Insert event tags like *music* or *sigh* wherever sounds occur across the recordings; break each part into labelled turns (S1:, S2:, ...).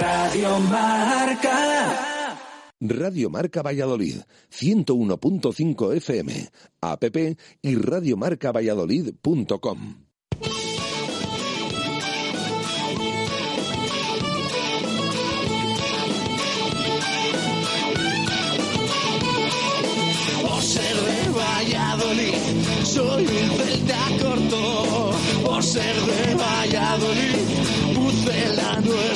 S1: Radio Marca.
S2: Radio Marca Valladolid, 101.5 FM, app y radiomarcavalladolid.com.
S3: Ser de Valladolid, soy un celta corto. Por ser de Valladolid, Pucela no es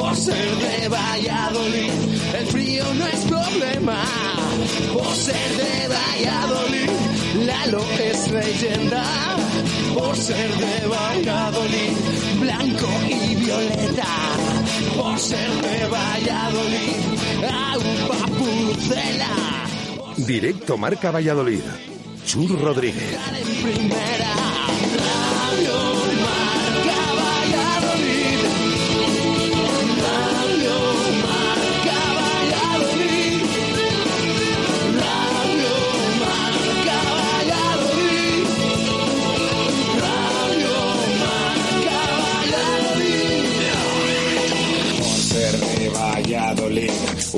S3: Por ser de Valladolid, el frío no es problema. Por ser de Valladolid, Lalo es leyenda. Por ser de Valladolid, blanco y violeta. Por ser de Valladolid, agua pucela.
S2: Directo Marca Valladolid. Chur Rodríguez.
S3: en primera. Radio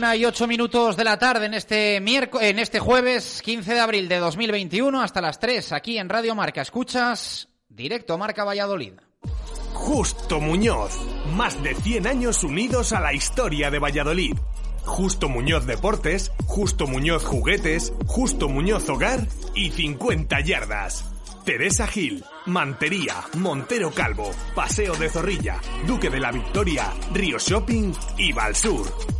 S4: Una y ocho minutos de la tarde en este en este jueves 15 de abril de 2021 hasta las 3 aquí en Radio Marca. Escuchas directo Marca Valladolid.
S5: Justo Muñoz. Más de 100 años unidos a la historia de Valladolid. Justo Muñoz Deportes, Justo Muñoz Juguetes, Justo Muñoz Hogar y 50 yardas. Teresa Gil, Mantería, Montero Calvo, Paseo de Zorrilla, Duque de la Victoria, Río Shopping y Valsur.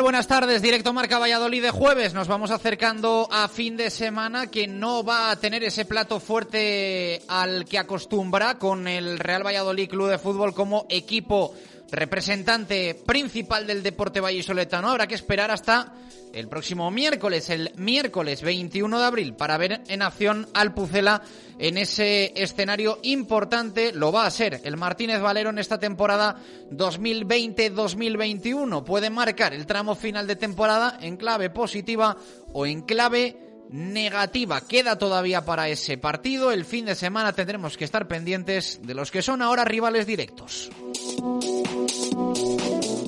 S4: Buenas tardes, directo Marca Valladolid de jueves. Nos vamos acercando a fin de semana que no va a tener ese plato fuerte al que acostumbra con el Real Valladolid Club de Fútbol como equipo representante principal del deporte vallisoletano. Habrá que esperar hasta el próximo miércoles, el miércoles 21 de abril, para ver en acción al Pucela en ese escenario importante. Lo va a ser el Martínez Valero en esta temporada 2020-2021. Puede marcar el tramo final de temporada en clave positiva o en clave negativa. Queda todavía para ese partido. El fin de semana tendremos que estar pendientes de los que son ahora rivales directos.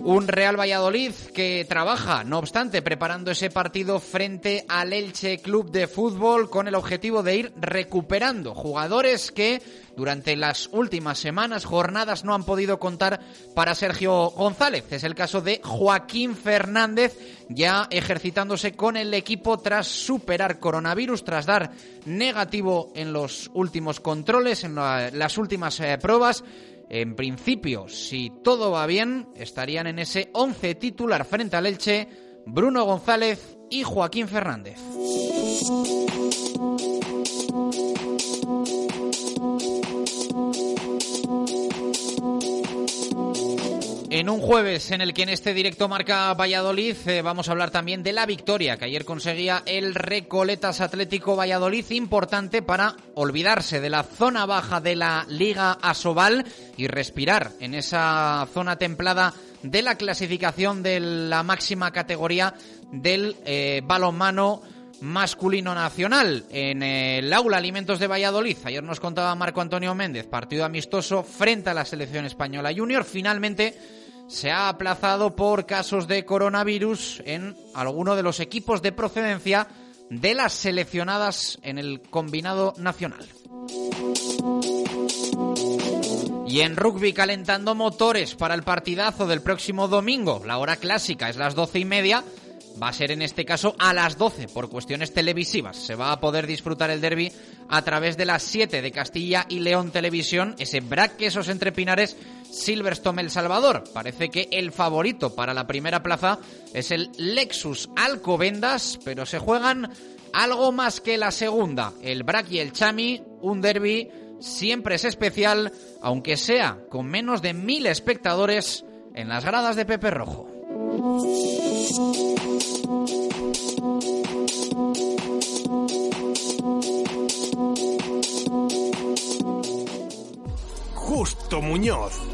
S4: Un Real Valladolid que trabaja, no obstante, preparando ese partido frente al Elche Club de Fútbol con el objetivo de ir recuperando jugadores que durante las últimas semanas, jornadas, no han podido contar para Sergio González. Es el caso de Joaquín Fernández, ya ejercitándose con el equipo tras superar coronavirus, tras dar negativo en los últimos controles, en las últimas eh, pruebas. En principio, si todo va bien, estarían en ese 11 titular frente al Elche Bruno González y Joaquín Fernández. En un jueves en el que en este directo marca Valladolid eh, vamos a hablar también de la victoria que ayer conseguía el Recoletas Atlético Valladolid, importante para olvidarse de la zona baja de la Liga Asobal y respirar en esa zona templada de la clasificación de la máxima categoría del eh, balonmano masculino nacional en el aula Alimentos de Valladolid. Ayer nos contaba Marco Antonio Méndez, partido amistoso frente a la selección española junior. Finalmente se ha aplazado por casos de coronavirus en alguno de los equipos de procedencia de las seleccionadas en el combinado nacional. Y en rugby calentando motores para el partidazo del próximo domingo. La hora clásica es las doce y media. Va a ser en este caso a las 12 por cuestiones televisivas. Se va a poder disfrutar el derby a través de las 7 de Castilla y León Televisión. Ese Brac Quesos entre Pinares Silverstone El Salvador. Parece que el favorito para la primera plaza es el Lexus Alcobendas, pero se juegan algo más que la segunda. El Brac y el Chami, un derby siempre es especial, aunque sea con menos de mil espectadores en las gradas de Pepe Rojo.
S5: Justo Muñoz.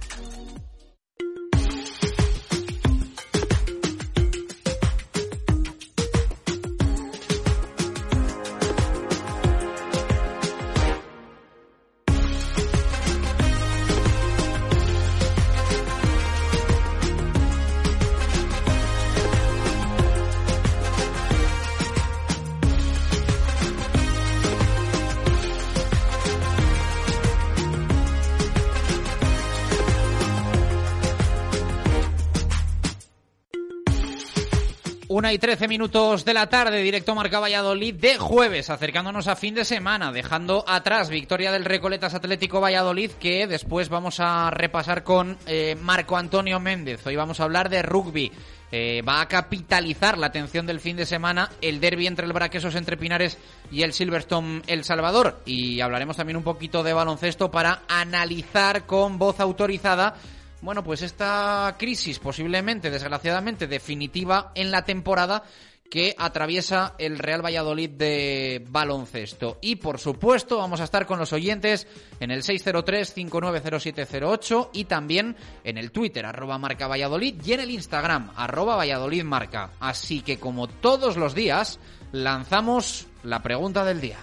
S4: Y trece minutos de la tarde, directo Marca Valladolid de jueves, acercándonos a fin de semana, dejando atrás victoria del Recoletas Atlético Valladolid, que después vamos a repasar con eh, Marco Antonio Méndez. Hoy vamos a hablar de rugby. Eh, va a capitalizar la atención del fin de semana el derby entre el Braquesos entre Pinares y el Silverstone El Salvador. Y hablaremos también un poquito de baloncesto para analizar con voz autorizada bueno, pues esta crisis posiblemente, desgraciadamente, definitiva en la temporada que atraviesa el Real Valladolid de baloncesto. Y por supuesto vamos a estar con los oyentes en el 603-590708 y también en el Twitter arroba marca Valladolid y en el Instagram arroba Valladolid marca. Así que como todos los días lanzamos la pregunta del día.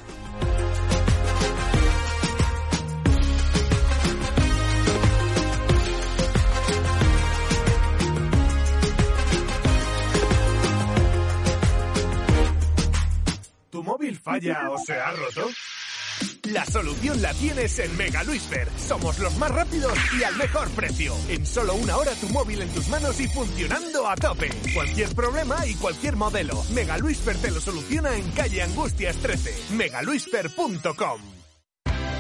S5: Móvil falla o se ha roto? La solución la tienes en Mega Luisfer. Somos los más rápidos y al mejor precio. En solo una hora tu móvil en tus manos y funcionando a tope. Cualquier problema y cualquier modelo. Mega Luisfer te lo soluciona en calle Angustias 13. megaluisfer.com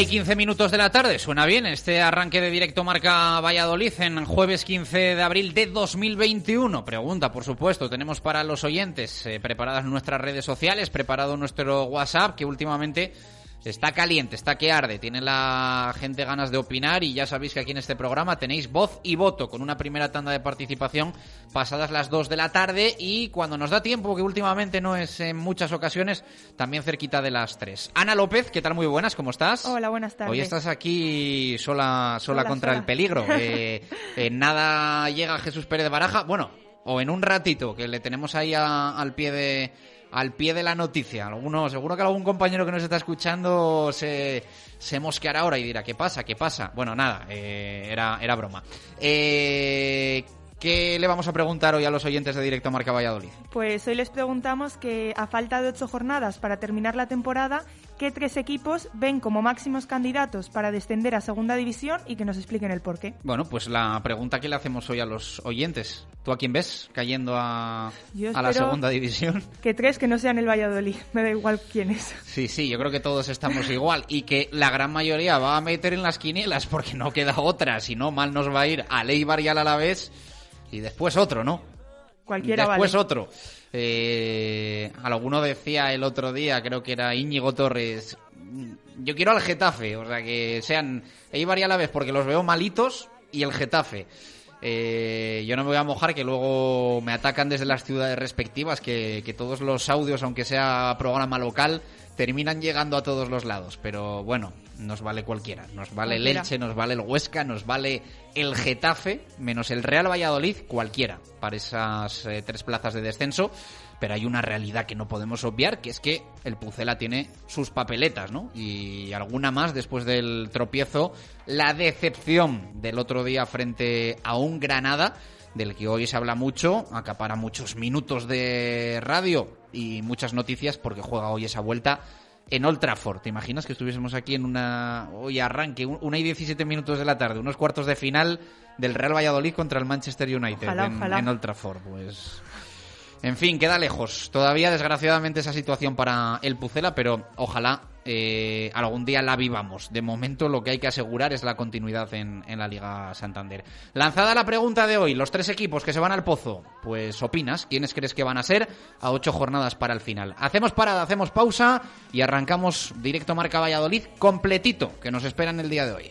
S4: Y 15 minutos de la tarde, suena bien este arranque de directo marca Valladolid en jueves 15 de abril de 2021. Pregunta, por supuesto, tenemos para los oyentes eh, preparadas nuestras redes sociales, preparado nuestro WhatsApp, que últimamente Está caliente, está que arde, tiene la gente ganas de opinar y ya sabéis que aquí en este programa tenéis voz y voto con una primera tanda de participación pasadas las 2 de la tarde y cuando nos da tiempo, que últimamente no es en muchas ocasiones, también cerquita de las 3. Ana López, ¿qué tal? Muy buenas, ¿cómo estás?
S6: Hola, buenas tardes.
S4: Hoy estás aquí sola, sola, contra el peligro. *laughs* Eh, en nada llega Jesús Pérez de Baraja, bueno, o en un ratito que le tenemos ahí al pie de al pie de la noticia. Alguno, seguro que algún compañero que nos está escuchando se, se mosqueará ahora y dirá, ¿qué pasa? ¿Qué pasa? Bueno, nada, eh, era, era broma. Eh, ¿Qué le vamos a preguntar hoy a los oyentes de Directo Marca Valladolid?
S6: Pues hoy les preguntamos que a falta de ocho jornadas para terminar la temporada, ¿qué tres equipos ven como máximos candidatos para descender a Segunda División y que nos expliquen el porqué?
S4: Bueno, pues la pregunta que le hacemos hoy a los oyentes. ¿Tú a quién ves cayendo a, a la Segunda División?
S6: Que tres que no sean el Valladolid, *laughs* me da igual quién es.
S4: Sí, sí, yo creo que todos estamos igual y que la gran mayoría va a meter en las quinielas porque no queda otra, si no mal nos va a ir a Leibar y al Alavés y después otro, ¿no?
S6: Cualquiera
S4: Después otro. Eh, alguno decía el otro día, creo que era Íñigo Torres, yo quiero al Getafe, o sea, que sean Eibar y Alavés porque los veo malitos y el Getafe. Eh, yo no me voy a mojar que luego me atacan desde las ciudades respectivas, que, que todos los audios, aunque sea programa local, terminan llegando a todos los lados. Pero bueno, nos vale cualquiera. Nos vale el Elche, nos vale el Huesca, nos vale el Getafe, menos el Real Valladolid, cualquiera, para esas eh, tres plazas de descenso. Pero hay una realidad que no podemos obviar, que es que el Pucela tiene sus papeletas, ¿no? Y alguna más después del tropiezo, la decepción del otro día frente a un Granada, del que hoy se habla mucho, acapara muchos minutos de radio y muchas noticias porque juega hoy esa vuelta en Old Trafford. ¿Te imaginas que estuviésemos aquí en una hoy arranque, una y 17 minutos de la tarde, unos cuartos de final del Real Valladolid contra el Manchester United en, en Old Trafford? Pues en fin, queda lejos. Todavía, desgraciadamente, esa situación para el Pucela, pero ojalá eh, algún día la vivamos. De momento, lo que hay que asegurar es la continuidad en, la Liga Santander. Lanzada la pregunta de hoy, los tres equipos que se van al pozo, pues opinas, ¿quiénes crees que van a ser a ocho jornadas para el final? Hacemos parada, hacemos pausa y arrancamos directo Marca Valladolid completito, que nos espera en el día de hoy.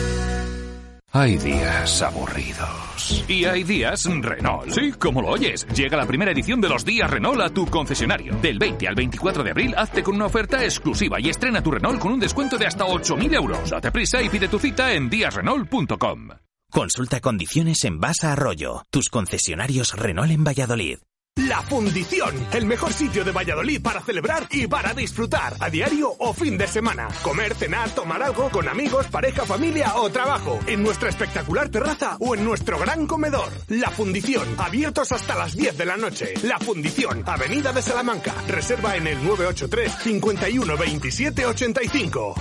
S7: Hay días aburridos.
S8: Y hay días Renault. Sí, como lo oyes. Llega la primera edición de los días Renault a tu concesionario. Del 20 al 24 de abril, hazte con una oferta exclusiva y estrena tu Renault con un descuento de hasta 8.000 euros. Date prisa y pide tu cita en díasrenault.com.
S9: Consulta condiciones en Basa Arroyo, tus concesionarios Renault en Valladolid.
S5: La Fundición, el mejor sitio de Valladolid para celebrar y para disfrutar, a diario o fin de semana. Comer, cenar, tomar algo con amigos, pareja, familia o trabajo, en nuestra espectacular terraza o en nuestro gran comedor. La Fundición, abiertos hasta las 10 de la noche. La Fundición, Avenida de Salamanca. Reserva en el 983 51 27 85.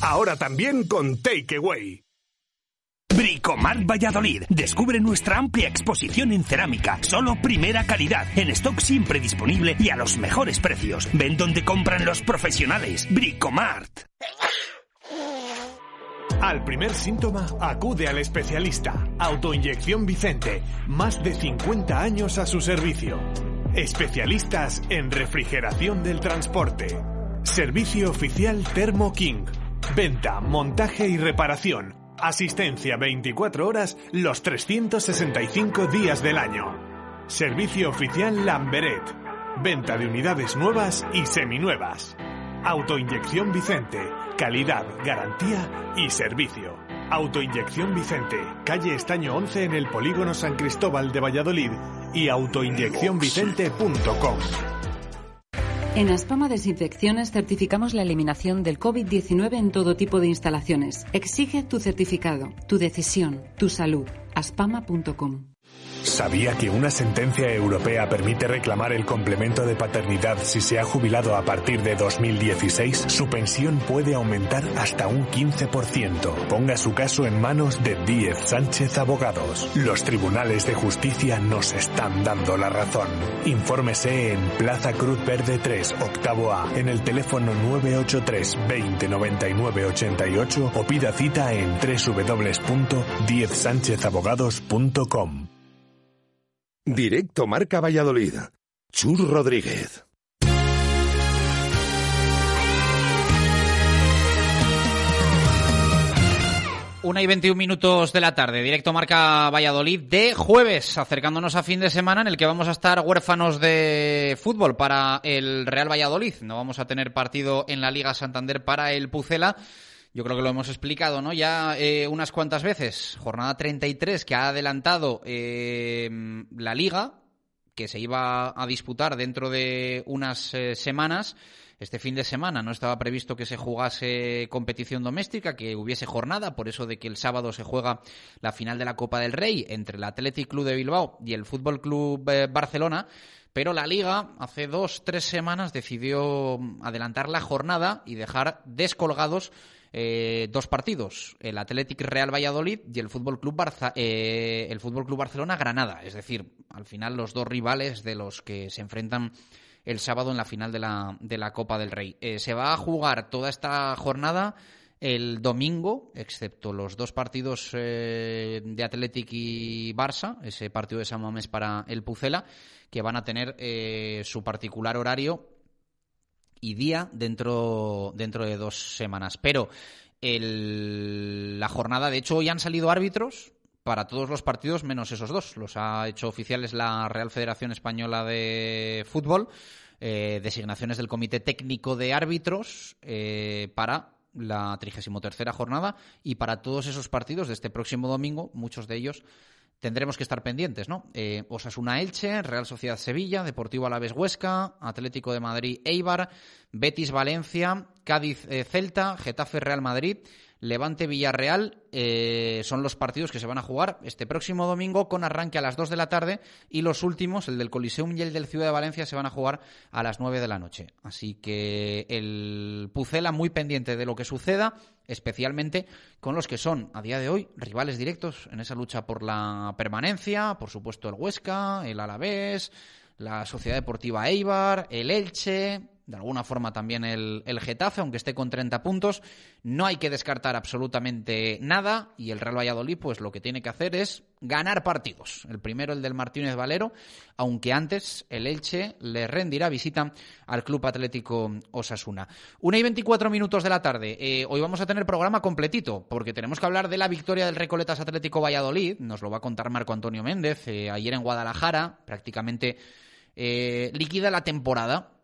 S5: Ahora también con Takeaway.
S10: Bricomart Valladolid. Descubre nuestra amplia exposición en cerámica. Solo primera calidad. En stock siempre disponible y a los mejores precios. Ven donde compran los profesionales. Bricomart.
S5: Al primer síntoma, acude al especialista. Autoinyección Vicente, más de 50 años a su servicio. Especialistas en refrigeración del transporte. Servicio oficial Thermo King. Venta, montaje y reparación. Asistencia 24 horas los 365 días del año. Servicio oficial Lamberet. Venta de unidades nuevas y seminuevas. Autoinyección Vicente. Calidad, garantía y servicio. Autoinyección Vicente, calle Estaño 11 en el Polígono San Cristóbal de Valladolid y autoinyeccionvicente.com.
S11: En Aspama Desinfecciones certificamos la eliminación del COVID-19 en todo tipo de instalaciones. Exige tu certificado, tu decisión, tu salud. aspama.com.
S5: ¿Sabía que una sentencia europea permite reclamar el complemento de paternidad si se ha jubilado a partir de 2016? Su pensión puede aumentar hasta un 15%. Ponga su caso en manos de Díez Sánchez Abogados. Los tribunales de justicia nos están dando la razón. Infórmese en Plaza Cruz Verde 3, octavo A, en el teléfono 983 20 99 88 o pida cita en www.diezsánchezabogados.com.
S2: Directo Marca Valladolid. Chur Rodríguez.
S4: Una y 21 minutos de la tarde, directo Marca Valladolid de jueves, acercándonos a fin de semana en el que vamos a estar huérfanos de fútbol para el Real Valladolid. No vamos a tener partido en la Liga Santander para el Pucela yo creo que lo hemos explicado, ¿no? Ya eh, unas cuantas veces. Jornada 33 que ha adelantado eh, la liga, que se iba a disputar dentro de unas eh, semanas. Este fin de semana no estaba previsto que se jugase competición doméstica, que hubiese jornada, por eso de que el sábado se juega la final de la Copa del Rey entre el Athletic Club de Bilbao y el Fútbol Club Barcelona. Pero la Liga hace dos, tres semanas decidió adelantar la jornada y dejar descolgados eh, dos partidos, el Athletic Real Valladolid y el Fútbol Club eh, el Fútbol Club Barcelona Granada, es decir, al final los dos rivales de los que se enfrentan el sábado en la final de la, de la Copa del Rey. Eh, se va a jugar toda esta jornada el domingo, excepto los dos partidos de Athletic y Barça, ese partido de San Mamés para el Pucela, que van a tener su particular horario y día dentro, dentro de dos semanas. Pero la jornada, de hecho, hoy han salido árbitros para todos los partidos menos esos dos. Los ha hecho oficiales la Real Federación Española de Fútbol, eh, designaciones del Comité Técnico de Árbitros eh, para la 33 jornada y para todos esos partidos de este próximo domingo, muchos de ellos tendremos que estar pendientes, ¿no? Eh, Osasuna Elche, Real Sociedad Sevilla, Deportivo Alavés Huesca, Atlético de Madrid Eibar, Betis Valencia, Cádiz eh, Celta, Getafe Real Madrid, Levante Villarreal eh, son los partidos que se van a jugar este próximo domingo con arranque a las 2 de la tarde y los últimos, el del Coliseum y el del Ciudad de Valencia, se van a jugar a las 9 de la noche. Así que el Pucela muy pendiente de lo que suceda, especialmente con los que son a día de hoy rivales directos en esa lucha por la permanencia, por supuesto el Huesca, el Alavés, la Sociedad Deportiva Eibar, el Elche, de alguna forma también el, el, Getafe, aunque esté con 30 puntos. No hay que descartar absolutamente nada y el Real Valladolid pues lo que tiene que hacer es ganar partidos. El primero el del Martínez Valero, aunque antes el Elche le rendirá visita al Club Atlético Osasuna. Una y 24 minutos de la tarde. Eh, hoy vamos a tener programa completito porque tenemos que hablar de la victoria del Recoletas Atlético Valladolid. Nos lo va a contar Marco Antonio Méndez eh, ayer en Guadalajara. Prácticamente eh, liquida la temporada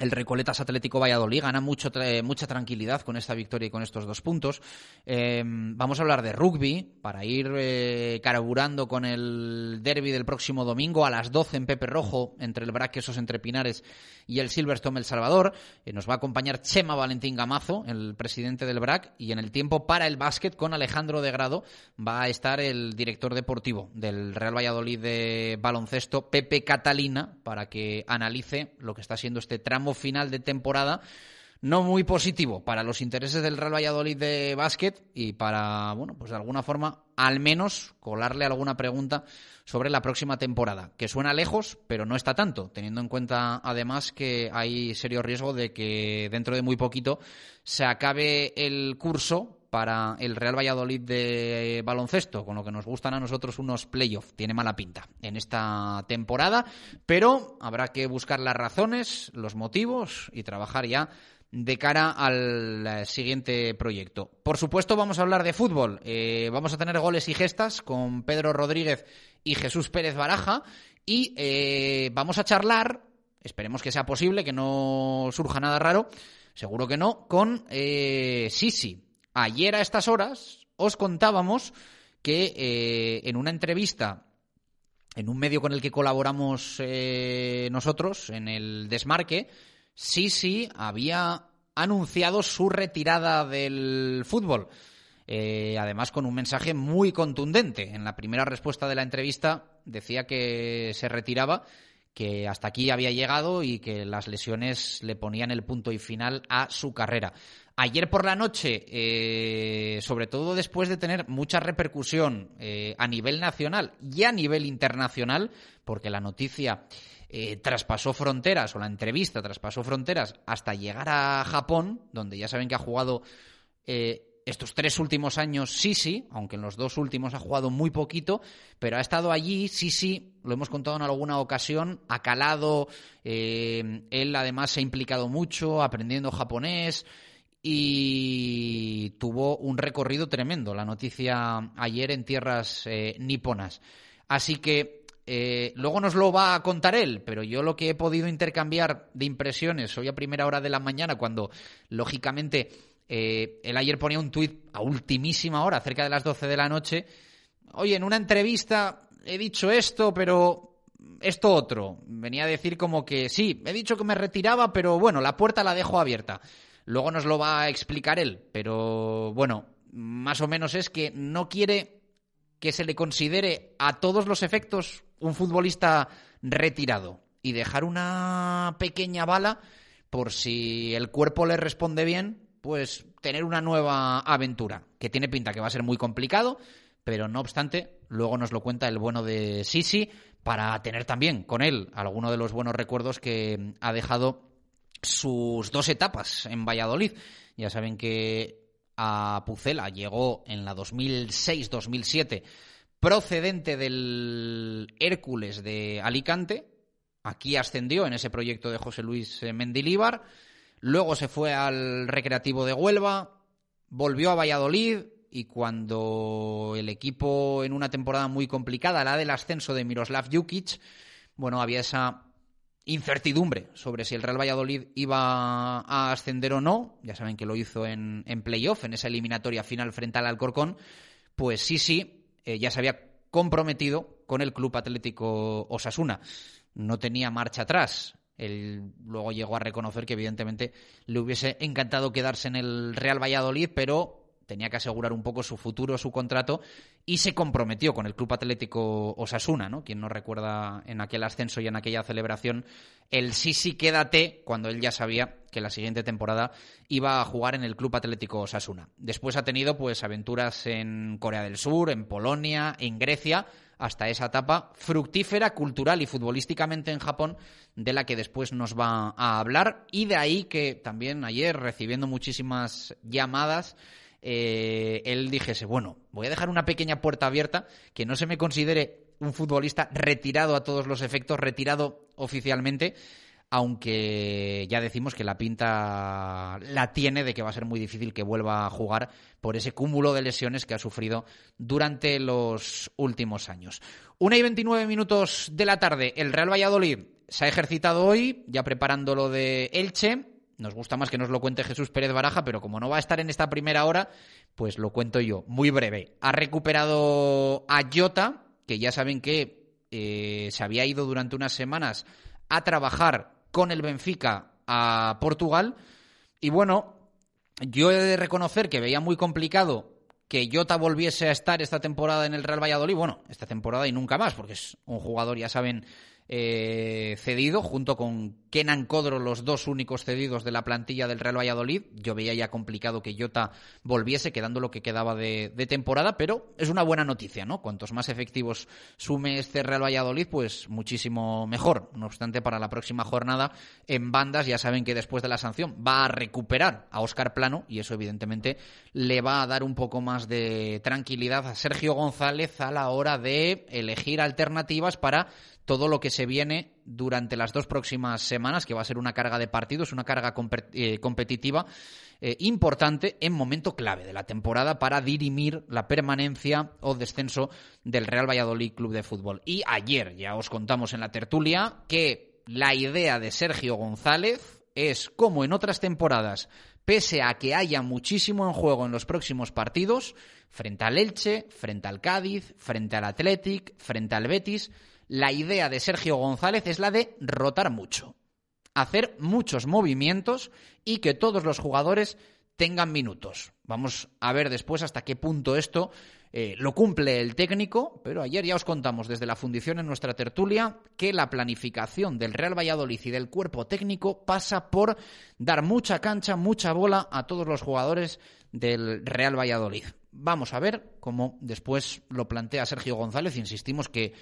S4: el Recoletas Atlético Valladolid gana mucho, mucha tranquilidad con esta victoria y con estos dos puntos. Eh, vamos a hablar de rugby para ir eh, carburando con el derby del próximo domingo a las 12 en Pepe Rojo entre el Braque Esos Entre Pinares y el Silverstone El Salvador. Eh, nos va a acompañar Chema Valentín Gamazo, el presidente del BRAC, y en el tiempo para el básquet con Alejandro de Grado va a estar el director deportivo del Real Valladolid de baloncesto, Pepe Catalina, para que analice lo que está siendo este tramo final de temporada no muy positivo para los intereses del Real Valladolid de básquet y para, bueno, pues de alguna forma, al menos colarle alguna pregunta sobre la próxima temporada, que suena lejos, pero no está tanto, teniendo en cuenta además que hay serio riesgo de que dentro de muy poquito se acabe el curso para el Real Valladolid de baloncesto, con lo que nos gustan a nosotros unos playoffs. Tiene mala pinta en esta temporada, pero habrá que buscar las razones, los motivos y trabajar ya de cara al eh, siguiente proyecto. Por supuesto, vamos a hablar de fútbol. Eh, vamos a tener goles y gestas con Pedro Rodríguez y Jesús Pérez Baraja y eh, vamos a charlar, esperemos que sea posible, que no surja nada raro, seguro que no, con Sisi. Ayer a estas horas os contábamos que en una entrevista en un medio con el que colaboramos nosotros, en el Desmarque, Sisi había anunciado su retirada del fútbol. Eh, además, con un mensaje muy contundente. En la primera respuesta de la entrevista decía que se retiraba, que hasta aquí había llegado y que las lesiones le ponían el punto y final a su carrera. Ayer por la noche, eh, sobre todo después de tener mucha repercusión eh, a nivel nacional y a nivel internacional, porque la noticia eh, traspasó fronteras, o la entrevista traspasó fronteras, hasta llegar a Japón, donde ya saben que ha jugado estos tres últimos años sí, aunque en los dos últimos ha jugado muy poquito, pero ha estado allí, sí, lo hemos contado en alguna ocasión, ha calado, él además se ha implicado mucho aprendiendo japonés y tuvo un recorrido tremendo, la noticia ayer en tierras niponas. Así que eh, luego nos lo va a contar él, pero yo lo que he podido intercambiar de impresiones hoy a primera hora de la mañana, cuando lógicamente eh, él ayer ponía un tuit a ultimísima hora, cerca de las 12 de la noche. Oye, en una entrevista he dicho esto, pero esto otro. Venía a decir como que sí, he dicho que me retiraba, pero bueno, la puerta la dejo abierta. Luego nos lo va a explicar él, pero bueno, más o menos es que no quiere que se le considere a todos los efectos un futbolista retirado y dejar una pequeña bala por si el cuerpo le responde bien, pues tener una nueva aventura, que tiene pinta que va a ser muy complicado, pero no obstante, luego nos lo cuenta el bueno de Sisi para tener también con él alguno de los buenos recuerdos que ha dejado sus dos etapas en Valladolid. Ya saben que a Pucela llegó en la 2006-2007 procedente del Hércules de Alicante. Aquí ascendió en ese proyecto de José Luis eh, Mendilíbar. Luego se fue al Recreativo de Huelva, volvió a Valladolid y cuando el equipo en una temporada muy complicada, la del ascenso de Miroslav Jukic, bueno, había esa incertidumbre sobre si el Real Valladolid iba a ascender o no. Ya saben que lo hizo en, en playoff, en esa eliminatoria final frente al Alcorcón. Pues sí, sí, eh, ya se había comprometido con el Club Atlético Osasuna. No tenía marcha atrás. Él luego llegó a reconocer que evidentemente le hubiese encantado quedarse en el Real Valladolid, pero tenía que asegurar un poco su futuro, su contrato, y se comprometió con el Club Atlético Osasuna, ¿no? Quien no recuerda en aquel ascenso y en aquella celebración el sí, sí, quédate, cuando él ya sabía que la siguiente temporada iba a jugar en el Club Atlético Osasuna. Después ha tenido, pues, aventuras en Corea del Sur, en Polonia, en Grecia, hasta esa etapa fructífera, cultural y futbolísticamente en Japón, de la que después nos va a hablar. Y de ahí que también ayer, recibiendo muchísimas llamadas, eh, él dijese, bueno, voy a dejar una pequeña puerta abierta, que no se me considere un futbolista retirado a todos los efectos, retirado oficialmente, aunque ya decimos que la pinta la tiene de que va a ser muy difícil que vuelva a jugar por ese cúmulo de lesiones que ha sufrido durante los últimos años. Una y 29 minutos de la tarde, el Real Valladolid se ha ejercitado hoy, ya preparando lo de Elche, nos gusta más que nos lo cuente Jesús Pérez Baraja, pero como no va a estar en esta primera hora, pues lo cuento yo, muy breve. Ha recuperado a Jota, que ya saben que eh, se había ido durante unas semanas a trabajar con el Benfica a Portugal. Y bueno, yo he de reconocer que veía muy complicado que Jota volviese a estar esta temporada en el Real Valladolid. Bueno, esta temporada y nunca más, porque es un jugador, ya saben, eh, cedido, junto con Kenan Codro, los dos únicos cedidos de la plantilla del Real Valladolid. Yo veía ya complicado que Jota volviese, quedando lo que quedaba de, temporada, pero es una buena noticia, ¿no? Cuantos más efectivos sume este Real Valladolid, pues muchísimo mejor. No obstante, para la próxima jornada, en bandas, ya saben que después de la sanción va a recuperar a Oscar Plano, y eso evidentemente le va a dar un poco más de tranquilidad a Sergio González a la hora de elegir alternativas para todo lo que se viene durante las dos próximas semanas, que va a ser una carga de partidos, una carga eh, competitiva eh, importante en momento clave de la temporada para dirimir la permanencia o descenso del Real Valladolid Club de Fútbol. Y ayer ya os contamos en la tertulia que la idea de Sergio González es, como en otras temporadas, pese a que haya muchísimo en juego en los próximos partidos, frente al Elche, frente al Cádiz, frente al Athletic, frente al Betis, la idea de Sergio González es la de rotar mucho, hacer muchos movimientos y que todos los jugadores tengan minutos. Vamos a ver después hasta qué punto esto eh, lo cumple el técnico, pero ayer ya os contamos desde la fundición en nuestra tertulia que la planificación del Real Valladolid y del cuerpo técnico pasa por dar mucha cancha, mucha bola a todos los jugadores del Real Valladolid. Vamos a ver cómo después lo plantea Sergio González. Insistimos que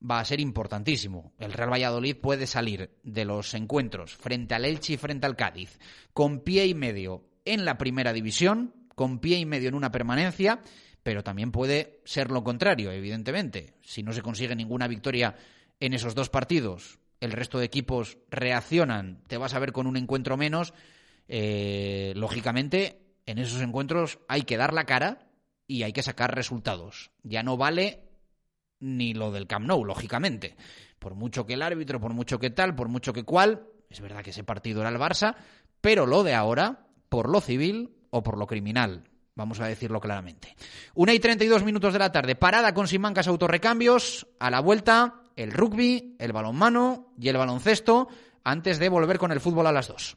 S4: va a ser importantísimo. El Real Valladolid puede salir de los encuentros frente al Elche y frente al Cádiz con pie y medio en la primera división, con pie y medio en una permanencia, pero también puede ser lo contrario, evidentemente. Si no se consigue ninguna victoria en esos dos partidos, el resto de equipos reaccionan, te vas a ver con un encuentro menos, eh, lógicamente en esos encuentros hay que dar la cara y hay que sacar resultados. Ya no vale ni lo del Camp Nou, lógicamente. Por mucho que el árbitro, por mucho que tal, por mucho que cual, es verdad que ese partido era el Barça, pero lo de ahora, por lo civil o por lo criminal. Vamos a decirlo claramente. Una y 32 minutos de la tarde, parada con Simancas Autorrecambios. A la vuelta, el rugby, el balonmano y el baloncesto, antes de volver con el fútbol a las dos.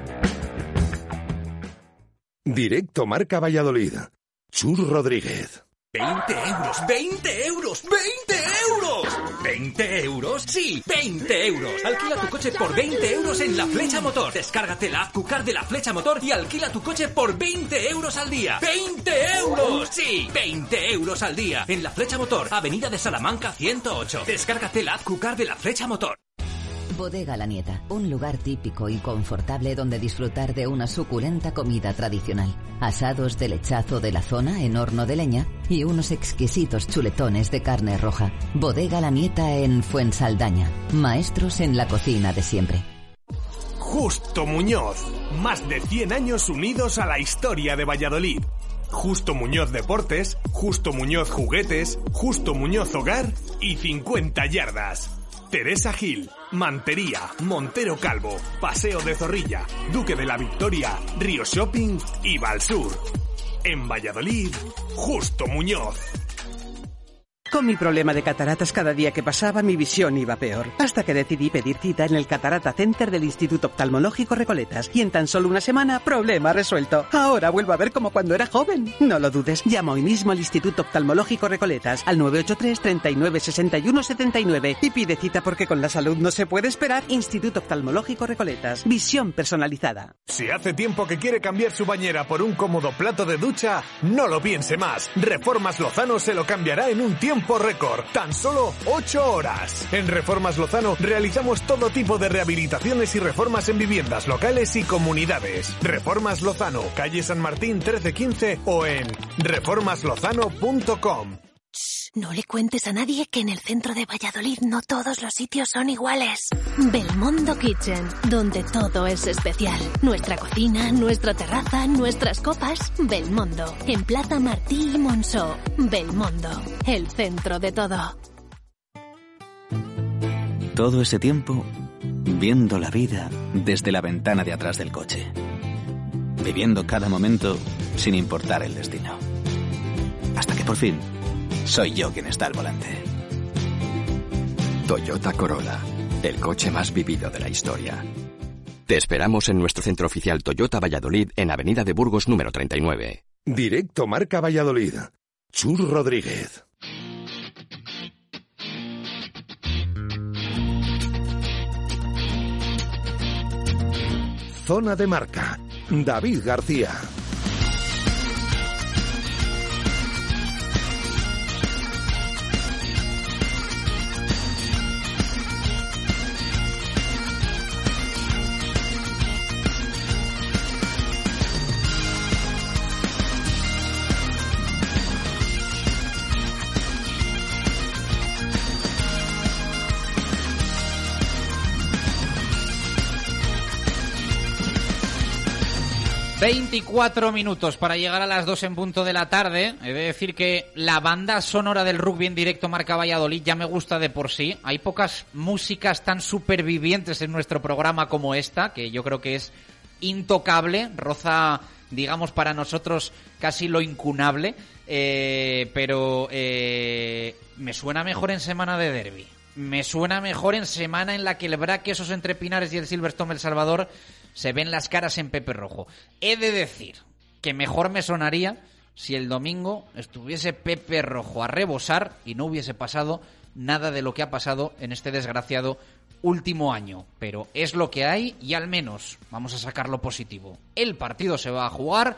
S2: Directo Marca Valladolid. Chur Rodríguez.
S10: 20 euros, 20 euros, 20 euros. 20 euros, sí, 20 euros. Alquila tu coche por 20 euros en La Flecha Motor. Descárgate la app Cucar de La Flecha Motor y alquila tu coche por 20 euros al día. ¡20 euros! Sí, 20 euros al día. En La Flecha Motor, Avenida de Salamanca 108. Descárgate la app Cucar de La Flecha Motor.
S12: Bodega La Nieta, un lugar típico y confortable donde disfrutar de una suculenta comida tradicional. Asados de lechazo de la zona en horno de leña y unos exquisitos chuletones de carne roja. Bodega La Nieta en Fuensaldaña. Maestros en la cocina de siempre.
S5: Justo Muñoz. Más de 100 años unidos a la historia de Valladolid. Justo Muñoz Deportes, Justo Muñoz Juguetes, Justo Muñoz Hogar y 50 Yardas. Teresa Gil, Mantería, Montero Calvo, Paseo de Zorrilla, Duque de la Victoria, Río Shopping y Valsur. En Valladolid, Justo Muñoz.
S13: Con mi problema de cataratas cada día que pasaba mi visión iba peor, hasta que decidí pedir cita en el Catarata Center del Instituto Oftalmológico Recoletas y en tan solo una semana, problema resuelto. Ahora vuelvo a ver como cuando era joven. No lo dudes, llama hoy mismo al Instituto Oftalmológico Recoletas al 983 39 61 79 y pide cita porque con la salud no se puede esperar. Instituto Oftalmológico Recoletas, visión personalizada.
S5: Si hace tiempo que quiere cambiar su bañera por un cómodo plato de ducha, no lo piense más. Reformas Lozano se lo cambiará en un tiempo por récord, tan solo 8 horas. En Reformas Lozano realizamos todo tipo de rehabilitaciones y reformas en viviendas locales y comunidades. Reformas Lozano, calle San Martín 1315 o en reformaslozano.com.
S14: No le cuentes a nadie que en el centro de Valladolid no todos los sitios son iguales. Belmondo Kitchen, donde todo es especial. Nuestra cocina, nuestra terraza, nuestras copas. Belmondo, en Plaza Martí y Monceau. Belmondo, el centro de todo.
S15: Todo ese tiempo viendo la vida desde la ventana de atrás del coche, viviendo cada momento sin importar el destino. Hasta que por fin soy yo quien está al volante.
S16: Toyota Corolla, el coche más vivido de la historia. Te esperamos en nuestro centro oficial Toyota Valladolid en Avenida de Burgos número 39.
S2: Directo Marca Valladolid. Chur Rodríguez. Zona de marca. David García.
S4: 24 minutos para llegar a las 2 en punto de la tarde. He de decir que la banda sonora del rugby en directo marca Valladolid ya me gusta de por sí. Hay pocas músicas tan supervivientes en nuestro programa como esta, que yo creo que es intocable, roza, digamos, para nosotros casi lo incunable. Eh, pero eh, me suena mejor en semana de derby. Me suena mejor en semana en la que el Braque, esos entre Pinares y el Silverstone El Salvador se ven las caras en Pepe Rojo. He de decir que mejor me sonaría si el domingo estuviese Pepe Rojo a rebosar y no hubiese pasado nada de lo que ha pasado en este desgraciado último año. Pero es lo que hay y al menos vamos a sacar lo positivo. El partido se va a jugar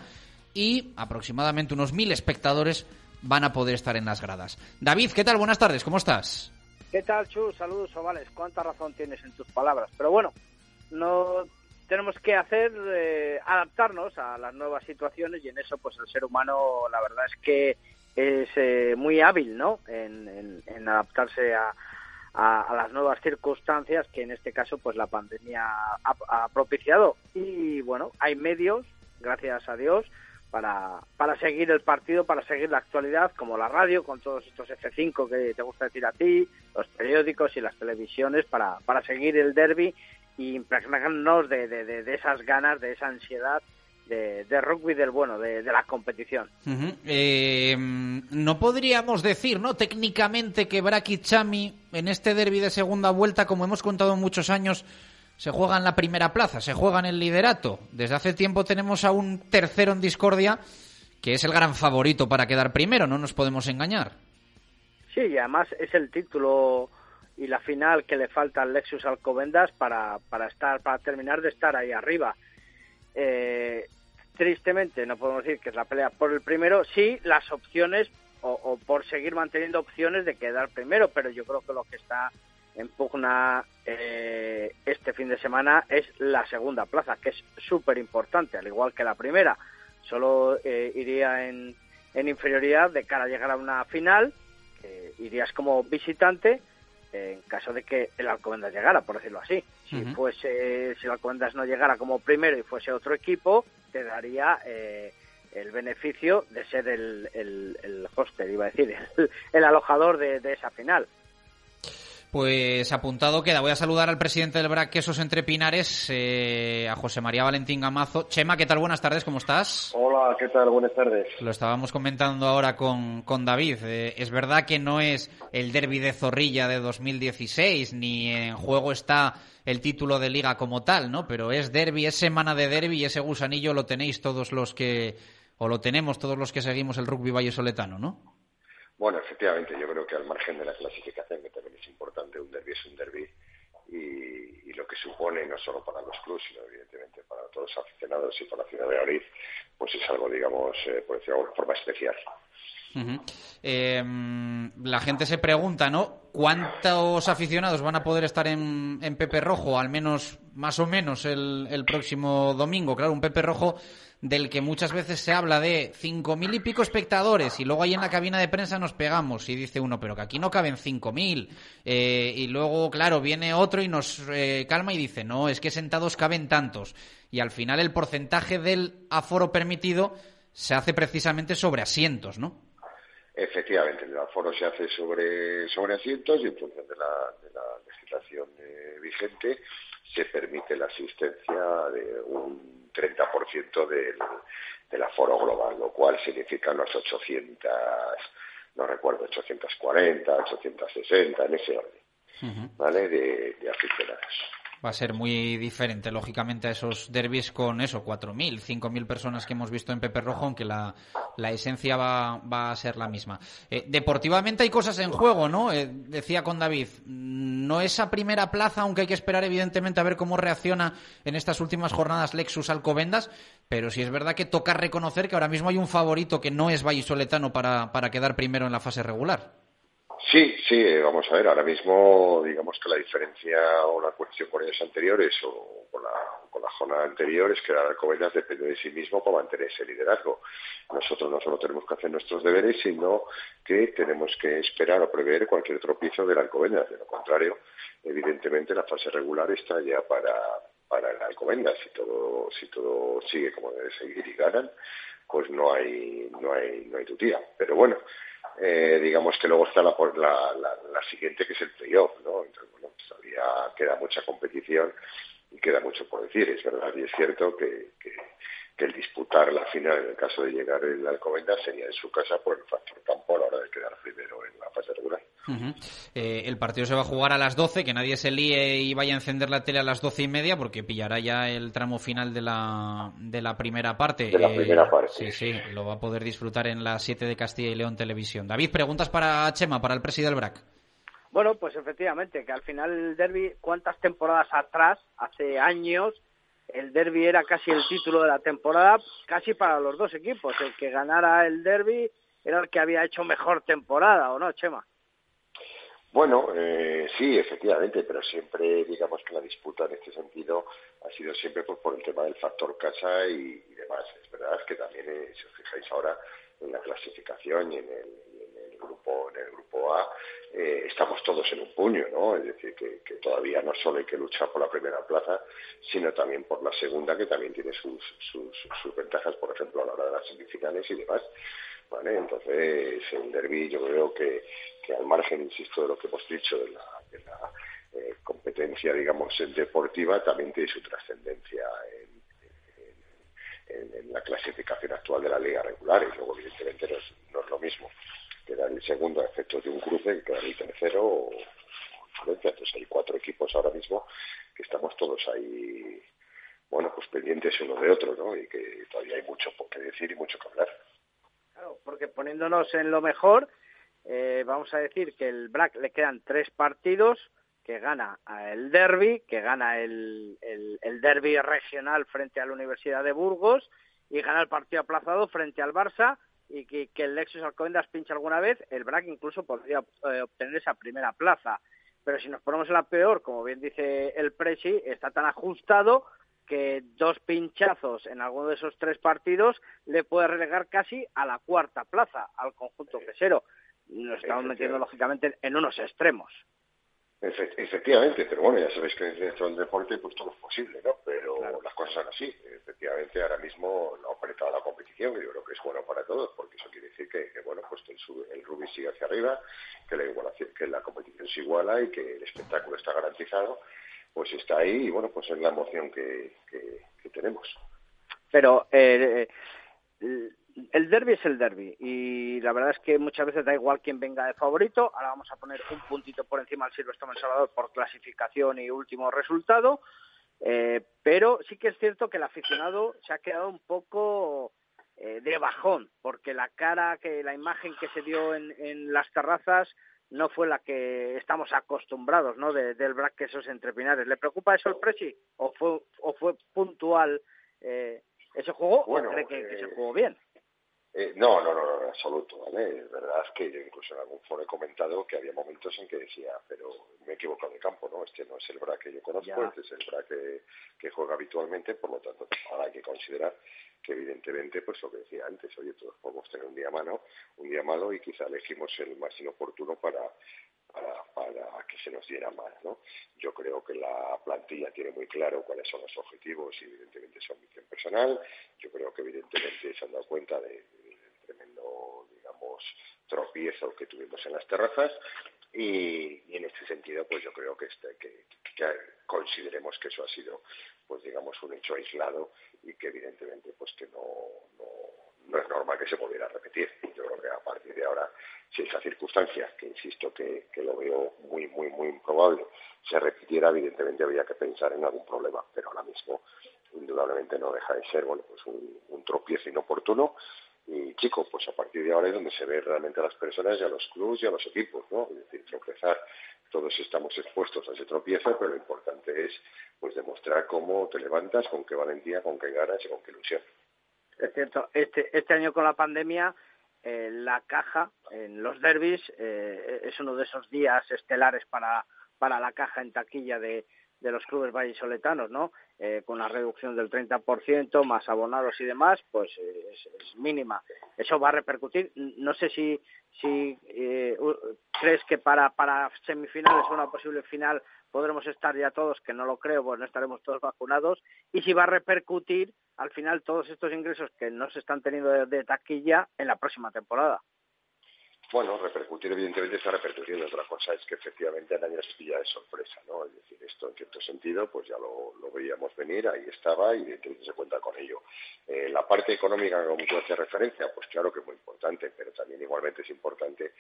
S4: y aproximadamente unos mil espectadores van a poder estar en las gradas. David, ¿qué tal? Buenas tardes, ¿cómo estás?
S17: ¿Qué tal, Chus? Saludos, Ovales. Cuánta razón tienes en tus palabras. Pero bueno, no tenemos que hacer eh, adaptarnos a las nuevas situaciones y en eso pues el ser humano la verdad es que es eh, muy hábil no en, adaptarse a, a, las nuevas circunstancias que en este caso pues la pandemia ha, propiciado. Y bueno hay medios gracias a Dios para, para seguir el partido, para seguir la actualidad, como la radio, con todos estos F5 que te gusta decir a ti, los periódicos y las televisiones, para, para seguir el derby y impregnarnos de, de, esas ganas, de esa ansiedad de, rugby del bueno, de, la competición.
S4: Eh, no podríamos decir, ¿no? Técnicamente que Braki Chami en este derby de segunda vuelta, como hemos contado muchos años, se juega en la primera plaza, se juega en el liderato. Desde hace tiempo tenemos a un tercero en discordia que es el gran favorito para quedar primero, no nos podemos engañar.
S17: Sí, y además es el título y la final que le falta al Lexus Alcobendas para, para estar para terminar de estar ahí arriba. Eh, tristemente no podemos decir que es la pelea por el primero, sí las opciones o, por seguir manteniendo opciones de quedar primero, pero yo creo que lo que está en pugna eh, este fin de semana es la segunda plaza, que es súper importante, al igual que la primera. Solo eh, iría en, en inferioridad de cara a llegar a una final, irías como visitante en caso de que el Alcobendas llegara, por decirlo así. Si fuese, si el Alcobendas no llegara como primero y fuese otro equipo, te daría eh, el beneficio de ser el, el, el hoster, iba a decir, *laughs* el, alojador de, esa final.
S4: Pues apuntado queda. Voy a saludar al presidente del BRAC Quesos Entre Pinares, eh, a José María Valentín Gamazo. Chema, ¿qué tal? Buenas tardes, ¿cómo estás?
S18: Hola, ¿qué tal? Buenas tardes.
S4: Lo estábamos comentando ahora con, con David. Eh, es verdad que no es el derby de Zorrilla de 2016, ni en juego está el título de liga como tal, ¿no? Pero es derby, es semana de derby y ese gusanillo lo tenéis todos los que, o lo tenemos todos los que seguimos el rugby vallesoletano, ¿no?
S18: Bueno, efectivamente, yo creo que al margen de la clasificación, que también es importante, un derby es un derby y, lo que supone no solo para los clubes, sino evidentemente para todos los aficionados y para la ciudad de Madrid, pues es algo, digamos, eh, por decirlo de alguna forma especial.
S4: Em, la gente se pregunta, ¿no? ¿Cuántos aficionados van a poder estar en, Pepe Rojo, al menos, más o menos, el próximo domingo? Claro, un Pepe Rojo del que muchas veces se habla de cinco mil y pico espectadores y luego ahí en la cabina de prensa nos pegamos y dice uno, pero que aquí no caben cinco mil. Eh, y luego, claro, viene otro y nos eh, calma y dice, no, es que sentados caben tantos. Y al final el porcentaje del aforo permitido se hace precisamente sobre asientos, ¿no?
S18: Efectivamente, el aforo se hace sobre, sobre asientos y en función de la, legislación eh, vigente, se permite la asistencia de un 30% del, del aforo global, lo cual significa unos 800, no recuerdo, 840, 860, en ese orden, ¿vale? De, de aficionados
S4: va a ser muy diferente, lógicamente, a esos derbis con eso, 4.000, 5.000 personas que hemos visto en Pepe Rojo, aunque la, esencia va, va, a ser la misma. Eh, deportivamente hay cosas en juego, ¿no? Eh, decía con David, no esa primera plaza, aunque hay que esperar, evidentemente, a ver cómo reacciona en estas últimas jornadas Lexus Alcobendas, pero sí es verdad que toca reconocer que ahora mismo hay un favorito que no es vallisoletano para, para quedar primero en la fase regular.
S18: Sí, sí, eh, vamos a ver, ahora mismo digamos que la diferencia o la cuestión con años anteriores o con la, con la jornada anterior es que la Alcobendas depende de sí mismo para mantener ese liderazgo. Nosotros no solo tenemos que hacer nuestros deberes, sino que tenemos que esperar o prever cualquier tropiezo de la Alcobendas. De lo contrario, evidentemente la fase regular está ya para, para la Alcobendas. Si todo, si todo sigue como debe seguir y ganan, pues no hay, no hay, no hay tutía. Pero bueno, eh, digamos que luego está la, la, la, siguiente que es el playoff, ¿no? Entonces, bueno, todavía queda mucha competición y queda mucho por decir, es verdad, y es cierto que, que, que el disputar la final en el caso de llegar el Alcobendas sería en su casa por el factor campo a la hora de quedar primero en la fase regular.
S4: eh, el partido se va a jugar a las 12, que nadie se líe y vaya a encender la tele a las doce y media, porque pillará ya el tramo final de la, de la primera parte.
S18: De la
S4: eh,
S18: primera parte.
S4: Sí, sí, lo va a poder disfrutar en las 7 de Castilla y León Televisión. David, preguntas para Chema, para el presidente del BRAC.
S17: Bueno, pues efectivamente, que al final el derby, ¿cuántas temporadas atrás, hace años, el derby era casi el título de la temporada, casi para los dos equipos? El que ganara el derby era el que había hecho mejor temporada, ¿o no, Chema?
S18: Bueno, eh, sí, efectivamente, pero siempre, digamos que la disputa en este sentido ha sido siempre pues, por el tema del factor casa y, demás. Es verdad que también, eh, si os fijáis ahora en la clasificación y y en el grupo en el grupo A, eh, estamos todos en un puño, ¿no? Es decir, que, todavía no solo hay que luchar por la primera plaza, sino también por la segunda, que también tiene sus, sus, sus ventajas, por ejemplo, a la hora de las semifinales y demás. ¿vale? Entonces, el derby yo creo que, al margen, insisto, de lo que hemos dicho de la, de la eh, competencia, digamos, deportiva, también tiene su trascendencia en, en, en, la clasificación actual de la liga regular y luego, evidentemente, no es, no es lo mismo quedar el segundo a efectos de un cruce que el tercero o entonces hay cuatro equipos ahora mismo que estamos todos ahí bueno pues pendientes uno de otro ¿no? y que todavía hay mucho qué decir y mucho que hablar
S17: Claro, porque poniéndonos en lo mejor, eh, vamos a decir que el BRAC le quedan tres partidos, que gana el derby, que gana el, el derby regional frente a la Universidad de Burgos y gana el partido aplazado frente al Barça y que, que el Lexus Alcobendas pinche alguna vez, el BRAC incluso podría eh, obtener esa primera plaza. Pero si nos ponemos en la peor, como bien dice el Presi, está tan ajustado que dos pinchazos en alguno de esos tres partidos le puede relegar casi a la cuarta plaza al conjunto quesero. Nos estamos metiendo lógicamente en unos extremos.
S18: Efectivamente, pero bueno, ya sabéis que dentro del deporte pues todo es posible, ¿no? Pero claro. las cosas son así. Efectivamente, ahora mismo no ha apretado la competición, que yo creo que es bueno para todos, porque eso quiere decir que, que bueno, pues el, el rugby sigue hacia arriba, que la, igualación, que la competición se iguala y que el espectáculo está garantizado pues está ahí y bueno, pues es la emoción que, que, que tenemos.
S17: Pero eh, el derby es el derby y la verdad es que muchas veces da igual quién venga de favorito. Ahora vamos a poner un puntito por encima al Silvestre Salvador por clasificación y último resultado. Eh, pero sí que es cierto que el aficionado se ha quedado un poco eh, de bajón porque la cara, que la imagen que se dio en, en las terrazas no fue la que estamos acostumbrados, ¿no? De, del BRAC que esos entrepinares. ¿Le preocupa eso el Presi o fue o fue puntual eh, ese juego
S18: bueno,
S17: o cree que,
S18: eh,
S17: que, se jugó bien?
S18: Eh, no, no, no, no, en absoluto, ¿vale? Es verdad que yo incluso en algún foro he comentado que había momentos en que decía, pero me he equivocado de campo, ¿no? Este no es el BRAC que yo conozco, ya. este es el BRAC que, que juega habitualmente, por lo tanto, ahora hay que considerar que evidentemente, pues lo que decía antes, oye, todos podemos tener un día malo, un día malo y quizá elegimos el más inoportuno para, para, para que se nos diera mal, ¿no? Yo creo que la plantilla tiene muy claro cuáles son los objetivos y evidentemente son misión personal. Yo creo que evidentemente se han dado cuenta de, del tremendo, digamos, tropiezo que tuvimos en las terrazas y, y en este sentido pues yo creo que, este, que, consideremos que eso ha sido, pues digamos, un hecho aislado y que evidentemente, pues que no, no, es normal que se pudiera repetir. Yo creo que a partir de ahora, si esa circunstancia, que insisto que, que lo veo muy, muy, muy improbable, se repitiera, evidentemente habría que pensar en algún problema, pero ahora mismo indudablemente no deja de ser bueno pues un, tropiezo inoportuno y chico, pues a partir de ahora es donde se ve realmente a las personas y a los clubes y a los equipos, ¿no? Es decir, tropezar, todos estamos expuestos a ese tropiezo, pero lo importante es pues demostrar cómo te levantas, con qué valentía, con qué ganas y con qué ilusión.
S17: Es cierto, este, este año con la pandemia eh, la caja en los derbis eh, es uno de esos días estelares para, para la caja en taquilla de, de los clubes vallisoletanos, ¿no? Eh, con la reducción del 30%, más abonados y demás, pues eh, es, mínima. Eso va a repercutir. No sé si, si eh, crees que para, para semifinales o una posible final podremos estar ya todos, que no lo creo, pues no estaremos todos vacunados, y si va a repercutir al final todos estos ingresos que no se están teniendo de taquilla en la próxima temporada.
S18: Bueno, repercutir evidentemente está repercutiendo. Otra cosa es que efectivamente el año se pilla de sorpresa, ¿no? Es decir, esto en cierto sentido pues ya lo, veíamos venir, ahí estaba y evidentemente se cuenta con ello. Eh, la parte económica, como tú haces referencia, pues claro que es muy importante, pero también igualmente es importante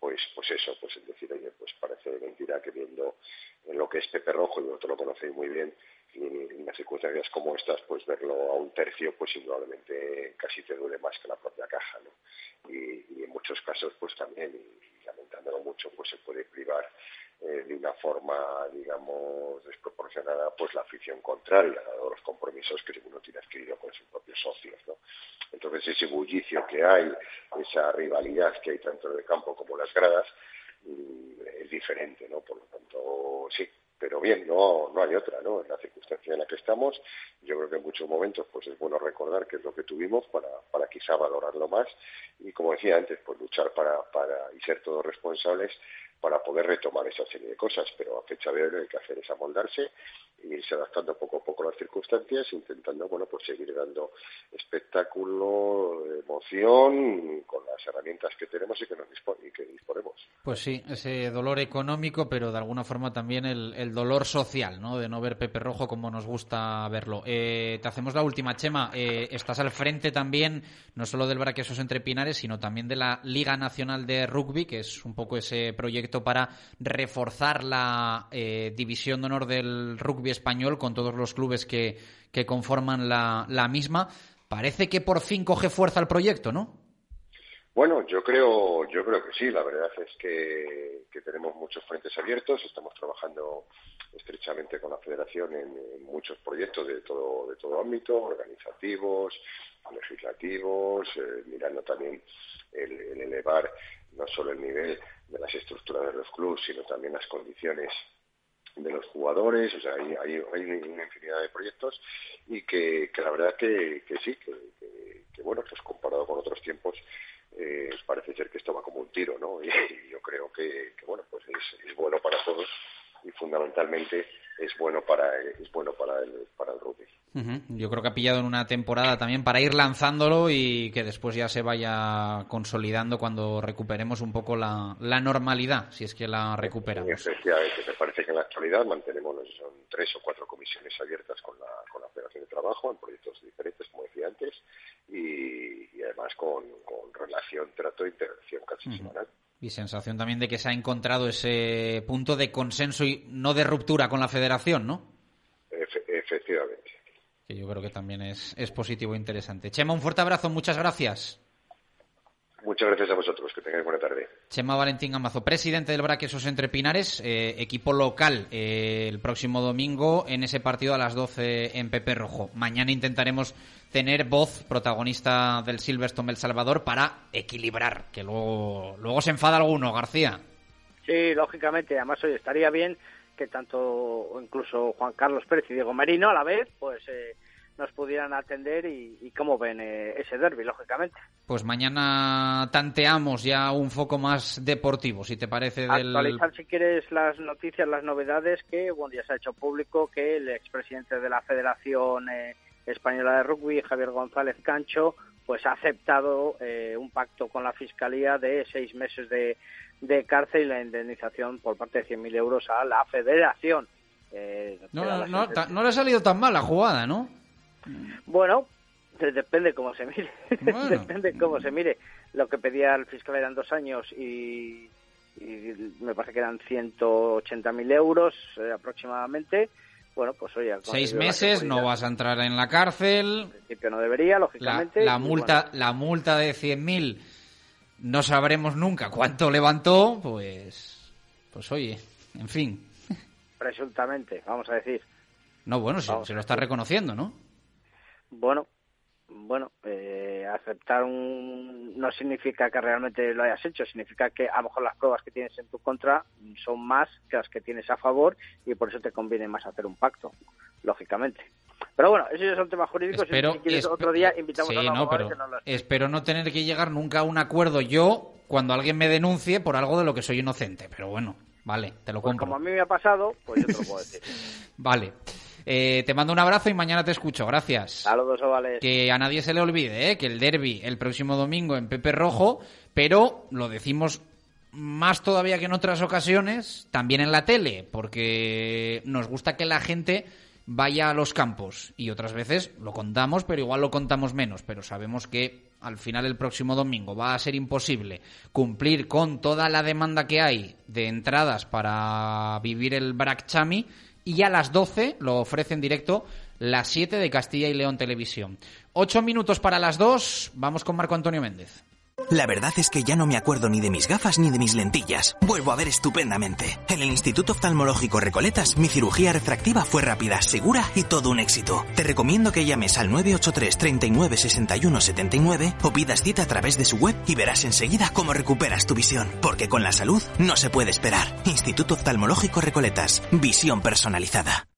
S18: pues pues eso, pues es decir, oye, pues parece mentira que viendo en lo que es Pepe Rojo, y vosotros lo conocéis muy bien, y en las circunstancias como estas, pues verlo a un tercio, pues indudablemente casi te duele más que la propia caja, ¿no? Y, en muchos casos, pues también, y, lamentándolo mucho, pues se puede privar eh, de una forma, digamos, desproporcionada, pues la afición contraria a los compromisos que uno tiene adquirido con sus propios socios. Entonces ese bullicio que hay, esa rivalidad que hay tanto en el campo como en las gradas, mm, es diferente, ¿no? Por lo tanto, sí, pero bien, no, no hay otra, ¿no? En la circunstancia en la que estamos, yo creo que en muchos momentos pues es bueno recordar qué es lo que tuvimos para, para quizá valorarlo más y como decía antes, pues luchar para, para y ser todos responsables para poder retomar esa serie de cosas, pero a fecha de hoy hay que hacer es amoldarse irse adaptando poco a poco las circunstancias, intentando, bueno, pues seguir dando espectáculo, emoción, con las herramientas que tenemos y que, nos y que disponemos.
S4: Pues sí, ese dolor económico, pero de alguna forma también el, dolor social, ¿no? De no ver Pepe Rojo como nos gusta verlo. Eh, te hacemos la última, Chema. Eh, estás al frente también, no solo del Braquesos entre Pinares, sino también de la Liga Nacional de Rugby, que es un poco ese proyecto para reforzar la eh, división de honor del rugby español con todos los clubes que, que conforman la, la misma. Parece que por fin coge fuerza el proyecto, ¿no?
S18: Bueno, yo creo, yo creo que sí. La verdad es que, tenemos muchos frentes abiertos. Estamos trabajando estrechamente con la Federación en, muchos proyectos de todo, de todo ámbito, organizativos, legislativos, eh, mirando también el, elevar no solo el nivel de las estructuras de los clubes, sino también las condiciones de los jugadores, o sea, hay, hay, una infinidad de proyectos y que, la verdad que, que sí, que, bueno, pues comparado con otros tiempos, eh, parece ser que esto va como un tiro, ¿no? *laughs* Y, yo creo que, bueno, pues es, es bueno para todos y fundamentalmente es bueno para es bueno para el para el rugby.
S4: Yo creo que ha pillado en una temporada también para ir lanzándolo y que después ya se vaya consolidando cuando recuperemos un poco la, la normalidad, si es que la recuperamos.
S18: Efectivamente, me parece que en la actualidad mantenemos son tres o cuatro comisiones abiertas con la, con la Federación de Trabajo en proyectos diferentes, como decía antes, y, además con, con, relación, trato e interacción casi semanal.
S4: Y sensación también de que se ha encontrado ese punto de consenso y no de ruptura con la federación, ¿no?
S18: efectivamente.
S4: Que yo creo que también es, es positivo e interesante. Chema, un fuerte abrazo, muchas gracias.
S18: Muchas gracias a vosotros, que tengáis buena tarde.
S4: Chema Valentín Amazo, presidente del Braquesos Entre Pinares, eh, equipo local eh, el próximo domingo en ese partido a las 12 en Pepe Rojo. Mañana intentaremos tener voz protagonista del Silverstone El Salvador para equilibrar, que luego, luego se enfada alguno, García.
S17: Sí, lógicamente, además hoy estaría bien que tanto incluso Juan Carlos Pérez y Diego Merino a la vez, pues... Eh, nos pudieran atender y, cómo ven eh, ese derby, lógicamente.
S4: Pues mañana tanteamos ya un foco más deportivo, si te parece.
S17: Actualizar, si quieres, las noticias, las novedades, que bueno, ya se ha hecho público que el expresidente de la Federación eh, Española de Rugby, Javier González Cancho, pues ha aceptado eh, un pacto con la Fiscalía de seis meses de, de cárcel y la indemnización por parte de 100.000 euros a la Federación.
S4: Eh, no, no, no, le ha salido tan mal la jugada, ¿no?
S17: Bueno, depende cómo se mire. *laughs* depende cómo se mire. Lo que pedía el fiscal eran dos años y, me parece que eran 180.000 euros eh, aproximadamente. Bueno, pues oye...
S4: Seis meses, no vas a entrar en la cárcel.
S17: En principio no debería, lógicamente.
S4: La, multa, la multa de 100.000 no sabremos nunca cuánto levantó, pues... Pues oye, en fin.
S17: Presuntamente, vamos a decir.
S4: No, bueno, se, se lo está reconociendo, ¿no?
S17: Bueno, bueno, eh, aceptar un no significa que realmente lo hayas hecho, significa que a lo mejor las pruebas que tienes en tu contra son más que las que tienes a favor y por eso te conviene más hacer un pacto, lógicamente. Pero bueno, esos ya son temas jurídicos y si quieres otro día invitamos a no,
S4: pero Espero no tener que llegar nunca a un acuerdo yo cuando alguien me denuncie por algo de lo que soy inocente, pero bueno, vale, te lo
S17: pues
S4: compro.
S17: Como a mí me ha pasado, pues yo te lo puedo decir. *laughs*
S4: vale. Eh, te mando un abrazo y mañana te escucho. Gracias.
S17: Saludos, Ovales.
S4: Que a nadie se le olvide ¿eh? que el derby el próximo domingo en Pepe Rojo, pero lo decimos más todavía que en otras ocasiones, también en la tele, porque nos gusta que la gente vaya a los campos y otras veces lo contamos, pero igual lo contamos menos, pero sabemos que al final el próximo domingo va a ser imposible cumplir con toda la demanda que hay de entradas para vivir el Brac Chami y a las 12 lo ofrece en directo las 7 de Castilla y León Televisión. Ocho minutos para las 2, vamos con Marco Antonio Méndez.
S19: La verdad es que ya no me acuerdo ni de mis gafas ni de mis lentillas. Vuelvo a ver estupendamente. En el Instituto Oftalmológico Recoletas, mi cirugía refractiva fue rápida, segura y todo un éxito. Te recomiendo que llames al 983 39 61 79 o pidas cita a través de su web y verás enseguida cómo recuperas tu visión. Porque con la salud no se puede esperar. Instituto Oftalmológico Recoletas. Visión personalizada.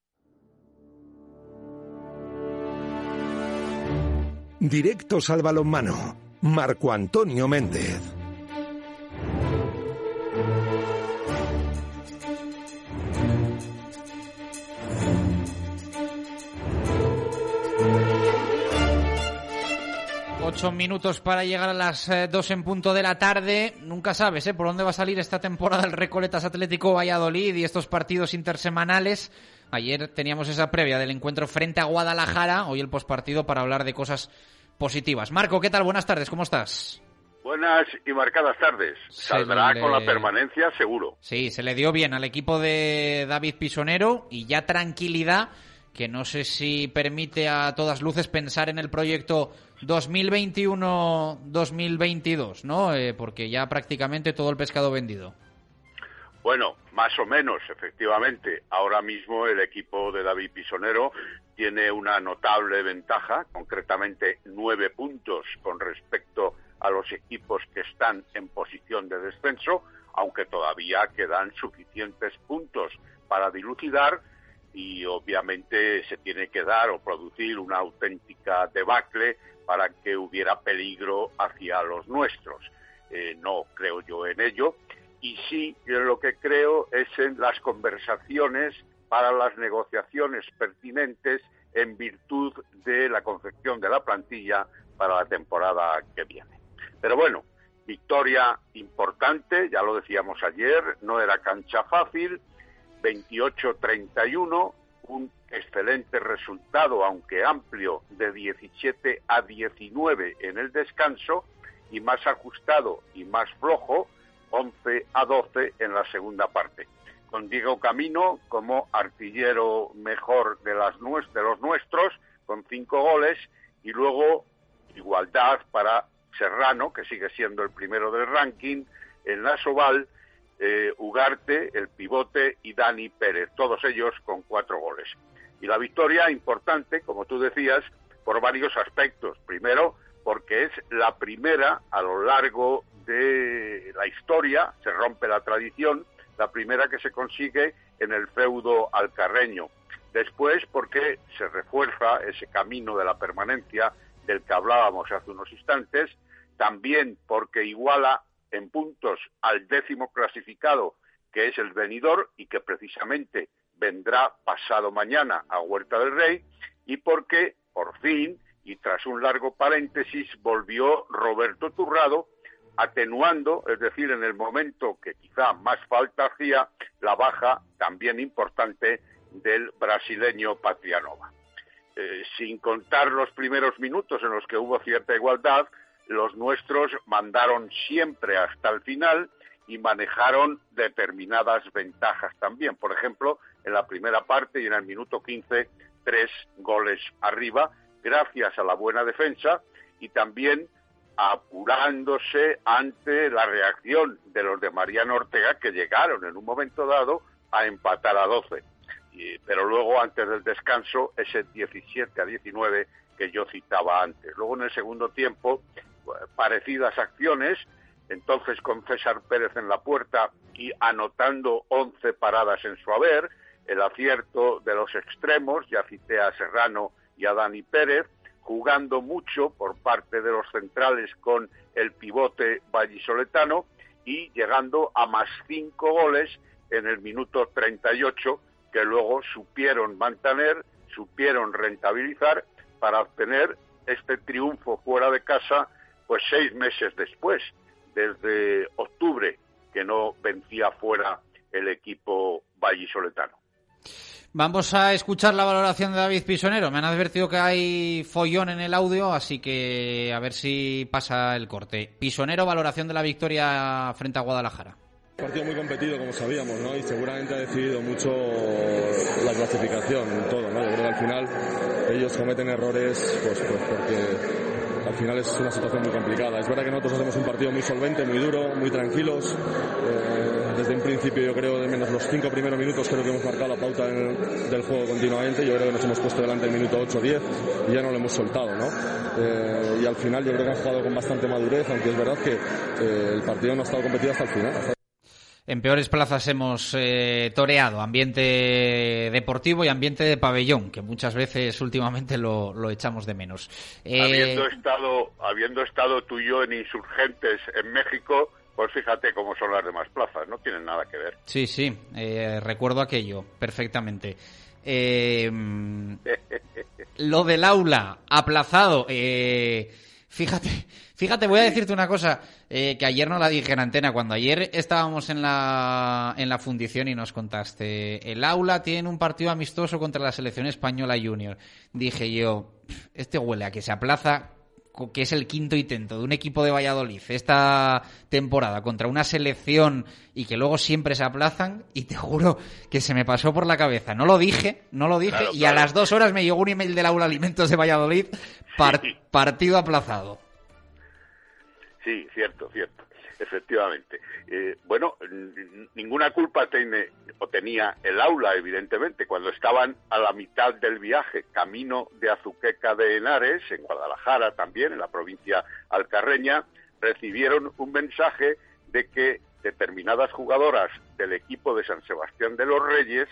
S2: Directos al balonmano Marco Antonio Méndez.
S4: Ocho minutos para llegar a las eh, dos en punto de la tarde. Nunca sabes ¿eh? por dónde va a salir esta temporada el Recoletas Atlético Valladolid y estos partidos intersemanales. Ayer teníamos esa previa del encuentro frente a Guadalajara, hoy el pospartido para hablar de cosas positivas. Marco, ¿qué tal? Buenas tardes, ¿cómo estás?
S20: Buenas y marcadas tardes. Saldrá con la permanencia seguro.
S4: Sí, se le dio bien al equipo de David Pisonero y ya tranquilidad que no sé si permite a todas luces pensar en el proyecto 2021-2022, ¿no? Eh, porque ya prácticamente todo el pescado vendido.
S20: Bueno, más o menos, efectivamente. Ahora mismo el equipo de David Pisonero tiene una notable ventaja, concretamente nueve puntos con respecto a los equipos que están en posición de descenso, aunque todavía quedan suficientes puntos para dilucidar y obviamente se tiene que dar o producir una auténtica debacle para que hubiera peligro hacia los nuestros. Eh, no creo yo en ello y sí lo que creo es en las conversaciones para las negociaciones pertinentes en virtud de la confección de la plantilla para la temporada que viene. Pero bueno, victoria importante, ya lo decíamos ayer, no era cancha fácil, 28-31, un excelente resultado, aunque amplio, de 17 a 19 en el descanso y más ajustado y más flojo, 11 a 12 en la segunda parte con Diego Camino como artillero mejor de, las, de los nuestros, con cinco goles, y luego igualdad para Serrano, que sigue siendo el primero del ranking, en la Soval, eh, Ugarte, el pivote, y Dani Pérez, todos ellos con cuatro goles. Y la victoria importante, como tú decías, por varios aspectos. Primero, porque es la primera a lo largo de la historia, se rompe la tradición, la primera que se consigue en el feudo alcarreño. Después, porque se refuerza ese camino de la permanencia del que hablábamos hace unos instantes, también porque iguala en puntos al décimo clasificado, que es el venidor y que precisamente vendrá pasado mañana a Huerta del Rey, y porque, por fin, y tras un largo paréntesis volvió Roberto Turrado atenuando, es decir, en el momento que quizá más falta hacía, la baja también importante del brasileño Patrianova. Eh, sin contar los primeros minutos en los que hubo cierta igualdad, los nuestros mandaron siempre hasta el final y manejaron determinadas ventajas también. Por ejemplo, en la primera parte y en el minuto 15, tres goles arriba, gracias a la buena defensa y también apurándose ante la reacción de los de Mariano Ortega que llegaron en un momento dado a empatar a 12. pero luego, antes del descanso, ese 17 a 19 que yo citaba antes. Luego, en el segundo tiempo, parecidas acciones, entonces con César Pérez en la puerta y anotando 11 paradas en su haber, el acierto de los extremos, ya cité a Serrano y a Dani Pérez, jugando mucho por parte de los centrales con el pivote vallisoletano y llegando a más cinco goles en el minuto 38 que luego supieron mantener, supieron rentabilizar para obtener este triunfo fuera de casa pues seis meses después, desde octubre que no vencía fuera el equipo vallisoletano.
S4: Vamos a escuchar la valoración de David Pisonero. Me han advertido que hay follón en el audio, así que a ver si pasa el corte. Pisonero, valoración de la victoria frente a Guadalajara.
S21: Partido muy competido, como sabíamos, ¿no? Y seguramente ha decidido mucho la clasificación, todo, ¿no? Yo creo que al final ellos cometen errores, pues, pues porque al final es una situación muy complicada. Es verdad que nosotros hacemos un partido muy solvente, muy duro, muy tranquilos. Eh, desde un principio yo creo de menos los cinco primeros minutos creo que hemos marcado la pauta del juego continuamente. Yo creo que nos hemos puesto delante el minuto 8-10 y ya no lo hemos soltado, ¿no? Eh, y al final yo creo que han jugado con bastante madurez, aunque es verdad que eh, el partido no ha estado competido hasta el final
S4: en peores plazas hemos eh, toreado, ambiente deportivo y ambiente de pabellón, que muchas veces últimamente lo, echamos de menos.
S20: Eh, habiendo, estado, habiendo estado tú y yo en insurgentes en México, pues fíjate cómo son las demás plazas, no tienen nada que ver.
S4: Sí, sí, eh, recuerdo aquello perfectamente. *laughs* lo del aula aplazado. fíjate, fíjate, voy a decirte una cosa. Eh, que ayer no la dije en antena. Cuando ayer estábamos en la, en la fundición y nos contaste, el aula tiene un partido amistoso contra la selección española junior. Dije yo, este huele a que se aplaza, que es el quinto intento de un equipo de Valladolid esta temporada contra una selección y que luego siempre se aplazan y te juro que se me pasó por la cabeza. No lo dije, no lo dije y a las dos horas me llegó un email del aula alimentos de Valladolid, partido aplazado.
S20: Sí, cierto, cierto, efectivamente. Eh, bueno, ninguna culpa tiene o tenía el aula, evidentemente, cuando estaban a la mitad del viaje, camino de Azuqueca de Henares, en Guadalajara también, en la provincia alcarreña, recibieron un mensaje de que determinadas jugadoras del equipo de San Sebastián de los Reyes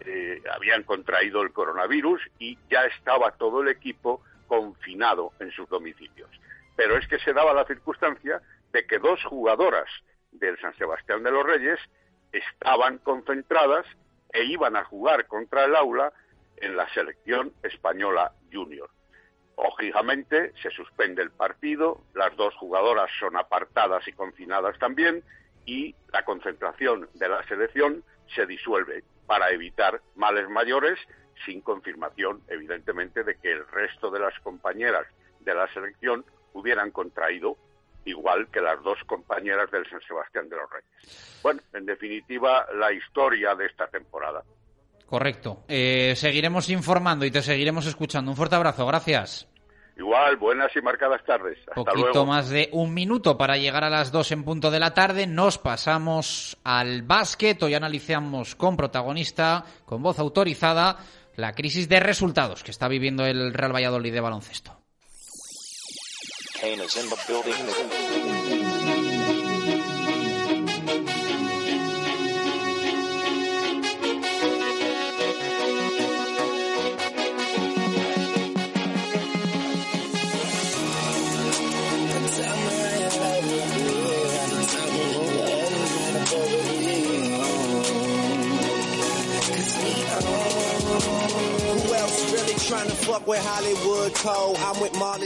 S20: eh, habían contraído el coronavirus y ya estaba todo el equipo confinado en sus domicilios pero es que se daba la circunstancia de que dos jugadoras del San Sebastián de los Reyes estaban concentradas e iban a jugar contra el aula en la selección española junior. Lógicamente se suspende el partido, las dos jugadoras son apartadas y confinadas también y la concentración de la selección se disuelve para evitar males mayores sin confirmación, evidentemente, de que el resto de las compañeras de la selección hubieran contraído igual que las dos compañeras del San Sebastián de los Reyes. Bueno, en definitiva, la historia de esta temporada.
S4: Correcto. Eh, seguiremos informando y te seguiremos escuchando. Un fuerte abrazo, gracias.
S20: Igual, buenas y marcadas tardes. Hasta
S4: Poquito más de un minuto para llegar a las dos en punto de la tarde. Nos pasamos al básquet. Hoy analizamos con protagonista, con voz autorizada, la crisis de resultados que está viviendo el Real Valladolid de baloncesto. Kane is in the building.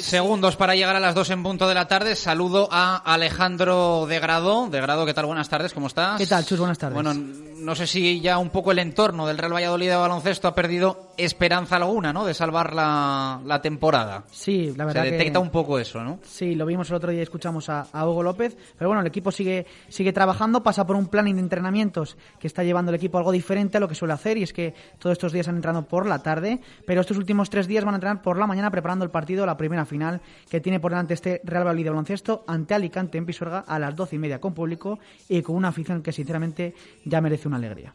S4: Segundos para llegar a las dos en punto de la tarde. Saludo a Alejandro de Grado. De Grado, ¿qué tal? Buenas tardes, ¿cómo estás?
S22: ¿Qué tal, Chus? Buenas tardes.
S4: Bueno, no sé si ya un poco el entorno del Real Valladolid de baloncesto ha perdido esperanza alguna, ¿no? De salvar la, la temporada.
S22: Sí, la verdad
S4: Se detecta un poco eso, ¿no?
S22: Sí, lo vimos el otro día y escuchamos a, a, Hugo López. Pero bueno, el equipo sigue, sigue trabajando, pasa por un planning de entrenamientos que está llevando el equipo algo diferente a lo que suele hacer y es que todos estos días han entrado por la tarde, pero estos últimos tres días van a entrenar por la mañana preparando el partido, la primera final que tiene por delante este Real Valladolid baloncesto ante Alicante en Pisuerga a las doce y media con público y con una afición que sinceramente ya merece una alegría.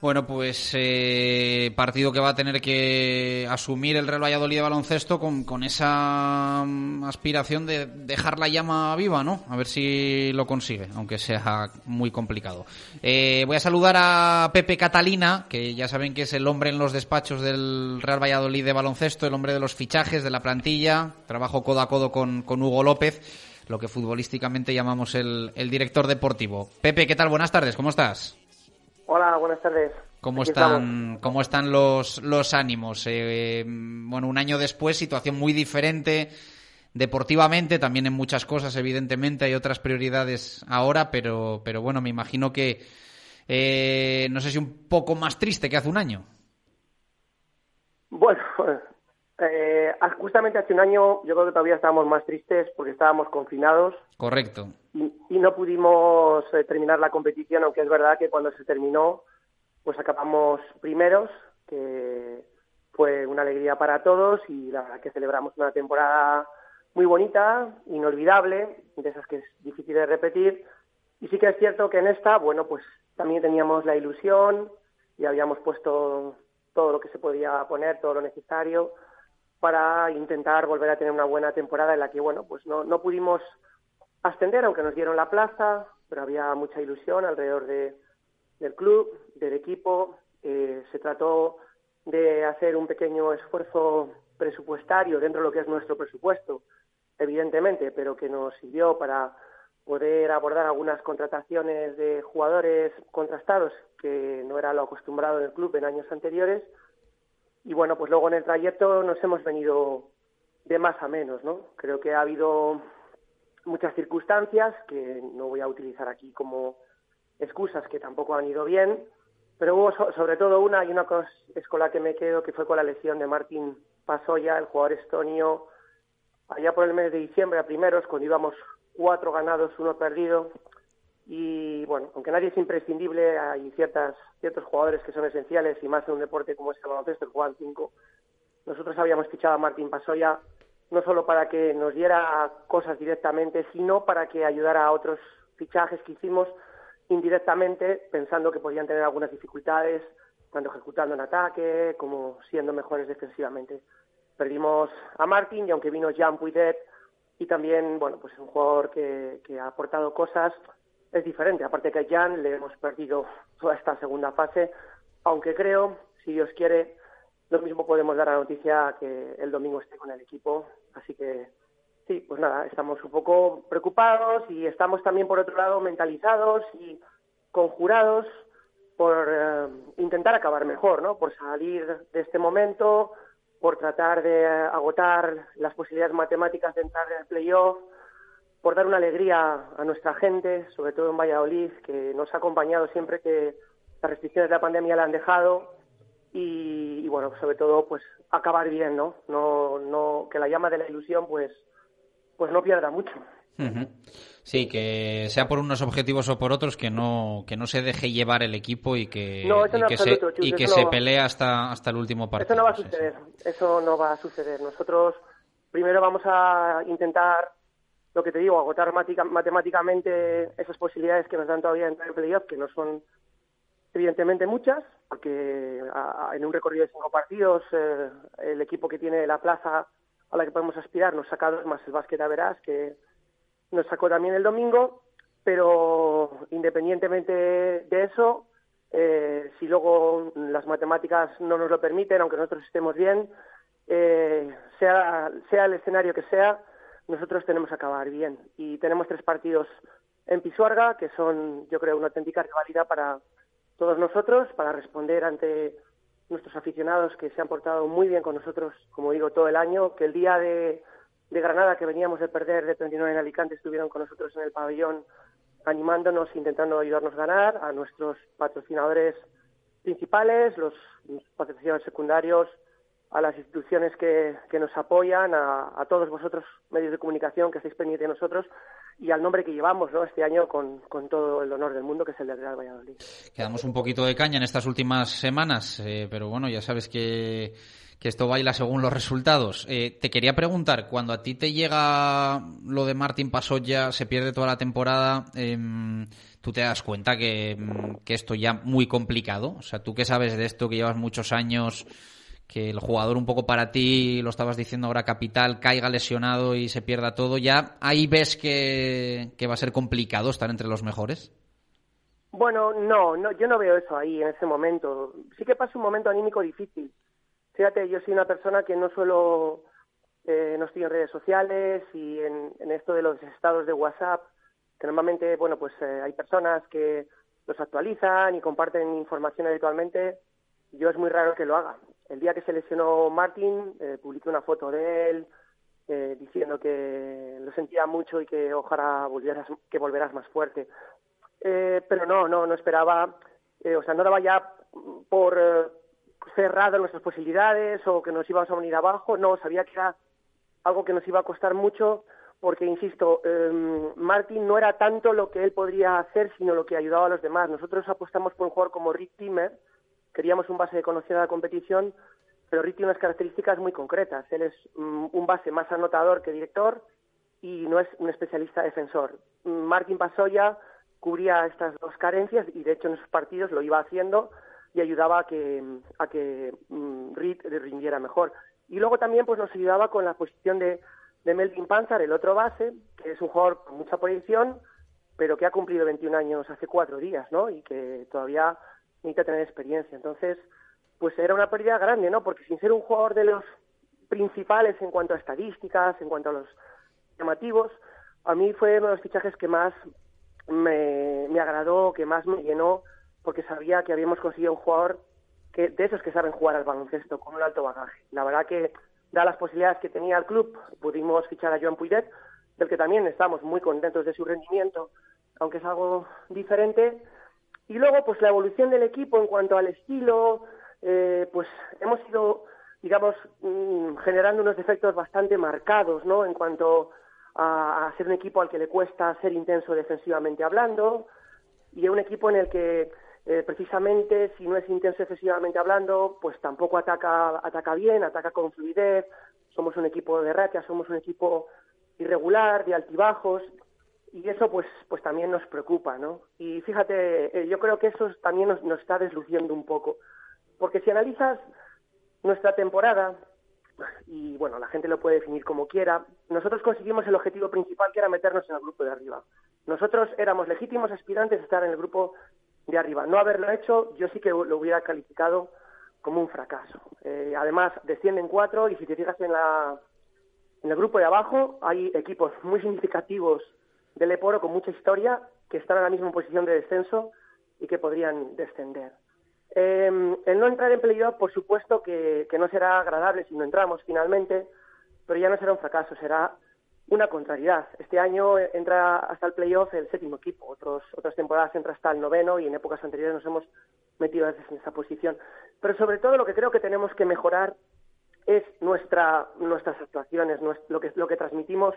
S4: Bueno, pues eh, partido que va a tener que asumir el Real Valladolid de baloncesto con, con esa mm, aspiración de dejar la llama viva, ¿no? A ver si lo consigue, aunque sea muy complicado. Eh, voy a saludar a Pepe Catalina, que ya saben que es el hombre en los despachos del Real Valladolid de baloncesto, el hombre de los fichajes, de la plantilla, trabajo codo a codo con, con Hugo López, lo que futbolísticamente llamamos el, el director deportivo. Pepe, ¿qué tal? Buenas tardes, ¿cómo estás?
S23: Hola, buenas tardes.
S4: ¿Cómo están, ¿Cómo están los, los ánimos? Eh, bueno, un año después, situación muy diferente deportivamente, también en muchas cosas, evidentemente, hay otras prioridades ahora, pero, pero bueno, me imagino que eh, no sé si un poco más triste que hace un año.
S23: Bueno, eh, justamente hace un año yo creo que todavía estábamos más tristes porque estábamos confinados.
S4: Correcto.
S23: Y, y no pudimos eh, terminar la competición, aunque es verdad que cuando se terminó, pues acabamos primeros, que fue una alegría para todos y la verdad que celebramos una temporada muy bonita, inolvidable, de esas que es difícil de repetir. Y sí que es cierto que en esta, bueno, pues también teníamos la ilusión y habíamos puesto todo lo que se podía poner, todo lo necesario para intentar volver a tener una buena temporada en la que, bueno, pues no, no pudimos ascender, aunque nos dieron la plaza, pero había mucha ilusión alrededor de, del club, del equipo. Eh, se trató de hacer un pequeño esfuerzo presupuestario dentro de lo que es nuestro presupuesto, evidentemente, pero que nos sirvió para poder abordar algunas contrataciones de jugadores contrastados, que no era lo acostumbrado del club en años anteriores. Y bueno, pues luego en el trayecto nos hemos venido de más a menos, ¿no? Creo que ha habido muchas circunstancias que no voy a utilizar aquí como excusas que tampoco han ido bien, pero hubo so sobre todo una y una cosa es con la que me quedo, que fue con la lesión de Martín Pasoya, el jugador estonio, allá por el mes de diciembre a primeros, cuando íbamos cuatro ganados, uno perdido. Y bueno, aunque nadie es imprescindible, hay ciertas, ciertos jugadores que son esenciales y más en un deporte como es el baloncesto, el juegan cinco. Nosotros habíamos fichado a Martín Pasoya no solo para que nos diera cosas directamente, sino para que ayudara a otros fichajes que hicimos indirectamente, pensando que podían tener algunas dificultades, tanto ejecutando en ataque como siendo mejores defensivamente. Perdimos a Martín y aunque vino Jean Puidet y también, bueno, pues es un jugador que, que ha aportado cosas, es diferente. Aparte que Jan le hemos perdido toda esta segunda fase, aunque creo, si Dios quiere, lo mismo podemos dar la noticia que el domingo esté con el equipo. Así que sí, pues nada, estamos un poco preocupados y estamos también por otro lado mentalizados y conjurados por eh, intentar acabar mejor, ¿no? Por salir de este momento, por tratar de agotar las posibilidades matemáticas de entrar en el playoff, por dar una alegría a nuestra gente, sobre todo en Valladolid, que nos ha acompañado siempre que las restricciones de la pandemia la han dejado y, y, bueno, sobre todo pues acabar bien, ¿no? No, no que la llama de la ilusión pues, pues no pierda mucho.
S4: Uh -huh. Sí, que sea por unos objetivos o por otros, que no que no se deje llevar el equipo y que,
S23: no,
S4: y
S23: no
S4: que se,
S23: Chus,
S4: y que
S23: eso
S4: se
S23: no-
S4: pelee hasta, hasta el último partido.
S23: Eso no va a
S4: sí, sí.
S23: suceder, eso no va a suceder. Nosotros primero vamos a intentar, lo que te digo, agotar matemáticamente esas posibilidades que nos dan todavía de entrar en playoff, que no son evidentemente muchas, porque en un recorrido de cinco partidos eh, el equipo que tiene la plaza a la que podemos aspirar nos saca dos más el básquet a verás, que nos sacó también el domingo, pero independientemente de eso, eh, si luego las matemáticas no nos lo permiten, aunque nosotros estemos bien, eh, sea, sea el escenario que sea, nosotros tenemos que acabar bien. Y tenemos tres partidos en Pisuarga, que son, yo creo, una auténtica rivalidad para todos nosotros, para responder ante nuestros aficionados que se han portado muy bien con nosotros, como digo, todo el año, que el día de, de Granada que veníamos de perder de 39 en Alicante estuvieron con nosotros en el pabellón animándonos, intentando ayudarnos a ganar, a nuestros patrocinadores principales, los patrocinadores secundarios, a las instituciones que, que nos apoyan, a, a, todos vosotros, medios de comunicación que estáis pendientes de nosotros y al nombre que llevamos ¿no? este año con, con, todo el honor del mundo, que es el de Real Valladolid.
S4: Quedamos un poquito de caña en estas últimas semanas, eh, pero bueno, ya sabes que, que, esto baila según los resultados. Eh, te quería preguntar, cuando a ti te llega lo de Martín Pasoya, se pierde toda la temporada, eh, ¿tú te das cuenta que, que esto ya muy complicado? O sea, tú que sabes de esto, que llevas muchos años que el jugador un poco para ti, lo estabas diciendo ahora, capital, caiga lesionado y se pierda todo, ¿ya ahí ves que, que va a ser complicado estar entre los mejores?
S23: Bueno, no, no, yo no veo eso ahí en ese momento. Sí que pasa un momento anímico difícil. Fíjate, yo soy una persona que no suelo, eh, no estoy en redes sociales y en, esto de los estados de WhatsApp, que normalmente, bueno, pues eh, hay personas que los actualizan y comparten información habitualmente. Yo es muy raro que lo haga el día que se lesionó Martin, eh, publiqué una foto de él eh, diciendo que lo sentía mucho y que ojalá volvieras, que volverás más fuerte. Eh, pero no, no, no esperaba, eh, o sea, no daba ya por eh, cerrado nuestras posibilidades o que nos íbamos a venir abajo, no, sabía que era algo que nos iba a costar mucho porque, insisto, eh, Martin no era tanto lo que él podría hacer, sino lo que ayudaba a los demás. Nosotros apostamos por un jugador como Rick Timmer, queríamos un base de conocida de la competición, pero Rick tiene unas características muy concretas. Él es mm, un base más anotador que director y no es un especialista defensor. Mm, Martín Pasoya cubría estas dos carencias y de hecho en esos partidos lo iba haciendo y ayudaba a que, a que mm, Reed rindiera mejor. Y luego también pues nos ayudaba con la posición de, de Melvin Panzar, el otro base, que es un jugador con mucha proyección, pero que ha cumplido 21 años hace cuatro días, ¿no? Y que todavía necesita tener experiencia. Entonces, pues era una pérdida grande, ¿no? Porque sin ser un jugador de los principales en cuanto a estadísticas, en cuanto a los llamativos, a mí fue uno de los fichajes que más me, me agradó, que más me llenó, porque sabía que habíamos conseguido un jugador que, de esos que saben jugar al baloncesto, con un alto bagaje. La verdad que, da las posibilidades que tenía el club, pudimos fichar a Joan Puidet, del que también estamos muy contentos de su rendimiento, aunque es algo diferente, y luego, pues la evolución del equipo en cuanto al estilo, eh, pues hemos ido, digamos, mm, generando unos defectos bastante marcados, ¿no? En cuanto a, ser un equipo al que le cuesta ser intenso defensivamente hablando, y un equipo en el que eh, precisamente si no es intenso defensivamente hablando, pues tampoco ataca, ataca bien, ataca con fluidez, somos un equipo de rachas, somos un equipo irregular, de altibajos, y eso pues pues también nos preocupa no y fíjate eh, yo creo que eso también nos, está desluciendo un poco porque si analizas nuestra temporada y bueno la gente lo puede definir como quiera nosotros conseguimos el objetivo principal que era meternos en el grupo de arriba. Nosotros éramos legítimos aspirantes a estar en el grupo de arriba. No haberlo hecho yo sí que lo hubiera calificado como un fracaso. Eh, además descienden cuatro y si te fijas en la en el grupo de abajo hay equipos muy significativos del Eporo con mucha historia que están ahora mismo en posición de descenso y que podrían descender. Eh, el no entrar en playoff, por supuesto que, que, no será agradable si no entramos finalmente, pero ya no será un fracaso, será una contrariedad. Este año entra hasta el playoff el séptimo equipo, Otros, otras temporadas entra hasta el noveno y en épocas anteriores nos hemos metido a veces en esa posición. Pero sobre todo lo que creo que tenemos que mejorar es nuestra, nuestras actuaciones, lo que, lo que transmitimos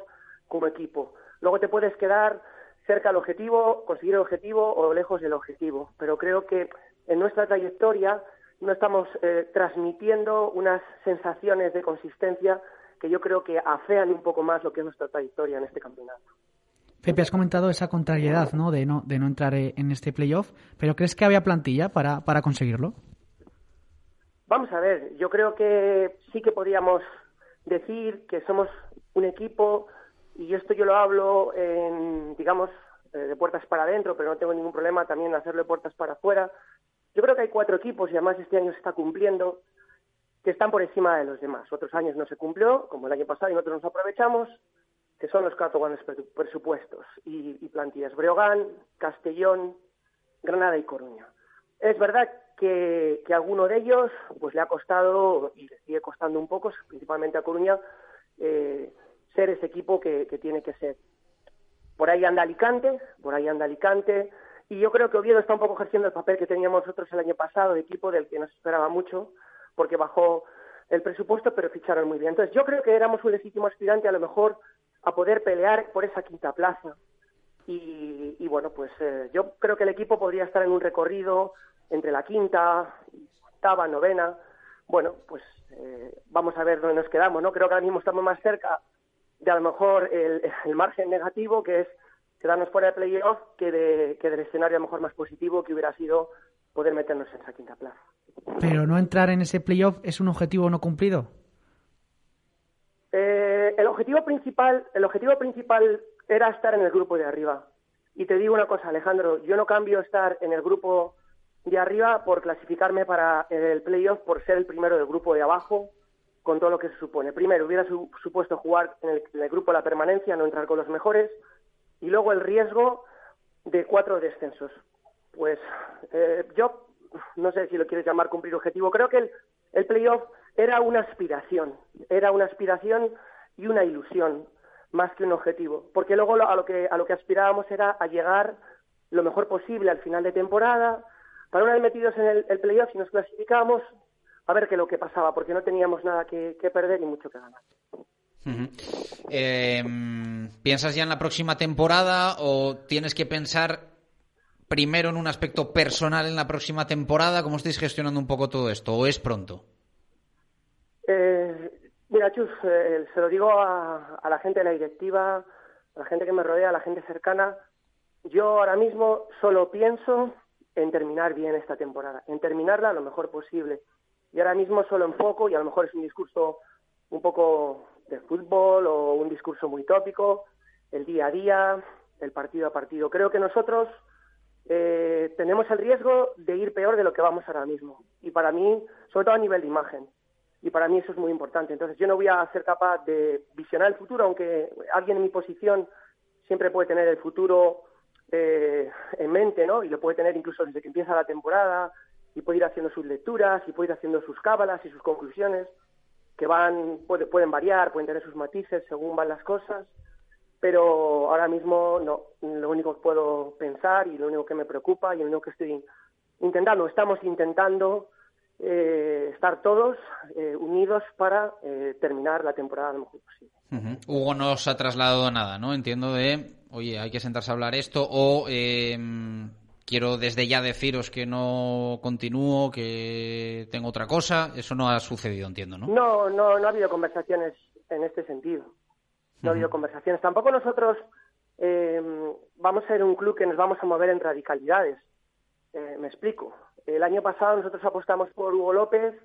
S23: como equipo. Luego te puedes quedar cerca del objetivo, conseguir el objetivo o lejos del objetivo. Pero creo que en nuestra trayectoria no estamos eh, transmitiendo unas sensaciones de consistencia que yo creo que afean un poco más lo que es nuestra trayectoria en este campeonato.
S22: Pepe, has comentado esa contrariedad ¿no? De, no, de no entrar eh, en este playoff, pero ¿crees que había plantilla para, para conseguirlo?
S23: Vamos a ver, yo creo que sí que podríamos decir que somos un equipo y esto yo lo hablo digamos, eh, de puertas para adentro, pero no tengo ningún problema también hacerlo de puertas para afuera. Yo creo que hay cuatro equipos, y además este año se está cumpliendo, que están por encima de los demás. Otros años no se cumplió, como el año pasado, y nosotros nos aprovechamos, que son los cuatro grandes presupuestos y, y plantillas. Breogán, Castellón, Granada y Coruña. Es verdad que, que a alguno de ellos pues le ha costado y le sigue costando un poco, principalmente a Coruña, eh, ser ese equipo que, tiene que ser. Por ahí anda Alicante, por ahí anda Alicante, y yo creo que Oviedo está un poco ejerciendo el papel que teníamos nosotros el año pasado, de equipo del que nos esperaba mucho, porque bajó el presupuesto, pero ficharon muy bien. Entonces, yo creo que éramos un legítimo aspirante a lo mejor a poder pelear por esa quinta plaza. Y, y bueno, pues eh, yo creo que el equipo podría estar en un recorrido entre la quinta, octava, novena. Bueno, pues eh, vamos a ver dónde nos quedamos, ¿no? Creo que ahora mismo estamos más cerca de a lo mejor el, el margen negativo, que es quedarnos fuera de playoff, que, de, que del escenario a lo mejor más positivo, que hubiera sido poder meternos en esa quinta plaza.
S22: Pero no entrar en ese playoff es un objetivo no cumplido.
S23: Eh, el objetivo principal, el objetivo principal era estar en el grupo de arriba. Y te digo una cosa, Alejandro, yo no cambio estar en el grupo de arriba por clasificarme para el playoff por ser el primero del grupo de abajo, con todo lo que se supone. Primero, hubiera su, supuesto jugar en el, en el, grupo la permanencia, no entrar con los mejores, y luego el riesgo de cuatro descensos. Pues eh, yo no sé si lo quieres llamar cumplir objetivo, creo que el, el playoff era una aspiración, era una aspiración y una ilusión más que un objetivo, porque luego a lo que a lo que aspirábamos era a llegar lo mejor posible al final de temporada, para una vez metidos en el, playoff, si nos clasificábamos, a ver qué es lo que pasaba, porque no teníamos nada que, que perder y mucho que ganar.
S4: Uh -huh. eh, ¿Piensas ya en la próxima temporada o tienes que pensar primero en un aspecto personal en la próxima temporada? ¿Cómo estáis gestionando un poco todo esto? ¿O es pronto?
S23: Eh, mira, Chus, eh, se lo digo a, a, la gente de la directiva, a la gente que me rodea, a la gente cercana. Yo ahora mismo solo pienso en terminar bien esta temporada, en terminarla lo mejor posible. Y ahora mismo solo enfoco, y a lo mejor es un discurso un poco de fútbol o un discurso muy tópico, el día a día, el partido a partido. Creo que nosotros eh, tenemos el riesgo de ir peor de lo que vamos ahora mismo. Y para mí, sobre todo a nivel de imagen. Y para mí eso es muy importante. Entonces yo no voy a ser capaz de visionar el futuro, aunque alguien en mi posición siempre puede tener el futuro eh, en mente, ¿no? Y lo puede tener incluso desde que empieza la temporada, y puede ir haciendo sus lecturas, y puede ir haciendo sus cábalas y sus conclusiones que van puede, pueden variar, pueden tener sus matices según van las cosas, pero ahora mismo no, lo único que puedo pensar y lo único que me preocupa y lo único que estoy intentando, estamos intentando eh, estar todos eh, unidos para eh, terminar la temporada lo mejor posible.
S4: Uh -huh. Hugo no os ha trasladado nada, ¿no? Entiendo de, oye, hay que sentarse a hablar esto o quiero desde ya deciros que no continúo, que tengo otra cosa. Eso no ha sucedido, entiendo, ¿no?
S23: No, no, no ha habido conversaciones en este sentido. No uh -huh. ha habido conversaciones. Tampoco nosotros eh, vamos a ser un club que nos vamos a mover en radicalidades. Eh, me explico. El año pasado nosotros apostamos por Hugo López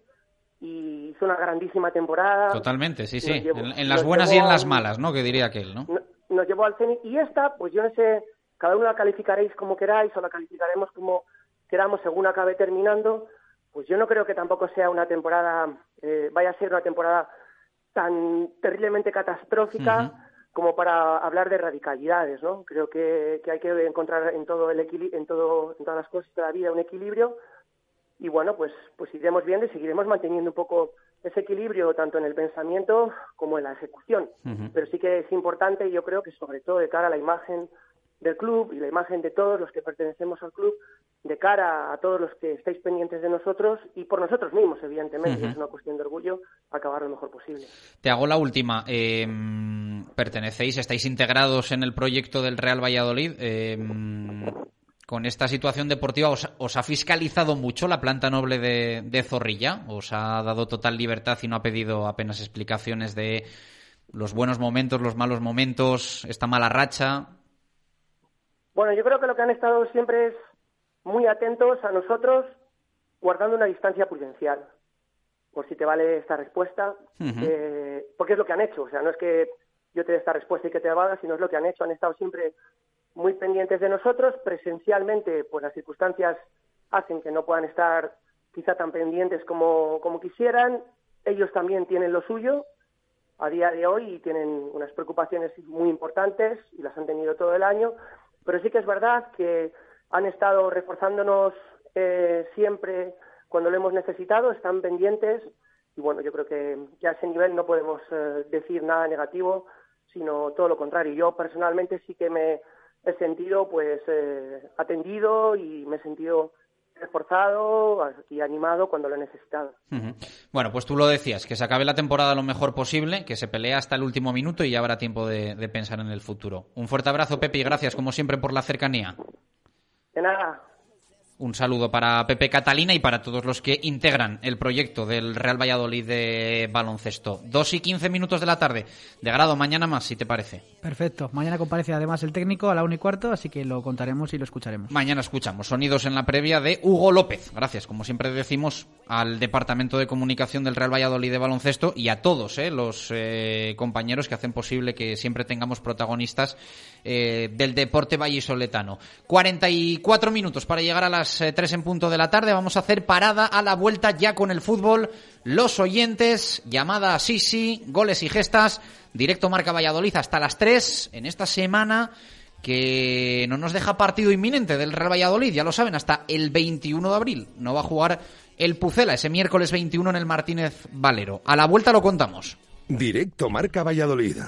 S23: y hizo una grandísima temporada.
S4: Totalmente, sí, sí. Llevó, en, en, las buenas y en las malas, ¿no? Que diría aquel, ¿no?
S23: Nos llevó al Zenit. Y esta, pues yo no sé cada uno la calificaréis como queráis o la calificaremos como queramos según acabe terminando, pues yo no creo que tampoco sea una temporada, eh, vaya a ser una temporada tan terriblemente catastrófica uh -huh. como para hablar de radicalidades, ¿no? Creo que, que hay que encontrar en todo el en todo en todas las cosas de la vida un equilibrio y bueno, pues pues iremos viendo y seguiremos manteniendo un poco ese equilibrio tanto en el pensamiento como en la ejecución. Uh -huh. Pero sí que es importante, yo creo que sobre todo de cara a la imagen del club y la imagen de todos los que pertenecemos al club de cara a todos los que estáis pendientes de nosotros y por nosotros mismos, evidentemente, uh -huh. es una cuestión de orgullo acabar lo mejor posible.
S4: Te hago la última. Eh, pertenecéis, estáis integrados en el proyecto del Real Valladolid. Eh, con esta situación deportiva, ¿os, ¿os, ha fiscalizado mucho la planta noble de, de Zorrilla? ¿Os ha dado total libertad y no ha pedido apenas explicaciones de los buenos momentos, los malos momentos, esta mala racha?
S23: Bueno, yo creo que lo que han estado siempre es muy atentos a nosotros, guardando una distancia prudencial, por si te vale esta respuesta, uh -huh. eh, porque es lo que han hecho. O sea, no es que yo te dé esta respuesta y que te valga, sino es lo que han hecho. Han estado siempre muy pendientes de nosotros, presencialmente, pues las circunstancias hacen que no puedan estar quizá tan pendientes como, como quisieran. Ellos también tienen lo suyo a día de hoy y tienen unas preocupaciones muy importantes y las han tenido todo el año pero sí que es verdad que han estado reforzándonos eh, siempre cuando lo hemos necesitado, están pendientes y bueno, yo creo que ya a ese nivel no podemos eh, decir nada negativo, sino todo lo contrario. Yo personalmente sí que me he sentido pues eh, atendido y me he sentido esforzado y animado cuando lo he necesitado.
S4: Bueno, pues tú lo decías, que se acabe la temporada lo mejor posible, que se pelea hasta el último minuto y ya habrá tiempo de, de pensar en el futuro. Un fuerte abrazo, Pepe, y gracias como siempre por la cercanía.
S23: De nada,
S4: Un saludo para Pepe Catalina y para todos los que integran el proyecto del Real Valladolid de baloncesto. Dos y quince minutos de la tarde. De grado, mañana más, si te parece.
S22: Perfecto. Mañana comparece además el técnico a la 1 y cuarto, así que lo contaremos y lo escucharemos.
S4: Mañana escuchamos sonidos en la previa de Hugo López. Gracias, como siempre decimos, al Departamento de Comunicación del Real Valladolid de baloncesto y a todos eh, los eh, compañeros que hacen posible que siempre tengamos protagonistas eh, del deporte vallisoletano. 44 minutos para llegar a las eh, 3 en punto de la tarde. Vamos a hacer parada a la vuelta ya con el fútbol. Los oyentes, llamada a Sisi, goles y gestas. Directo Marca Valladolid hasta las 3 en esta semana que no nos deja partido inminente del Real Valladolid, ya lo saben, hasta el 21 de abril. No va a jugar el Pucela ese miércoles 21 en el Martínez Valero. A la vuelta lo contamos.
S2: Directo Marca Valladolid.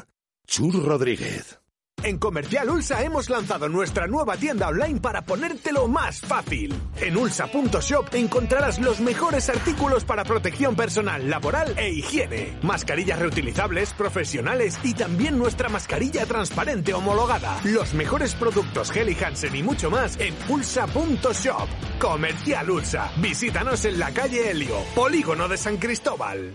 S2: Chur Rodríguez.
S5: En Comercial Ulsa hemos lanzado nuestra nueva tienda online para ponértelo más fácil. En ulsa.shop encontrarás los mejores artículos para protección personal, laboral e higiene. Mascarillas reutilizables, profesionales y también nuestra mascarilla transparente homologada. Los mejores productos Heli Hansen y mucho más en ulsa.shop. Comercial Ulsa. Visítanos en la calle Helio, Polígono de San Cristóbal.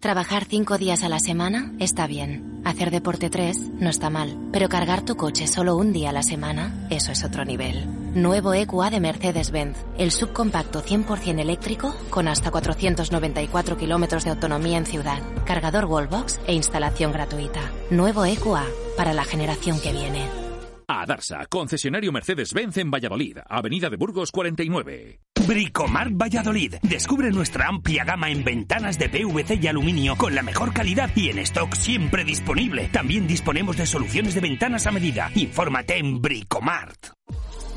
S24: Trabajar cinco días a la semana está bien. Hacer deporte tres no está mal. Pero cargar tu coche solo un día a la semana, eso es otro nivel. Nuevo EQA de Mercedes-Benz. El subcompacto 100% eléctrico con hasta 494 kilómetros de autonomía en ciudad. Cargador Wallbox e instalación gratuita. Nuevo EQA para la generación que viene.
S8: A Darsa, concesionario Mercedes-Benz en Valladolid, Avenida de Burgos 49.
S10: Bricomar Valladolid. Descubre nuestra amplia gama en ventanas de PVC y aluminio con la mejor calidad y en stock siempre disponible. También disponemos de soluciones de ventanas a medida. Infórmate en Bricomart.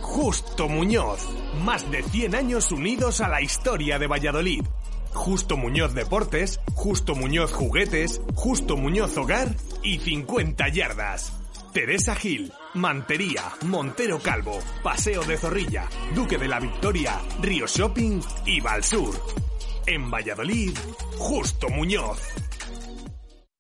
S5: Justo Muñoz. Más de 100 años unidos a la historia de Valladolid. Justo Muñoz Deportes, Justo Muñoz Juguetes, Justo Muñoz Hogar y 50 Yardas. Teresa Gil, Mantería, Montero Calvo, Paseo de Zorrilla, Duque de la Victoria, Río Shopping y Valsur. En Valladolid, Justo Muñoz.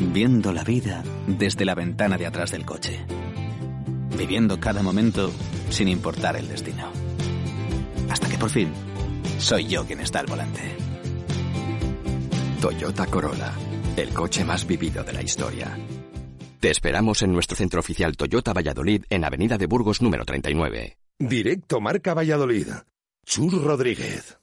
S15: viendo la vida desde la ventana de atrás del coche. Viviendo cada momento sin importar el destino. Hasta que por fin soy yo quien está al volante.
S16: Toyota Corolla, el coche más vivido de la historia. Te esperamos en nuestro centro oficial Toyota Valladolid en Avenida de Burgos número 39.
S2: Directo Marca Valladolid. Chur Rodríguez.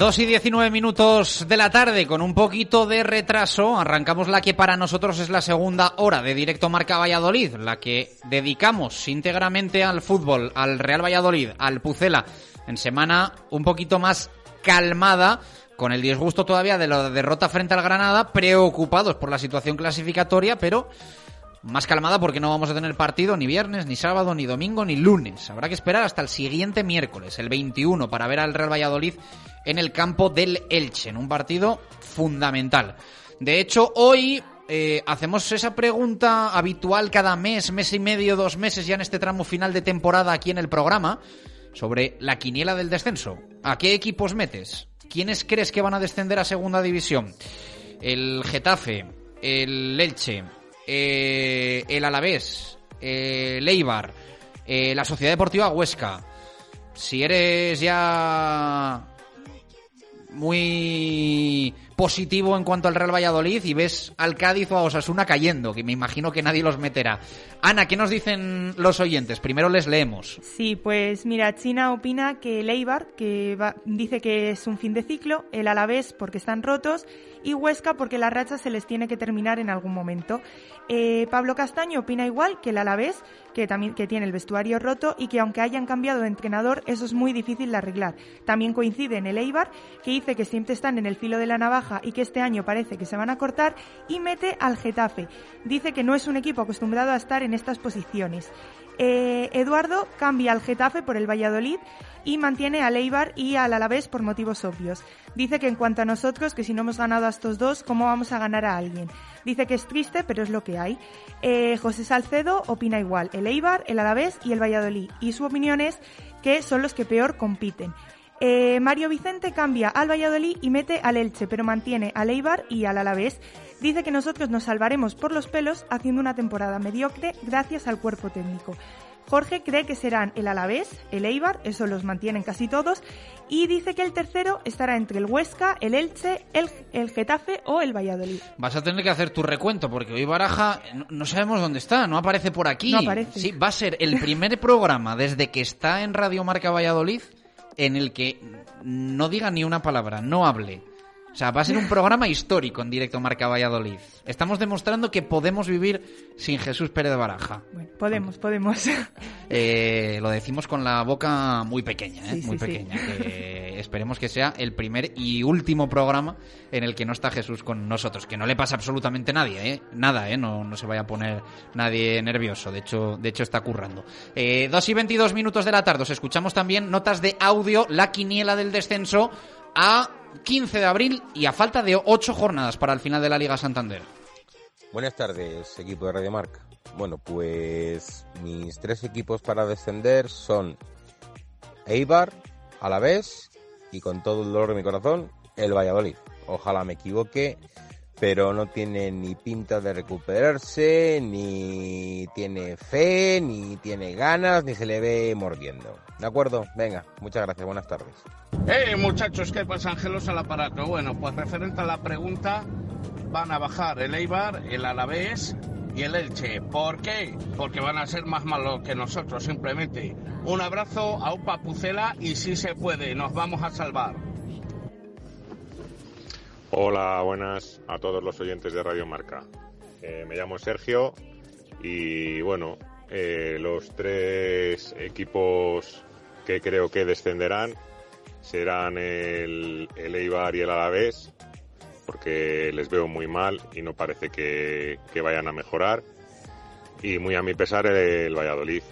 S4: 2 y 19 minutos de la tarde, con un poquito de retraso, arrancamos la que para nosotros es la segunda hora de Directo Marca Valladolid, la que dedicamos íntegramente al fútbol, al Real Valladolid, al Pucela, en semana un poquito más calmada, con el disgusto todavía de la derrota frente al Granada, preocupados por la situación clasificatoria, pero más calmada porque no vamos a tener partido ni viernes, ni sábado, ni domingo, ni lunes. Habrá que esperar hasta el siguiente miércoles, el 21, para ver al Real Valladolid en el campo del Elche, en un partido fundamental. De hecho, hoy eh, hacemos esa pregunta habitual cada mes, mes y medio, dos meses ya en este tramo final de temporada aquí en el programa, sobre la quiniela del descenso. ¿A qué equipos metes? ¿Quiénes crees que van a descender a segunda división? El Getafe, el Elche, eh, el Alavés, eh, eh, la Sociedad Deportiva Huesca. Si eres ya muy positivo en cuanto al Real Valladolid y ves al Cádiz o a Osasuna cayendo, que me imagino que nadie los meterá. Ana, ¿qué nos dicen los oyentes? Primero les leemos.
S25: Sí, pues mira, China opina que el Eibar, que va- dice que es un fin de ciclo, el Alavés porque están rotos y Huesca porque la racha se les tiene que terminar en algún momento. Eh, Pablo Castaño opina igual que el Alavés, que también que tiene el vestuario roto y que aunque hayan cambiado de entrenador, eso es muy difícil de arreglar. También coincide en el Eibar, que dice que siempre están en el filo de la navaja y que este año parece que se van a cortar, y mete al Getafe. Dice que no es un equipo acostumbrado a estar en estas posiciones. Eh, Eduardo cambia al Getafe por el Valladolid y mantiene al Eibar y al Alavés por motivos obvios. Dice que en cuanto a nosotros, que si no hemos ganado a estos dos, ¿cómo vamos a ganar a alguien? Dice que es triste, pero es lo que hay. Eh, José Salcedo opina igual, el Eibar, el Alavés y el Valladolid. Y su opinión es que son los que peor compiten. Eh, Mario Vicente cambia al Valladolid y mete al Elche, pero mantiene al Eibar y al Alavés. Dice que nosotros nos salvaremos por los pelos haciendo una temporada mediocre gracias al cuerpo técnico. Jorge cree que serán el Alavés, el Eibar, eso los mantienen casi todos, y dice que el tercero estará entre el Huesca, el Elche, el, el Getafe o el Valladolid.
S4: Vas a tener que hacer tu recuento porque hoy Baraja no, no sabemos dónde está, no aparece por aquí.
S25: No aparece.
S4: Sí, va a ser el primer programa desde que está en Radio Marca Valladolid en el que no diga ni una palabra, no hable. O sea, va a ser un programa histórico en directo Marca Valladolid. Estamos demostrando que podemos vivir sin Jesús Pérez de Baraja.
S25: Podemos, podemos. *laughs*
S4: Eh, lo decimos con la boca muy pequeña, ¿eh?
S25: Sí,
S4: muy
S25: sí, sí.
S4: pequeña. que esperemos que sea el primer y último programa en el que no está Jesús con nosotros. Que no le pasa absolutamente nadie, ¿eh? Nada, ¿eh? No, no se vaya a poner nadie nervioso. De hecho, de hecho está currando. Eh, 2 y 22 minutos de la tarde. Os escuchamos también notas de audio, la quiniela del descenso a 15 de abril y a falta de 8 jornadas para el final de la Liga Santander.
S26: Buenas tardes, equipo de Radio Marca. Bueno, pues mis tres equipos para descender son Eibar, Alavés y con todo el dolor de mi corazón, el Valladolid. Ojalá me equivoque, pero no tiene ni pinta de recuperarse, ni tiene fe, ni tiene ganas, ni se le ve mordiendo. ¿De acuerdo? Venga, muchas gracias, buenas tardes.
S27: Eh, muchachos, ¿qué pasa? Ángelos al aparato. Bueno, pues referente a la pregunta, van a bajar el Eibar, el Alavés y el Elche. ¿Por qué? Porque van a ser más malos que nosotros, simplemente. Un abrazo a Upa Pucela y si se puede, nos vamos a salvar.
S28: Hola, buenas a todos los oyentes de Radio Marca. Eh, me llamo Sergio y bueno, eh, los tres equipos que creo que descenderán serán el, el Eibar y el Alavés, porque les veo muy mal y no parece que, que vayan a mejorar. Y muy a mi pesar el Valladolid,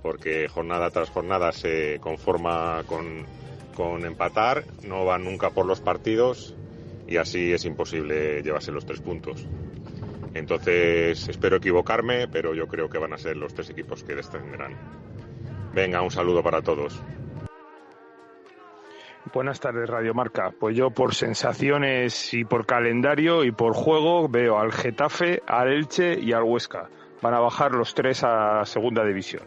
S28: porque jornada tras jornada se conforma con, con empatar, no van nunca por los partidos y así es imposible llevarse los tres puntos. Entonces espero equivocarme, pero yo creo que van a ser los tres equipos que descenderán. Venga, un saludo para todos.
S29: Buenas tardes, Radio Marca. Pues yo por sensaciones y por calendario y por juego veo al Getafe, al Elche y al Huesca. Van a bajar los tres a segunda división.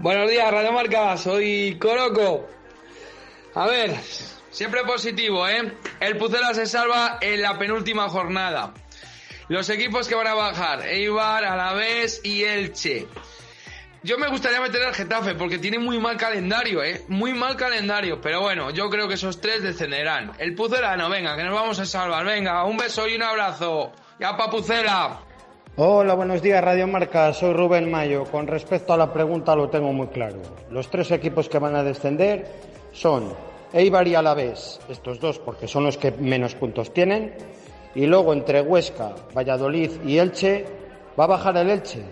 S30: Buenos días, Radio Marca, soy Coroco. A ver, siempre positivo, ¿eh? El Pucela se salva en la penúltima jornada. Los equipos que van a bajar, Eibar, Alavés y Elche. Yo me gustaría meter al Getafe porque tiene muy mal calendario, ¿eh? Muy mal calendario. Pero bueno, yo creo que esos tres descenderán. El Pucela no, venga, que nos vamos a salvar. Venga, un beso y un abrazo. Ya pa' Pucela.
S31: Hola, buenos días, Radio Marca. Soy Rubén Mayo. Con respecto a la pregunta lo tengo muy claro. Los tres equipos que van a descender son Eibar y Alavés, estos dos porque son los que menos puntos tienen, y luego entre Huesca, Valladolid y Elche va a bajar el Elche,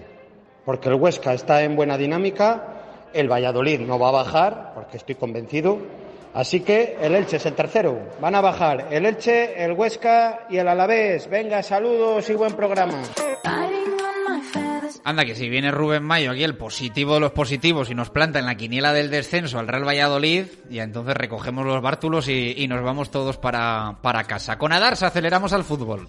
S31: porque el Huesca está en buena dinámica, el Valladolid no va a bajar, porque estoy convencido, así que el Elche es el tercero. Van a bajar el Elche, el Huesca y el Alavés. Venga, saludos y buen programa.
S4: Anda, que si viene Rubén Mayo aquí, el positivo de los positivos, y nos planta en la quiniela del descenso al Real Valladolid, y entonces recogemos los bártulos y, y nos vamos todos para, para casa. Con Adarsa aceleramos al fútbol.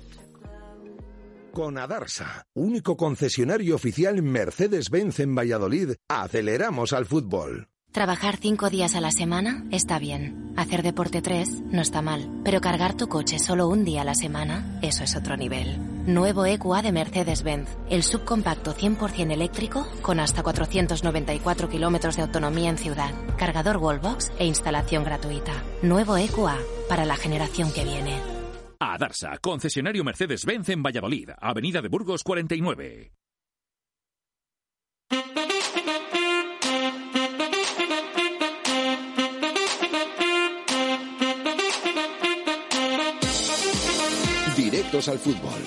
S2: Con Adarsa, único concesionario oficial Mercedes-Benz en Valladolid, aceleramos al fútbol.
S24: Trabajar cinco días a la semana está bien. Hacer deporte tres no está mal. Pero cargar tu coche solo un día a la semana, eso es otro nivel. Nuevo EQA de Mercedes-Benz. El subcompacto 100% eléctrico con hasta 494 kilómetros de autonomía en ciudad. Cargador Wallbox e instalación gratuita. Nuevo EQA para la generación que viene.
S8: A Darsa, concesionario Mercedes-Benz en Valladolid, Avenida de Burgos 49.
S2: Directos al fútbol.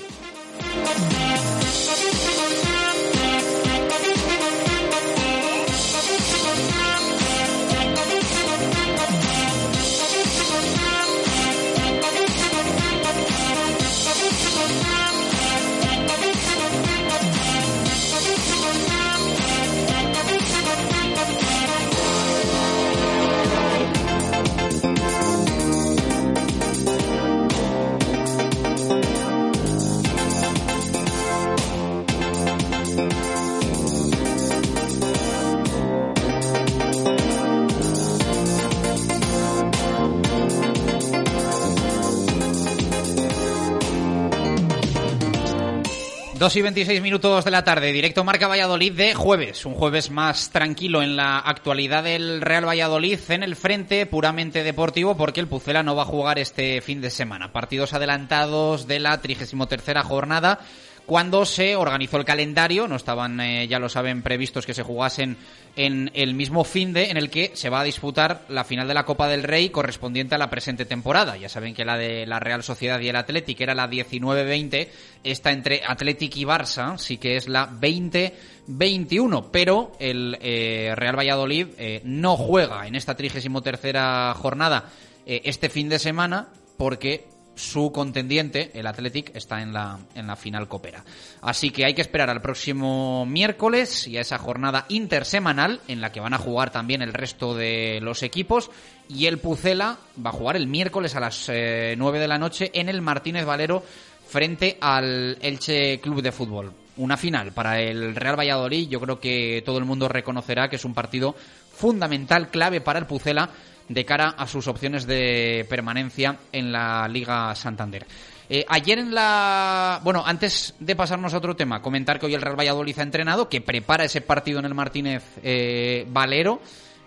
S4: Dos y 26 minutos de la tarde, directo Marca Valladolid de jueves, un jueves más tranquilo en la actualidad del Real Valladolid en el frente puramente deportivo porque el Pucela no va a jugar este fin de semana. Partidos adelantados de la 33 jornada cuando se organizó el calendario, no estaban, eh, ya lo saben, previstos que se jugasen en el mismo fin de en el que se va a disputar la final de la Copa del Rey correspondiente a la presente temporada. Ya saben que la de la Real Sociedad y el Athletic era la 19-20, esta entre Athletic y Barça sí que es la 20-21, pero el eh, Real Valladolid eh, no juega en esta 33 jornada este fin de semana porque su contendiente, el Athletic, está en la, en la final copera. Así que hay que esperar al próximo miércoles y a esa jornada intersemanal en la que van a jugar también el resto de los equipos. Y el Pucela va a jugar el miércoles a las eh, 9 de la noche en el Martínez Valero frente al Elche Club de Fútbol. Una final para el Real Valladolid. Yo creo que todo el mundo reconocerá que es un partido fundamental, clave para el Pucela de cara a sus opciones de permanencia en la Liga Santander. Eh, ayer en la... Bueno, antes de pasarnos a otro tema, comentar que hoy el Real Valladolid ha entrenado, que prepara ese partido en el Martínez eh, Valero,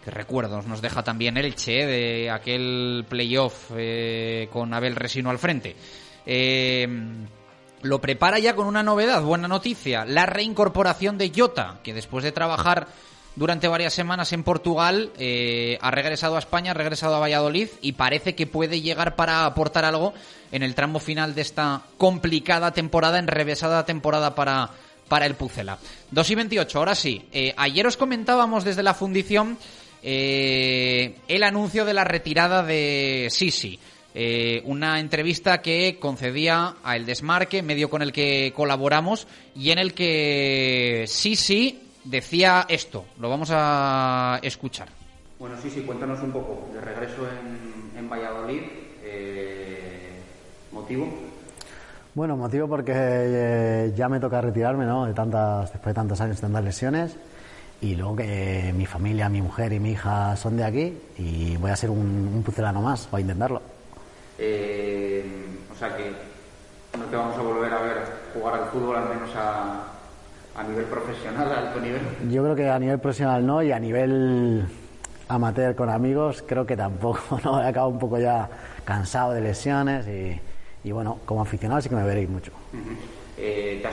S4: que recuerdos nos deja también el Che de aquel playoff eh, con Abel Resino al frente. Eh, lo prepara ya con una novedad, buena noticia, la reincorporación de Jota, que después de trabajar durante varias semanas en Portugal, eh, ha regresado a España, ha regresado a Valladolid y parece que puede llegar para aportar algo en el tramo final de esta complicada temporada, enrevesada temporada para, para el Pucela. 2 y 28, ahora sí. Eh, ayer os comentábamos desde la fundición eh, el anuncio de la retirada de Sisi. Una entrevista que concedía a El Desmarque, medio con el que colaboramos, y en el que Sisi decía esto. Lo vamos a escuchar.
S32: Bueno, sí, sí, cuéntanos un poco. De regreso en, en Valladolid, eh, ¿motivo?
S33: Bueno, motivo porque eh, ya me toca retirarme, ¿no? De tantas, después de tantos años de tantas lesiones. Y luego que mi familia, mi mujer y mi hija son de aquí y voy a ser un, un pucelano más, voy a intentarlo.
S32: Eh, o sea que no te vamos a volver a ver jugar al fútbol, al menos a, a nivel profesional, a alto nivel.
S33: Yo creo que a nivel profesional no y a nivel amateur con amigos creo que tampoco, *laughs* ¿no? He acabado un poco ya cansado de lesiones y, y bueno, como aficionado sí que me veréis mucho.
S32: Eh.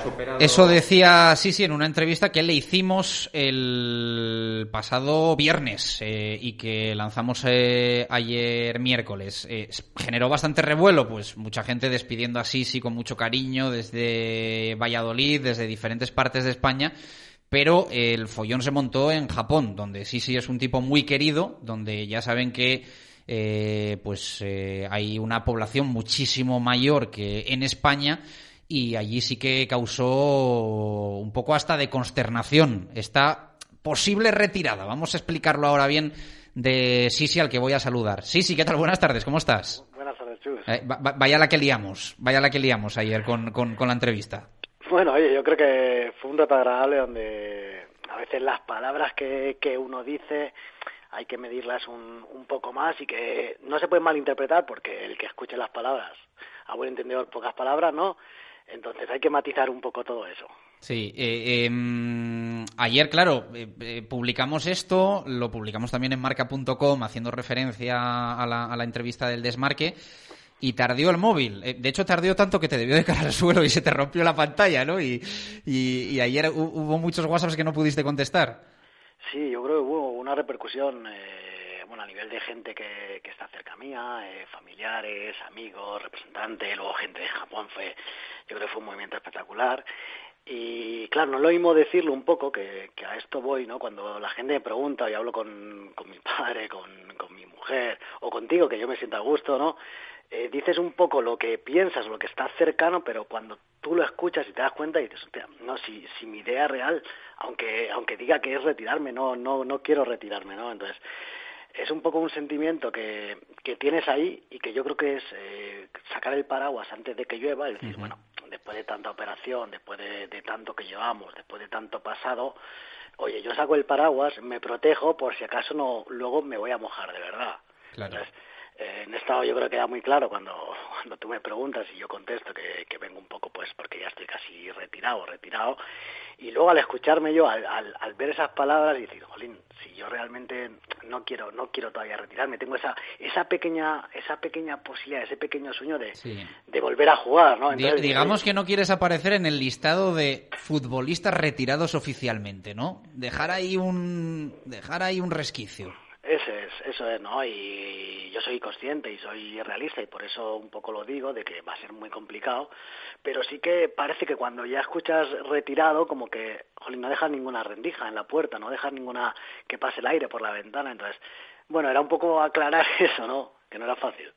S4: Eso decía sí, sí, en una entrevista que le hicimos el pasado viernes eh, y que lanzamos eh, ayer miércoles. Generó bastante revuelo, pues mucha gente despidiendo a Sisi con mucho cariño desde Valladolid, desde diferentes partes de España. Pero el follón se montó en Japón, donde Sisi es un tipo muy querido, donde ya saben que pues hay una población muchísimo mayor que en España y allí sí que causó un poco hasta de consternación esta posible retirada. Vamos a explicarlo ahora bien de Sisi al que voy a saludar. Sisi, ¿qué tal? Buenas tardes, ¿cómo estás?
S34: Buenas tardes, Chus.
S4: Eh, va- va- vaya la que liamos, vaya la que liamos ayer con, con- con la entrevista.
S34: Bueno, oye, yo creo que fue un rato agradable donde a veces las palabras que, que uno dice hay que medirlas un, un poco más y que no se pueden malinterpretar porque el que escuche las palabras, a buen entendedor, pocas palabras, ¿no? Entonces hay que matizar un poco todo eso.
S4: Sí, eh, em, ayer, claro, eh, eh, publicamos esto, lo publicamos también en marca.com haciendo referencia a la, a la entrevista del desmarque y tardó el móvil. De hecho, tardó tanto que te debió de caer al suelo y se te rompió la pantalla, ¿no? Y, y- y ayer hu- hubo muchos WhatsApps que no pudiste contestar.
S34: Sí, yo creo que hubo una repercusión, eh, bueno, a nivel de gente que, que está cerca mía, eh, familiares, amigos, representantes, luego gente de Japón, fue, yo creo que fue un movimiento espectacular. Y claro, no es lo mismo decirlo un poco, que, a esto voy, ¿no? Cuando la gente me pregunta y hablo con, con mi padre, con, con mi mujer, o contigo, que yo me siento a gusto, ¿no? Eh, dices un poco lo que piensas, lo que está cercano, pero cuando tú lo escuchas y te das cuenta y dices, "Hostia, no, si, si mi idea real, aunque, aunque diga que es retirarme, no, no, no quiero retirarme, ¿no? Entonces, es un poco un sentimiento que, que tienes ahí y que yo creo que es eh, sacar el paraguas antes de que llueva, es decir, bueno, después de tanta operación, después de, de tanto que llevamos, después de tanto pasado, oye, yo saco el paraguas, me protejo por si acaso no, luego me voy a mojar de verdad.
S4: Claro.
S34: Eh, en estado yo creo que queda muy claro cuando, cuando tú me preguntas y yo contesto que, que vengo un poco pues porque ya estoy casi retirado, retirado. Y luego al escucharme yo, al, al, al ver esas palabras y decir, jolín, si yo realmente no quiero, no quiero todavía retirarme, tengo esa, esa pequeña, esa pequeña posibilidad, ese pequeño sueño de, de volver a jugar, ¿no? Entonces,
S4: digamos que no quieres aparecer en el listado de futbolistas retirados oficialmente, ¿no? Dejar ahí un, dejar ahí un resquicio.
S34: Ese es, eso es, ¿no? Y yo soy consciente y soy realista y por eso un poco lo digo, de que va a ser muy complicado, pero sí que parece que cuando ya escuchas retirado, como que, jolín, no dejas ninguna rendija en la puerta, no dejas ninguna que pase el aire por la ventana, entonces, bueno, era un poco aclarar *laughs* eso, ¿no? Que no era fácil.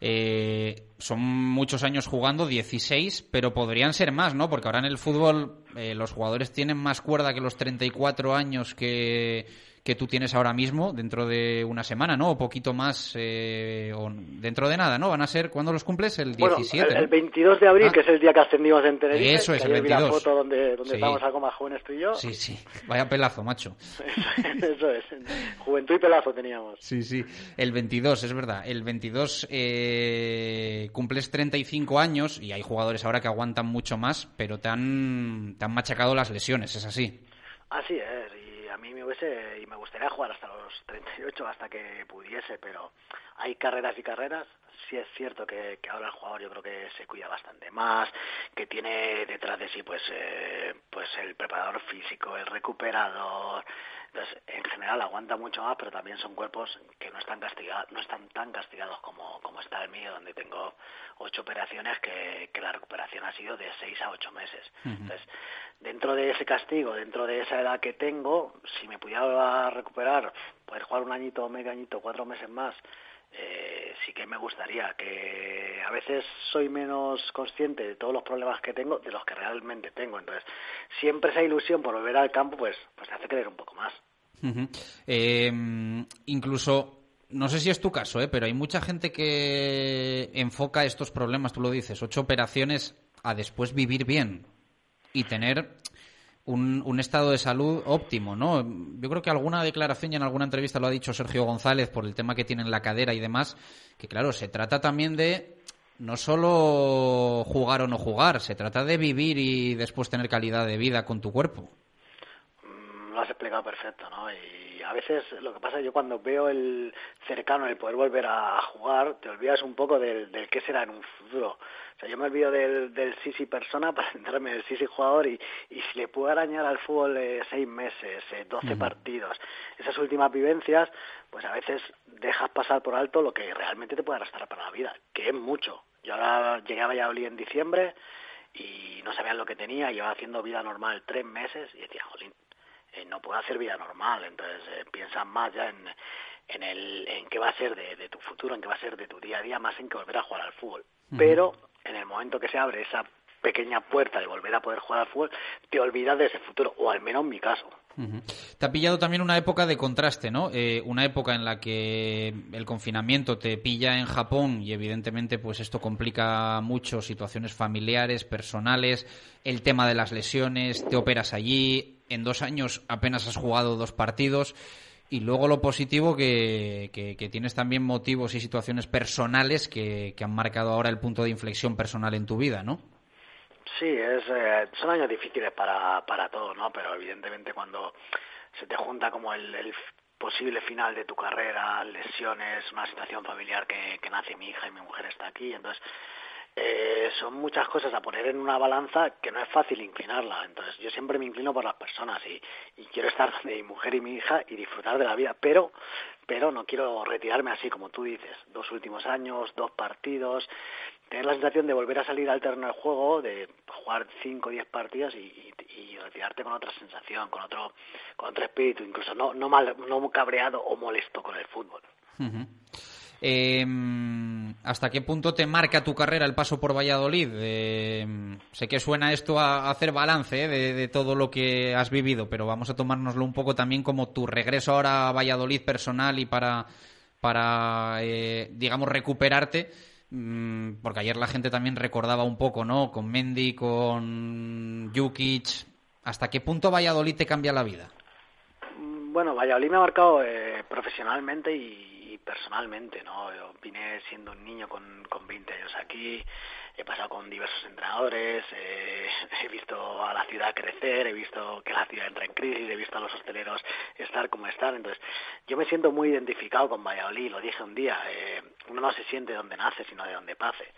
S4: Eh, son muchos años jugando, 16, pero podrían ser más, ¿no? Porque ahora en el fútbol eh, los jugadores tienen más cuerda que los 34 años que, que tú tienes ahora mismo, dentro de una semana, ¿no? O poquito más, eh, o dentro de nada, ¿no? Van a ser, ¿cuándo los cumples? El 17,
S34: bueno, el, el 22 de abril,
S4: Ah.
S34: que es el día que ascendimos en Tenerife,
S4: Eso es,
S34: que
S4: el
S34: ayer vi la
S4: 22.
S34: foto donde, donde
S4: Sí.
S34: estábamos algo más jóvenes tú y yo.
S4: Sí, sí, vaya pelazo, macho. *laughs*
S34: Eso es, juventud y pelazo teníamos.
S4: Sí, sí. El 22, es verdad. El 22 eh, cumples 35 años y hay jugadores ahora que aguantan mucho más, pero te han, te han machacado las lesiones, es así.
S34: Así es, me y me gustaría jugar hasta los 38, hasta que pudiese, pero hay carreras y carreras. Sí es cierto que, que ahora el jugador yo creo que se cuida bastante más, que tiene detrás de sí pues, eh, pues el preparador físico, el recuperador. Entonces, en general aguanta mucho más, pero también son cuerpos que no están castigados, no están tan castigados como, como está el mío, donde tengo ocho operaciones que, que la recuperación ha sido de seis a ocho meses. Entonces, dentro de ese castigo, dentro de esa edad que tengo, si me pudiera recuperar, poder jugar un añito, medio añito, cuatro meses más, eh, sí que me gustaría, que a veces soy menos consciente de todos los problemas que tengo de los que realmente tengo. Entonces, siempre esa ilusión por volver al campo, pues, pues hace creer un poco más.
S4: Eh, incluso, no sé si es tu caso, ¿eh? pero hay mucha gente que enfoca estos problemas, tú lo dices, ocho operaciones a después vivir bien y tener un, estado de salud óptimo, ¿no? Yo creo que alguna declaración y en alguna entrevista lo ha dicho Sergio González por el tema que tiene en la cadera y demás, que claro, se trata también de no solo jugar o no jugar, se trata de vivir y después tener calidad de vida con tu cuerpo.
S34: Mm, Lo has explicado perfecto, ¿no? Y a veces lo que pasa es yo cuando veo el cercano el poder volver a jugar, te olvidas un poco del, del qué será en un futuro. O sea, yo me olvido del, del Sisi persona *laughs* para centrarme en el Sisi jugador y, y si le puedo arañar al fútbol eh, seis meses, eh, 12
S35: Ujú.
S34: partidos, esas últimas vivencias, pues a veces dejas pasar por alto lo que realmente te puede arrastrar para la vida, que es mucho. Yo ahora llegué a Valladolid en diciembre y no sabía lo que tenía, llevaba haciendo vida normal tres meses y decía, jolín, eh, no puedo hacer vida normal, entonces eh, piensas más ya en, en, el, en qué va a ser de, de tu futuro, en qué va a ser de tu día a día, más en que volver a jugar al fútbol. Pero en el momento que se abre esa pequeña puerta de volver a poder jugar al fútbol, te olvidas de ese futuro, o al menos en mi caso.
S4: Te ha pillado también una época de contraste, ¿no? Eh, una época en la que el confinamiento te pilla en Japón y evidentemente pues esto complica mucho situaciones familiares, personales, el tema de las lesiones, te operas allí, en dos años apenas has jugado dos partidos y luego lo positivo que, que- que tienes también motivos y situaciones personales que, que han marcado ahora el punto de inflexión personal en tu vida, ¿no?
S34: Sí, es, eh, son años difíciles para, para todos, ¿no? Pero evidentemente cuando se te junta como el, posible final de tu carrera, lesiones, una situación familiar que, que nace mi hija y mi mujer está aquí, entonces eh, son muchas cosas a poner en una balanza que no es fácil inclinarla. Entonces yo siempre me inclino por las personas y, y quiero estar donde mi mujer y mi hija y disfrutar de la vida, pero pero no quiero retirarme así como tú dices, dos últimos años, dos partidos, tener la sensación de volver a salir al terreno de juego, de jugar cinco o diez partidos y, y- retirarte con otra sensación, con otro con otro espíritu, incluso no no mal, no cabreado o molesto con el fútbol.
S4: Ujú. Eh, ¿Hasta qué punto te marca tu carrera el paso por Valladolid? Eh, sé que suena esto a hacer balance eh, de, de todo lo que has vivido, pero vamos a tomárnoslo un poco también como tu regreso ahora a Valladolid personal y para, para eh, digamos, recuperarte. mm, Porque ayer la gente también recordaba un poco, ¿no? Con Mendy, con Jukic. ¿Hasta qué punto Valladolid te cambia la vida?
S34: Mm, Bueno, Valladolid me ha marcado eh, profesionalmente y personalmente, ¿no? Yo vine siendo un niño con, con 20 años aquí, he pasado con diversos entrenadores, eh, *laughs* he visto a la ciudad crecer, he visto que la ciudad entra en crisis, he visto a los hosteleros estar como están, entonces yo me siento muy identificado con Valladolid, lo dije un día, eh, uno no se siente donde nace, sino de donde pase.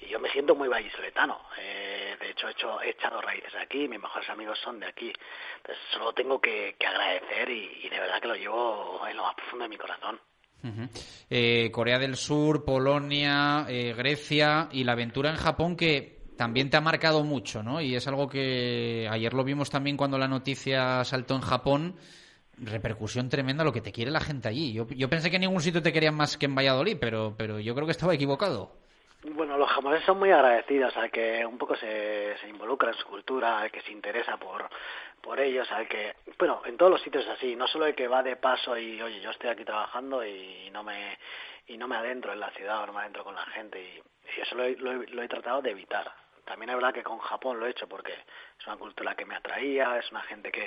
S34: Y yo me siento muy vallisoletano. Eh, de hecho, he, hecho, he echado raíces aquí, mis mejores amigos son de aquí. Entonces, solo tengo que, que agradecer y, y de verdad que lo llevo en lo más profundo de mi corazón.
S4: Eh, Corea del Sur, Polonia, eh, Grecia y la aventura en Japón que también te ha marcado mucho, ¿no? Y es algo que ayer lo vimos también cuando la noticia saltó en Japón. Repercusión tremenda lo que te quiere la gente allí. Yo, yo pensé que en ningún sitio te querían más que en Valladolid, pero, pero yo creo que estaba equivocado.
S34: Bueno, los japoneses son muy agradecidos al que un poco se, se involucra en su cultura, al que se interesa por, por ellos, al que, bueno, en todos los sitios es así, no solo el que va de paso y, oye, yo estoy aquí trabajando y no me, y no me adentro en la ciudad o no me adentro con la gente y, eso lo he, lo, he, lo he tratado de evitar. También es verdad que con Japón lo he hecho porque es una cultura que me atraía, es una gente que,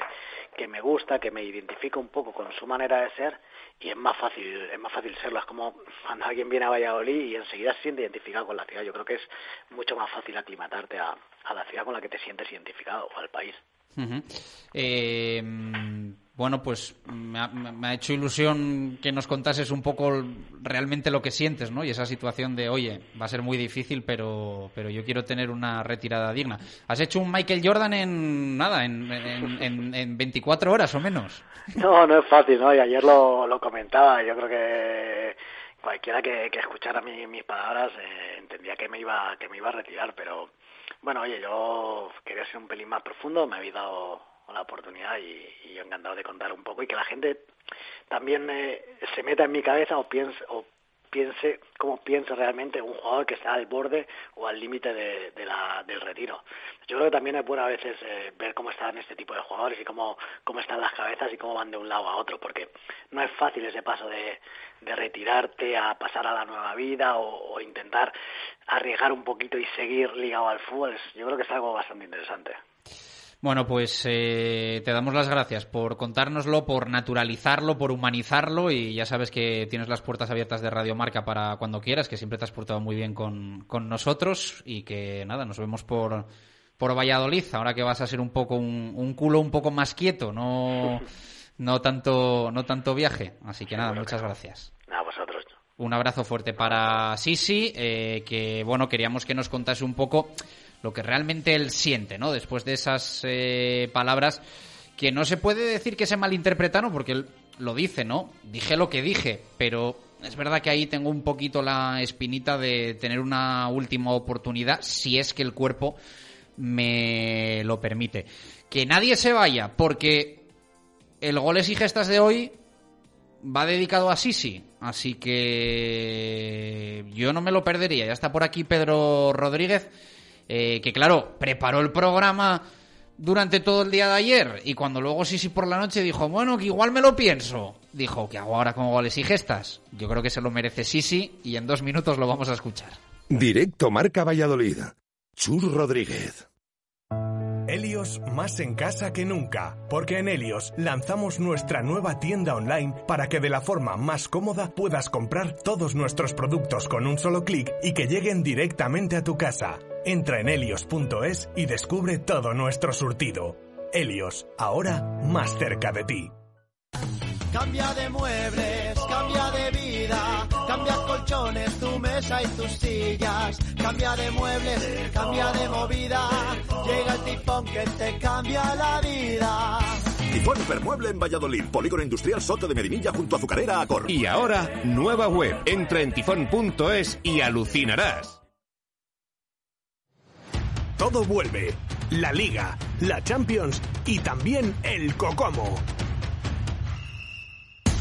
S34: que me gusta, que me identifica un poco con su manera de ser y es más fácil, es más fácil serlo. Es como cuando alguien viene a Valladolid y enseguida se siente identificado con la ciudad. Yo creo que es mucho más fácil aclimatarte a, a la ciudad con la que te sientes identificado o al país.
S4: Eh, bueno, pues me ha, hecho ilusión que nos contases un poco realmente lo que sientes, ¿no? Y esa situación de, oye, va a ser muy difícil, pero, pero yo quiero tener una retirada digna. Has hecho un Michael Jordan en, nada, en, en, en, en 24 horas o menos.
S34: No, no es fácil, ¿no? Y ayer lo, lo comentaba. Yo creo que cualquiera que, que escuchara mi, mis palabras eh, entendía que me iba que me iba a retirar, pero bueno, oye, yo quería ser un pelín más profundo, me habéis dado la oportunidad y, y yo encantado de contar un poco y que la gente también eh, se meta en mi cabeza o piense o piense cómo piensa realmente un jugador que está al borde o al límite de, del retiro. Yo creo que también es bueno a veces eh, ver cómo están este tipo de jugadores y cómo, cómo están las cabezas y cómo van de un lado a otro, porque no es fácil ese paso de, de retirarte a pasar a la nueva vida o, o intentar arriesgar un poquito y seguir ligado al fútbol. Yo creo que es algo bastante interesante.
S4: Bueno, pues eh, te damos las gracias por contárnoslo, por naturalizarlo, por humanizarlo y ya sabes que tienes las puertas abiertas de Radio Marca para cuando quieras, que siempre te has portado muy bien con, con nosotros y que nada, nos vemos por, por Valladolid, ahora que vas a ser un poco un, un culo un poco más quieto, no, *laughs* no tanto, no tanto viaje. Así que nada, muchas gracias.
S34: A vosotros.
S4: Un abrazo fuerte para Sisi, eh, que bueno, queríamos que nos contase un poco lo que realmente él siente, ¿no? Después de esas eh, palabras que no se puede decir que se malinterpretaron porque él lo dice, ¿no? Dije lo que dije, pero es verdad que ahí tengo un poquito la espinita de tener una última oportunidad si es que el cuerpo me lo permite. Que nadie se vaya porque el goles y gestas de hoy va dedicado a Sisi, así que yo no me lo perdería. Ya está por aquí Pedro Rodríguez, eh, que claro, preparó el programa durante todo el día de ayer y cuando luego Sisi por la noche dijo, bueno, que igual me lo pienso, dijo, ¿qué hago ahora con goles y gestas? Yo creo que se lo merece Sisi y en dos minutos lo vamos a escuchar.
S2: Directo Marca Valladolid. Chur Rodríguez.
S5: Helios más en casa que nunca, porque en Helios lanzamos nuestra nueva tienda online para que de la forma más cómoda puedas comprar todos nuestros productos con un solo clic y que lleguen directamente a tu casa. Entra en helios.es y descubre todo nuestro surtido. Helios, ahora más cerca de ti.
S35: Cambia de muebles, cambia de vida, cambia colchones, tu mesa y tus sillas. Cambia de muebles, cambia de movida. Llega el tifón que te cambia la vida.
S36: Tifón Hipermueble en Valladolid, Polígono Industrial Soto de Medinilla junto a Azucarera Acor.
S37: Y ahora, nueva web. Entra en tifón.es y alucinarás.
S5: Todo vuelve. La Liga, la Champions y también el Cocomo.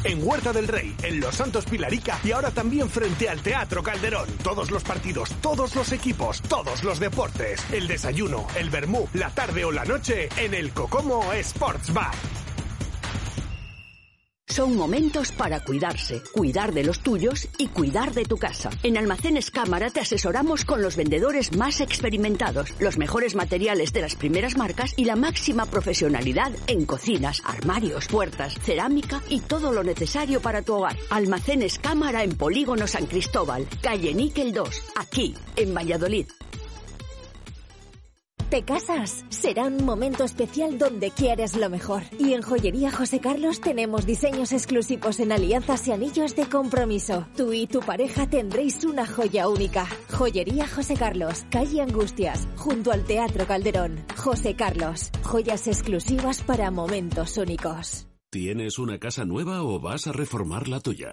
S5: En Huerta del Rey, en Los Santos Pilarica y ahora también frente al Teatro Calderón. Todos los partidos, todos los equipos, todos los deportes. El desayuno, el vermú, la tarde o la noche en el Cocomo Sports Bar.
S38: Son momentos para cuidarse, cuidar de los tuyos y cuidar de tu casa. En Almacenes Cámara te asesoramos con los vendedores más experimentados, los mejores materiales de las primeras marcas y la máxima profesionalidad en cocinas, armarios, puertas, cerámica y todo lo necesario para tu hogar. Almacenes Cámara en Polígono San Cristóbal, calle Níquel 2, aquí, en Valladolid.
S39: ¿Te casas? Será un momento especial donde quieres lo mejor. Y en Joyería José Carlos tenemos diseños exclusivos en alianzas y anillos de compromiso. Tú y tu pareja tendréis una joya única. Joyería José Carlos, calle Angustias, junto al Teatro Calderón. José Carlos, joyas exclusivas para momentos únicos.
S40: ¿Tienes una casa nueva o vas a reformar la tuya?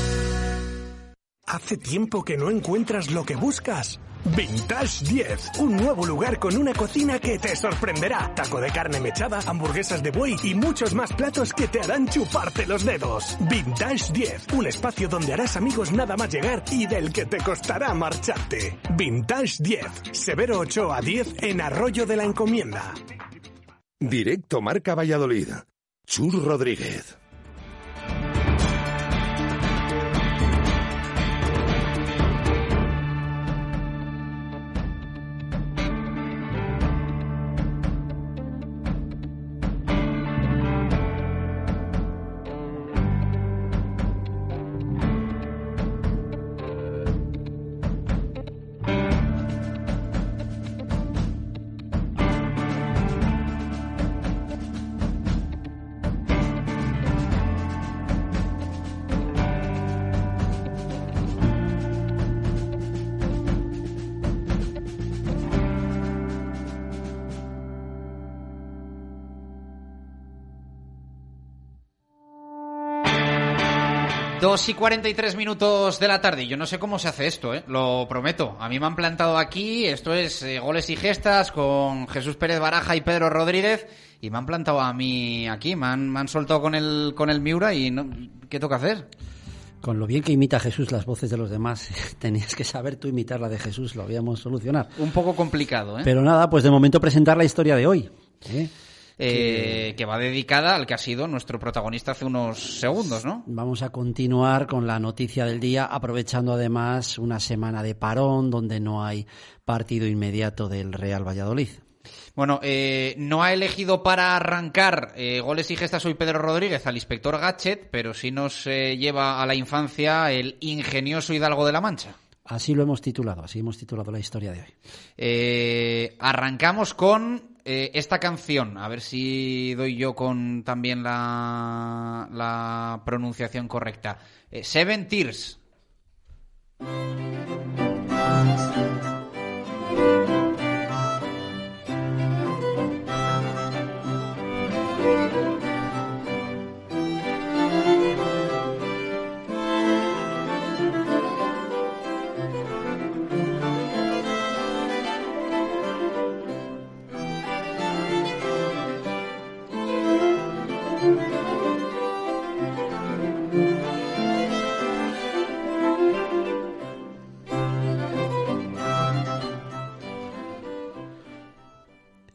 S5: ¿Hace tiempo que no encuentras lo que buscas? Vintage 10, un nuevo lugar con una cocina que te sorprenderá. Taco de carne mechada, hamburguesas de buey y muchos más platos que te harán chuparte los dedos. Vintage 10, un espacio donde harás amigos nada más llegar y del que te costará marcharte. Vintage 10, Severo 8 a 10 en Arroyo de la Encomienda.
S2: Directo Marca Valladolid. Chur Rodríguez.
S4: Dos y 43 minutos de la tarde. Yo no sé cómo se hace esto, ¿eh? lo prometo. A mí me han plantado aquí, esto es eh, goles y gestas con Jesús Pérez Baraja y Pedro Rodríguez. Y me han plantado a mí aquí, me han, me han soltado con el, con el Miura y no, ¿qué toca hacer?
S41: Con lo bien que imita Jesús las voces de los demás, *laughs* tenías que saber tú imitar la de Jesús, lo habíamos solucionado.
S4: Un poco complicado, ¿eh?
S41: Pero nada, pues de momento presentar la historia de hoy. ¿eh?
S4: Eh, que va dedicada al que ha sido nuestro protagonista hace unos segundos, ¿no?
S41: Vamos a continuar con la noticia del día, aprovechando además una semana de parón donde no hay partido inmediato del Real Valladolid.
S4: Bueno, eh, no ha elegido para arrancar eh, goles y gestas hoy Pedro Rodríguez al inspector Gachet, pero sí nos eh, lleva a la infancia el ingenioso Hidalgo de la Mancha.
S41: Así lo hemos titulado, así hemos titulado la historia de
S4: hoy. arrancamos con esta canción, a ver si doy yo con también la, pronunciación correcta. Seven Tears.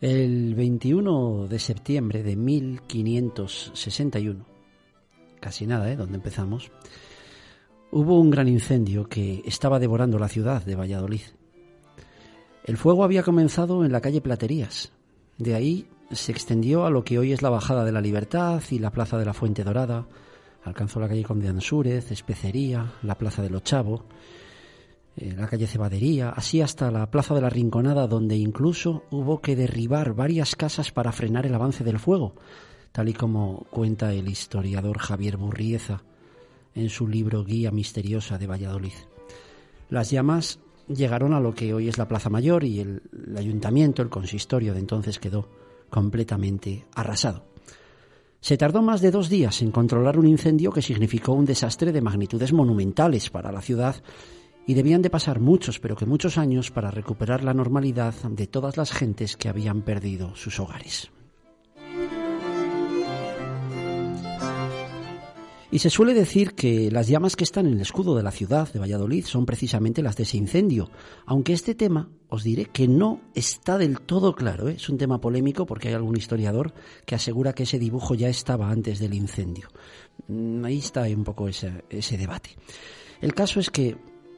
S41: El 21 de septiembre de 1561, casi nada, ¿eh? Donde empezamos, hubo un gran incendio que estaba devorando la ciudad de Valladolid. El fuego había comenzado en la calle Platerías. De ahí se extendió a lo que hoy es la Bajada de la Libertad y la Plaza de la Fuente Dorada. Alcanzó la calle Conde Ansúrez, Especería, la Plaza de los Chavos eh, la calle Cebadería, así hasta la Plaza de la Rinconada, donde incluso hubo que derribar varias casas para frenar el avance del fuego, tal y como cuenta el historiador Javier Burrieza en su libro Guía Misteriosa de Valladolid. Las llamas llegaron a lo que hoy es la Plaza Mayor y el, el ayuntamiento, el consistorio de entonces quedó completamente arrasado. Se tardó más de dos días en controlar un incendio que significó un desastre de magnitudes monumentales para la ciudad y debían de pasar muchos, pero que muchos años para recuperar la normalidad de todas las gentes que habían perdido sus hogares. Y se suele decir que las llamas que están en el escudo de la ciudad de Valladolid son precisamente las de ese incendio, aunque este tema os diré que no está del todo claro. ¿eh? Es un tema polémico porque hay algún historiador que asegura que ese dibujo ya estaba antes del incendio. Mm, ahí está un poco ese, ese debate. El caso es que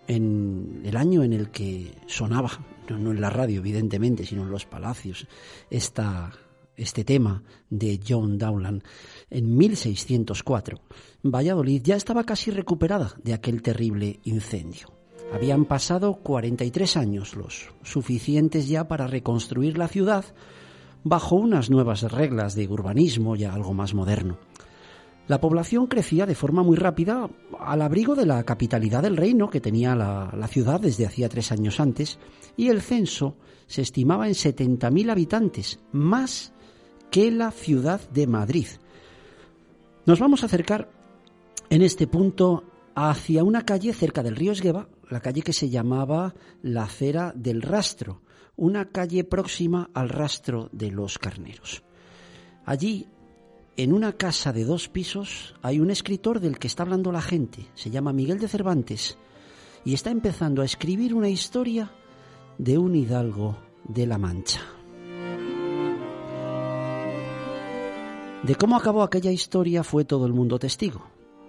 S41: en el año en el que sonaba, no, en la radio evidentemente, sino en los palacios, esta, este tema de John Dowland, en 1604, Valladolid ya estaba casi recuperada de aquel terrible incendio. Habían pasado 43 años, los suficientes ya para reconstruir la ciudad bajo unas nuevas reglas de urbanismo ya algo más moderno. La población crecía de forma muy rápida al abrigo de la capitalidad del reino que tenía la, ciudad desde hacía tres años antes y el censo se estimaba en 70.000 habitantes, más que la ciudad de Madrid. Nos vamos a acercar en este punto hacia una calle cerca del río Esgueva, la calle que se llamaba la Acera del Rastro, una calle próxima al rastro de los carneros. Allí en una casa de dos pisos hay un escritor del que está hablando la gente, se llama Miguel de Cervantes, y está empezando a escribir una historia de un hidalgo de la Mancha. De cómo acabó aquella historia fue todo el mundo testigo.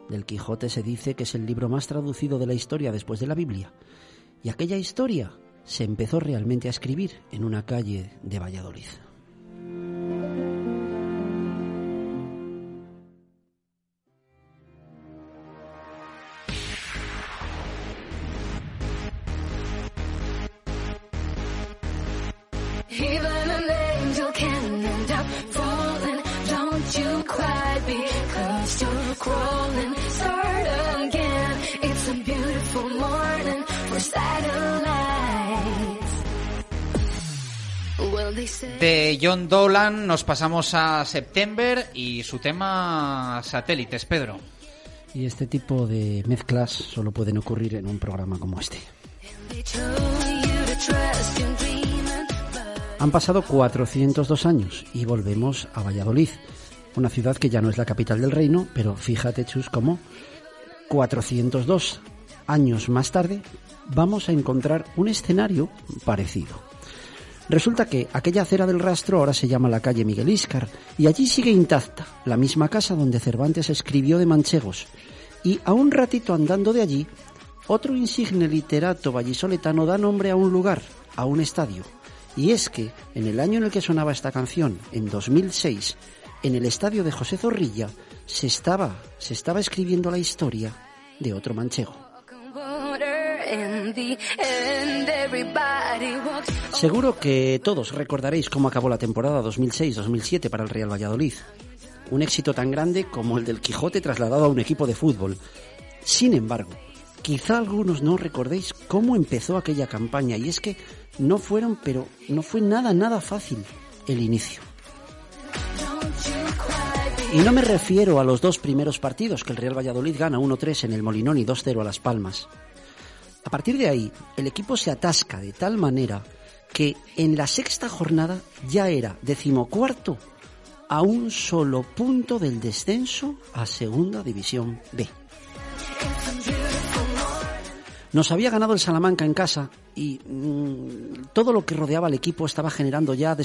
S41: Del Quijote se dice que es el libro más traducido de la historia después de la Biblia. Y aquella historia se empezó realmente a escribir en una calle de Valladolid.
S4: De John Dolan nos pasamos a September y su tema satélites, Pedro.
S41: Y este tipo de mezclas solo pueden ocurrir en un programa como este. Han pasado 402 años y volvemos a Valladolid, una ciudad que ya no es la capital del reino, pero fíjate, Chus, como 402 años más tarde vamos a encontrar un escenario parecido. Resulta que aquella acera del rastro ahora se llama la calle Miguel Íscar y allí sigue intacta la misma casa donde Cervantes escribió de manchegos. Y a un ratito andando de allí, otro insigne literato vallisoletano da nombre a un lugar, a un estadio. Y es que en el año en el que sonaba esta canción, en 2006, en el estadio de José Zorrilla, se estaba, se estaba escribiendo la historia de otro manchego. Seguro que todos recordaréis cómo acabó la temporada 2006-2007 para el Real Valladolid. Un éxito tan grande como el del Quijote trasladado a un equipo de fútbol. Sin embargo, quizá algunos no recordéis cómo empezó aquella campaña y es que no fueron, pero no fue nada, nada fácil el inicio. Y no me refiero a los dos primeros partidos que el Real Valladolid gana 1-3 en el Molinón y 2-0 a Las Palmas. A partir de ahí, el equipo se atasca de tal manera que en la sexta jornada ya era decimocuarto a un solo punto del descenso a Segunda División B. Nos había ganado el Salamanca en casa y mm, todo lo que rodeaba al equipo estaba generando ya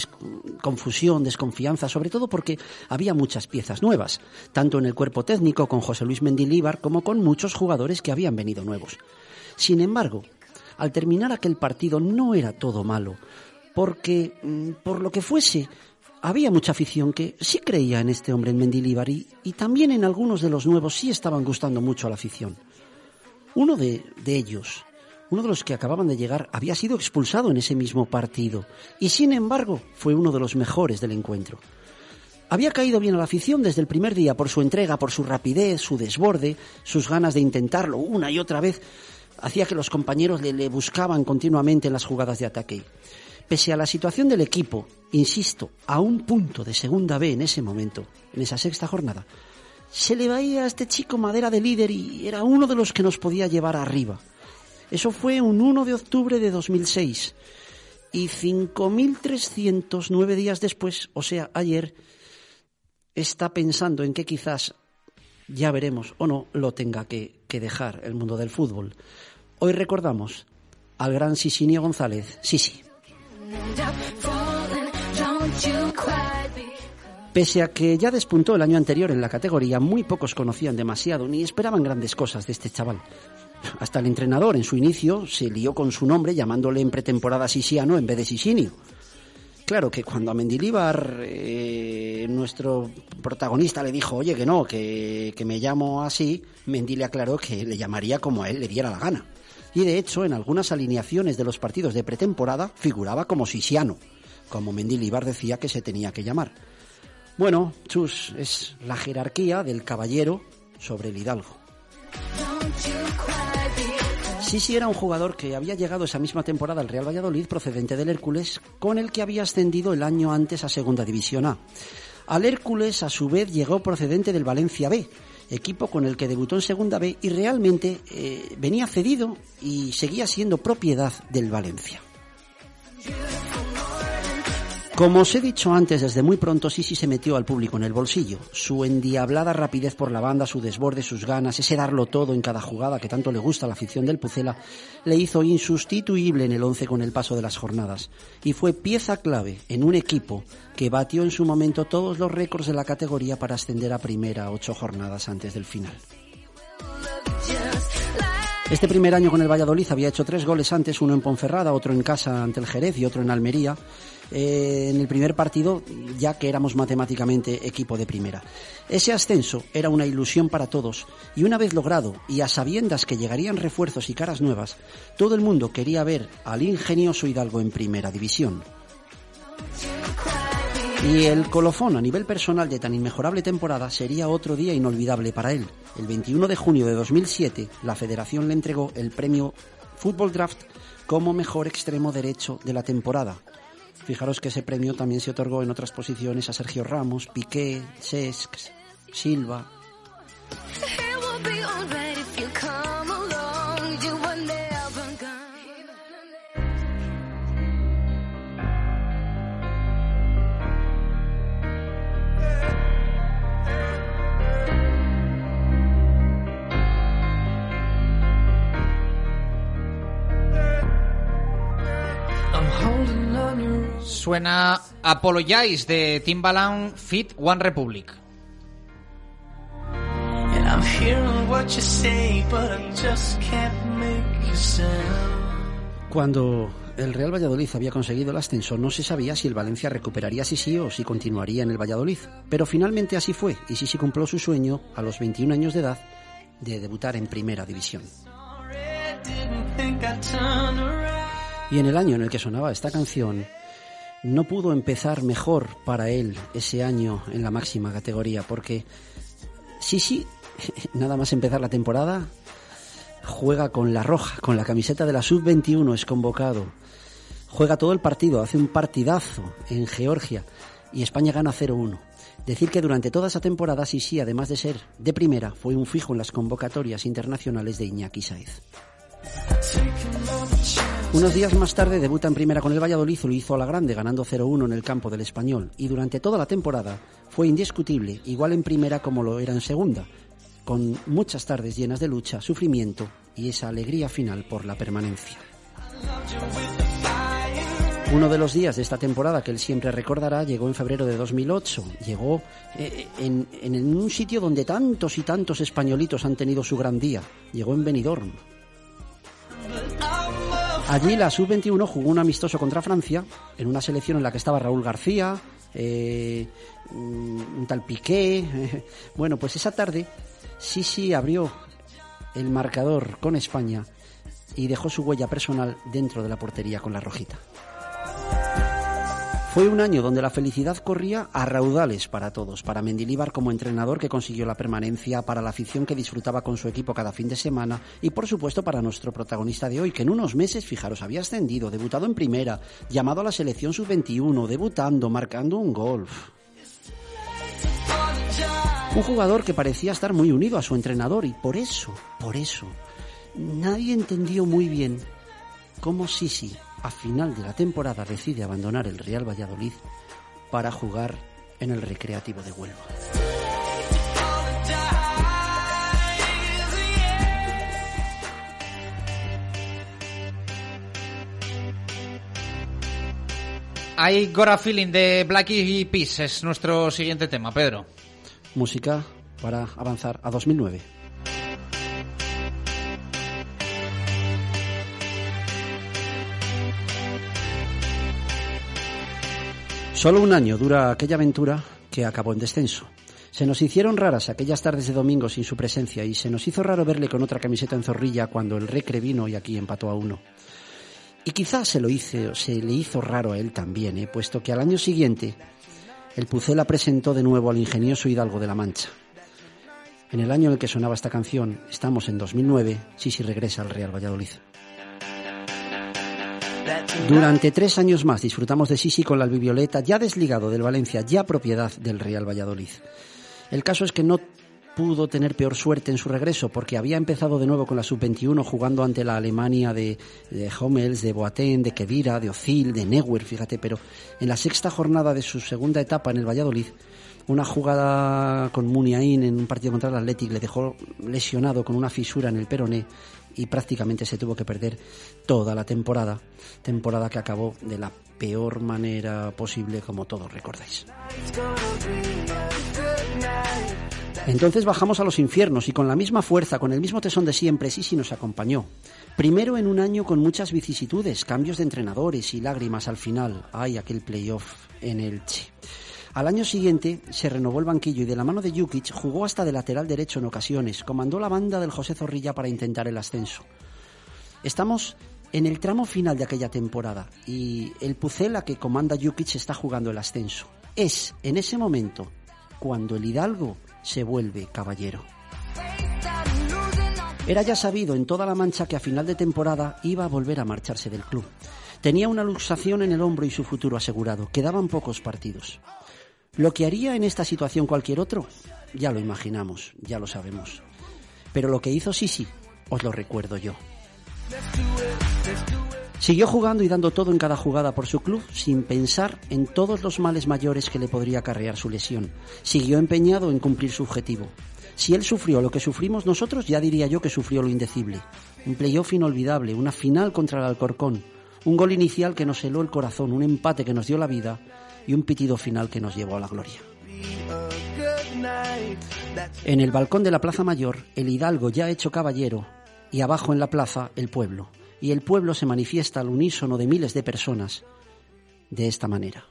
S41: confusión, desconfianza, sobre todo porque había muchas piezas nuevas, tanto en el cuerpo técnico con José Luis Mendilíbar como con muchos jugadores que habían venido nuevos. Sin embargo, al terminar aquel partido no era todo malo, porque mm, por lo que fuese, había mucha afición que sí creía en este hombre en Mendilíbar y, y también en algunos de los nuevos sí estaban gustando mucho a la afición. Uno de, ellos, uno de los que acababan de llegar, había sido expulsado en ese mismo partido y sin embargo fue uno de los mejores del encuentro. Había caído bien a la afición desde el primer día por su entrega, por su rapidez, su desborde, sus ganas de intentarlo una y otra vez. Hacía que los compañeros le, buscaban continuamente en las jugadas de ataque. Pese a la situación del equipo, insisto, a un punto de segunda B en ese momento, en esa sexta jornada, se le veía a este chico madera de líder y era uno de los que nos podía llevar arriba. Eso fue un 1 de octubre de 2006. Y 5.309 días después, o sea, ayer, está pensando en que quizás, ya veremos o no, lo tenga que, que dejar el mundo del fútbol. Hoy recordamos al gran Sisinio González, Sisi. Pese a que ya despuntó el año anterior en la categoría, muy pocos conocían demasiado ni esperaban grandes cosas de este chaval. Hasta el entrenador en su inicio se lió con su nombre llamándole en pretemporada Sisiano en vez de Sisinio. Claro que cuando a Mendilíbar, eh, nuestro protagonista, le dijo, oye, que no, que, que me llamo así, Mendy le aclaró que le llamaría como a él le diera la gana. Y de hecho, en algunas alineaciones de los partidos de pretemporada figuraba como Sisiano, como Mendilibar decía que se tenía que llamar. Bueno, Chus, es la jerarquía del caballero sobre el hidalgo. Sisi era un jugador que había llegado esa misma temporada al Real Valladolid procedente del Hércules, con el que había ascendido el año antes a Segunda División A. Al Hércules, a su vez, llegó procedente del Valencia B, equipo con el que debutó en Segunda B y realmente eh, venía cedido y seguía siendo propiedad del Valencia. Como os he dicho antes, desde muy pronto Sisi se metió al público en el bolsillo. Su endiablada rapidez por la banda, su desborde, sus ganas, ese darlo todo en cada jugada que tanto le gusta a la afición del Pucela, le hizo insustituible en el once con el paso de las jornadas. Y fue pieza clave en un equipo que batió en su momento todos los récords de la categoría para ascender a primera ocho jornadas antes del final. Este primer año con el Valladolid había hecho tres goles antes, uno en Ponferrada, otro en casa ante el Jerez y otro en Almería. Eh, en el primer partido, ya que éramos matemáticamente equipo de primera. Ese ascenso era una ilusión para todos y una vez logrado y a sabiendas que llegarían refuerzos y caras nuevas, todo el mundo quería ver al ingenioso Hidalgo en primera división. Y el colofón a nivel personal de tan inmejorable temporada sería otro día inolvidable para él. El 21 de junio de 2007, la federación le entregó el premio Football Draft como mejor extremo derecho de la temporada. Fijaros que ese premio también se otorgó en otras posiciones a Sergio Ramos, Piqué, Cesc, Silva.
S4: Suena Apologize de Timbaland Fit One Republic.
S41: Cuando el Real Valladolid había conseguido el ascenso, no se sabía si el Valencia recuperaría sí o si continuaría en el Valladolid. Pero finalmente así fue, y Sisi cumplió su sueño a los 21 años de edad de debutar en Primera División. Y en el año en el que sonaba esta canción, no pudo empezar mejor para él ese año en la máxima categoría, porque Sisi, *laughs* nada más empezar la temporada, juega con la roja, con la camiseta de la sub-21, es convocado. Juega todo el partido, hace un partidazo en Georgia y España gana 0-1. Decir que durante toda esa temporada Sisi, además de ser de primera, fue un fijo en las convocatorias internacionales de Iñaki Saez. Unos días más tarde debuta en primera con el Valladolid y lo hizo a la grande, ganando 0-1 en el campo del Español. Y durante toda la temporada fue indiscutible, igual en primera como lo era en segunda, con muchas tardes llenas de lucha, sufrimiento y esa alegría final por la permanencia. Uno de los días de esta temporada que él siempre recordará llegó en febrero de 2008. Llegó eh, en, en, un sitio donde tantos y tantos españolitos han tenido su gran día. Llegó en Benidorm. Allí la sub-21 jugó un amistoso contra Francia en una selección en la que estaba Raúl García, eh, un tal Piqué. *laughs* Bueno, pues esa tarde Sisi abrió el marcador con España y dejó su huella personal dentro de la portería con la rojita. Fue un año donde la felicidad corría a raudales para todos, para Mendilíbar como entrenador que consiguió la permanencia, para la afición que disfrutaba con su equipo cada fin de semana y por supuesto para nuestro protagonista de hoy, que en unos meses, fijaros, había ascendido, debutado en primera, llamado a la selección sub-21, debutando, marcando un golf. Un jugador que parecía estar muy unido a su entrenador y por eso, por eso, nadie entendió muy bien cómo Sisi a final de la temporada decide abandonar el Real Valladolid para jugar en el Recreativo de Huelva.
S4: Hay Gora Feeling de Blackie Peace, es nuestro siguiente tema, Pedro
S41: música para avanzar a 2009. Solo un año dura aquella aventura que acabó en descenso. Se nos hicieron raras aquellas tardes de domingo sin su presencia y se nos hizo raro verle con otra camiseta en zorrilla cuando el Recre vino y aquí empató a uno. Y quizás se lo hice, se le hizo raro a él también, ¿eh? puesto que al año siguiente el Pucela presentó de nuevo al ingenioso Hidalgo de la Mancha. En el año en el que sonaba esta canción, estamos en 2009, Sisi regresa al Real Valladolid. Durante tres años más disfrutamos de Sisi con la albivioleta, ya desligado del Valencia, ya propiedad del Real Valladolid. El caso es que no pudo tener peor suerte en su regreso porque había empezado de nuevo con la sub-21 jugando ante la Alemania de, de de Boateng, de Kedira, de Ozil, de Neuer, fíjate, pero en la sexta jornada de su segunda etapa en el Valladolid, una jugada con Muniain en un partido contra el Athletic le dejó lesionado con una fisura en el peroné y prácticamente se tuvo que perder toda la temporada, temporada que acabó de la peor manera posible como todos recordáis. Entonces bajamos a los infiernos y con la misma fuerza, con el mismo tesón de siempre, Sisi nos acompañó. Primero en un año con muchas vicisitudes, cambios de entrenadores y lágrimas al final. Ay, aquel playoff en Elche. Al año siguiente se renovó el banquillo y de la mano de Jukic jugó hasta de lateral derecho en ocasiones. Comandó la banda del José Zorrilla para intentar el ascenso. Estamos en el tramo final de aquella temporada y el Pucela que comanda Jukic está jugando el ascenso. Es en ese momento cuando el Hidalgo se vuelve caballero. Era ya sabido en toda la mancha que a final de temporada iba a volver a marcharse del club. Tenía una luxación en el hombro y su futuro asegurado. Quedaban pocos partidos. Lo que haría en esta situación cualquier otro, ya lo imaginamos, ya lo sabemos. Pero lo que hizo Sisi, os lo recuerdo yo. Siguió jugando y dando todo en cada jugada por su club sin pensar en todos los males mayores que le podría acarrear su lesión. Siguió empeñado en cumplir su objetivo. Si él sufrió lo que sufrimos nosotros, ya diría yo que sufrió lo indecible. Un playoff inolvidable, una final contra el Alcorcón, un gol inicial que nos heló el corazón, un empate que nos dio la vida y un pitido final que nos llevó a la gloria. En el balcón de la Plaza Mayor, el Hidalgo ya hecho caballero y abajo en la plaza el pueblo y el pueblo se manifiesta al unísono de miles de personas de esta manera.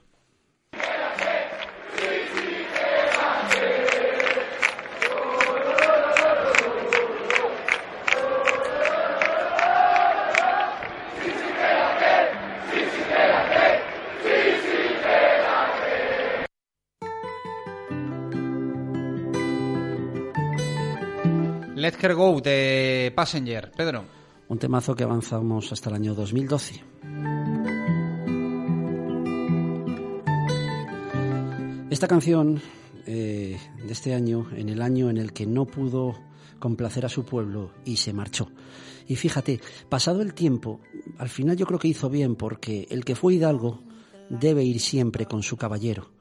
S4: Let's Her Go de Passenger. Pedro.
S41: Un temazo que avanzamos hasta el año 2012. Esta canción eh, de este año, en el año en el que no pudo complacer a su pueblo y se marchó. Y fíjate, pasado el tiempo, al final yo creo que hizo bien porque el que fue hidalgo debe ir siempre con su caballero.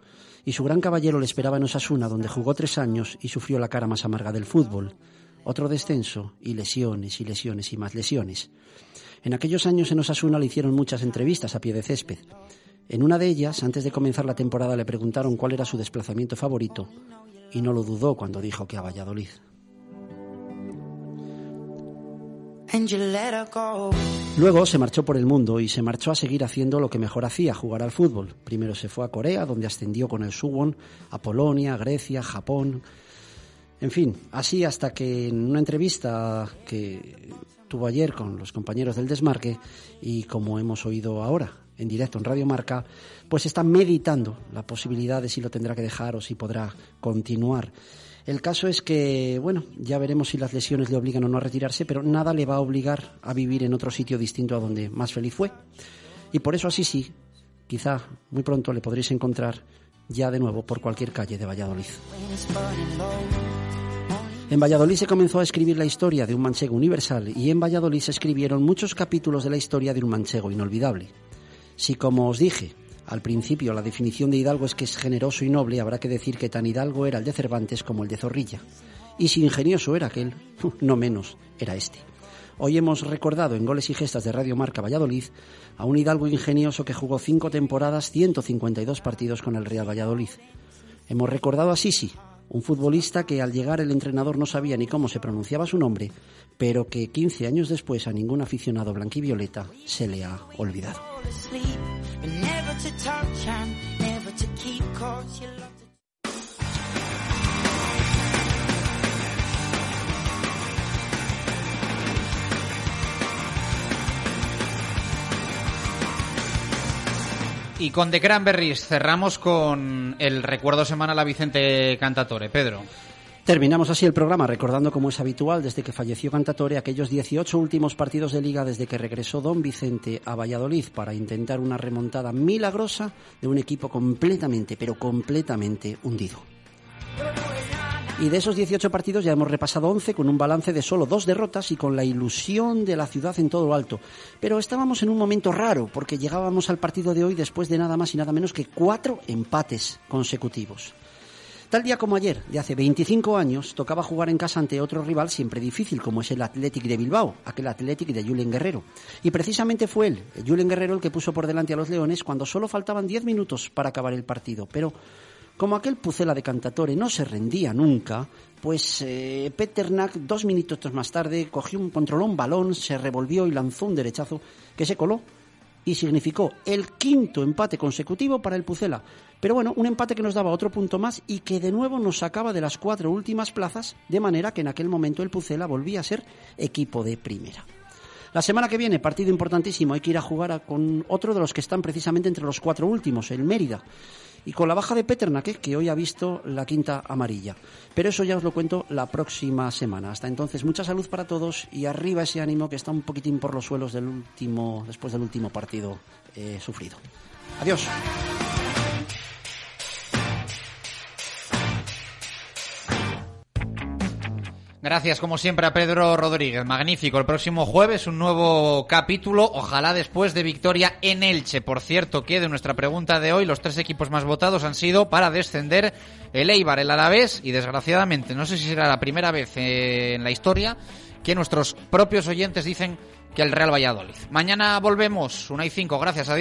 S41: Y su gran caballero le esperaba en Osasuna, donde jugó tres años y sufrió la cara más amarga del fútbol otro descenso y lesiones y lesiones y más lesiones. En aquellos años en Osasuna le hicieron muchas entrevistas a pie de césped. En una de ellas, antes de comenzar la temporada, le preguntaron cuál era su desplazamiento favorito y no lo dudó cuando dijo que a Valladolid. Luego se marchó por el mundo y se marchó a seguir haciendo lo que mejor hacía, jugar al fútbol. Primero se fue a Corea, donde ascendió con el Suwon, a Polonia, Grecia, Japón, en fin, así hasta que en una entrevista que tuvo ayer con los compañeros del Desmarque y como hemos oído ahora en directo en Radio Marca, pues está meditando la posibilidad de si lo tendrá que dejar o si podrá continuar. El caso es que, bueno, ya veremos si las lesiones le obligan o no a retirarse, pero nada le va a obligar a vivir en otro sitio distinto a donde más feliz fue. Y por eso así sí, quizá muy pronto le podréis encontrar ya de nuevo por cualquier calle de Valladolid. En Valladolid se comenzó a escribir la historia de un manchego universal y en Valladolid se escribieron muchos capítulos de la historia de un manchego inolvidable. Si, como os dije, al principio la definición de Hidalgo es que es generoso y noble, habrá que decir que tan Hidalgo era el de Cervantes como el de Zorrilla. Y si ingenioso era aquel, *laughs* no menos era este. Hoy hemos recordado en Goles y Gestas de Radio Marca Valladolid a un Hidalgo ingenioso que jugó cinco temporadas, 152 partidos con el Real Valladolid. Hemos recordado a Sisi, un futbolista que al llegar el entrenador no sabía ni cómo se pronunciaba su nombre, pero que 15 años después a ningún aficionado blanquivioleta se le ha olvidado.
S4: Y con The Cranberries cerramos con el recuerdo semanal a Vicente Cantatore. Pedro.
S41: Terminamos así el programa recordando, como es habitual, desde que falleció Cantatore, aquellos 18 últimos partidos de liga desde que regresó don Vicente a Valladolid para intentar una remontada milagrosa de un equipo completamente, pero completamente hundido. Y de esos 18 partidos ya hemos repasado 11 con un balance de solo dos derrotas y con la ilusión de la ciudad en todo lo alto. Pero estábamos en un momento raro porque llegábamos al partido de hoy después de nada más y nada menos que cuatro empates consecutivos. Tal día como ayer, de hace 25 años, tocaba jugar en casa ante otro rival siempre difícil, como es el Athletic de Bilbao, aquel Athletic de Julen Guerrero. Y precisamente fue él, Julen Guerrero, el que puso por delante a los Leones cuando solo faltaban 10 minutos para acabar el partido. Pero como aquel Pucela de Cantatore no se rendía nunca, pues eh, Peternak, dos minutos más tarde, cogió un, controló un balón, se revolvió y lanzó un derechazo que se coló y significó el quinto empate consecutivo para el Pucela. Pero bueno, un empate que nos daba otro punto más y que de nuevo nos sacaba de las cuatro últimas plazas, de manera que en aquel momento el Pucela volvía a ser equipo de primera. La semana que viene, partido importantísimo, hay que ir a jugar con otro de los que están precisamente entre los cuatro últimos, el Mérida y con la baja de Peternak, que hoy ha visto la quinta amarilla. Pero eso ya os lo cuento la próxima semana. Hasta entonces, mucha salud para todos y arriba ese ánimo que está un poquitín por los suelos después del último partido eh, sufrido. Adiós.
S4: Gracias, como siempre, a Pedro Rodríguez. Magnífico. El próximo jueves un nuevo capítulo, ojalá después de victoria en Elche. Por cierto, que de nuestra pregunta de hoy, los tres equipos más votados han sido para descender el Eibar, el Alavés y, desgraciadamente, no sé si será la primera vez en la historia que nuestros propios oyentes dicen que el Real Valladolid. Mañana volvemos, una y cinco. Gracias, a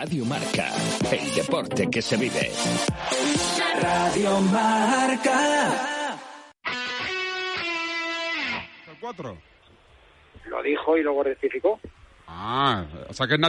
S42: Radio Marca, el deporte que se vive.
S3: Radio Marca.
S43: El 4.
S44: Lo dijo y luego rectificó.
S43: Ah, o sea que es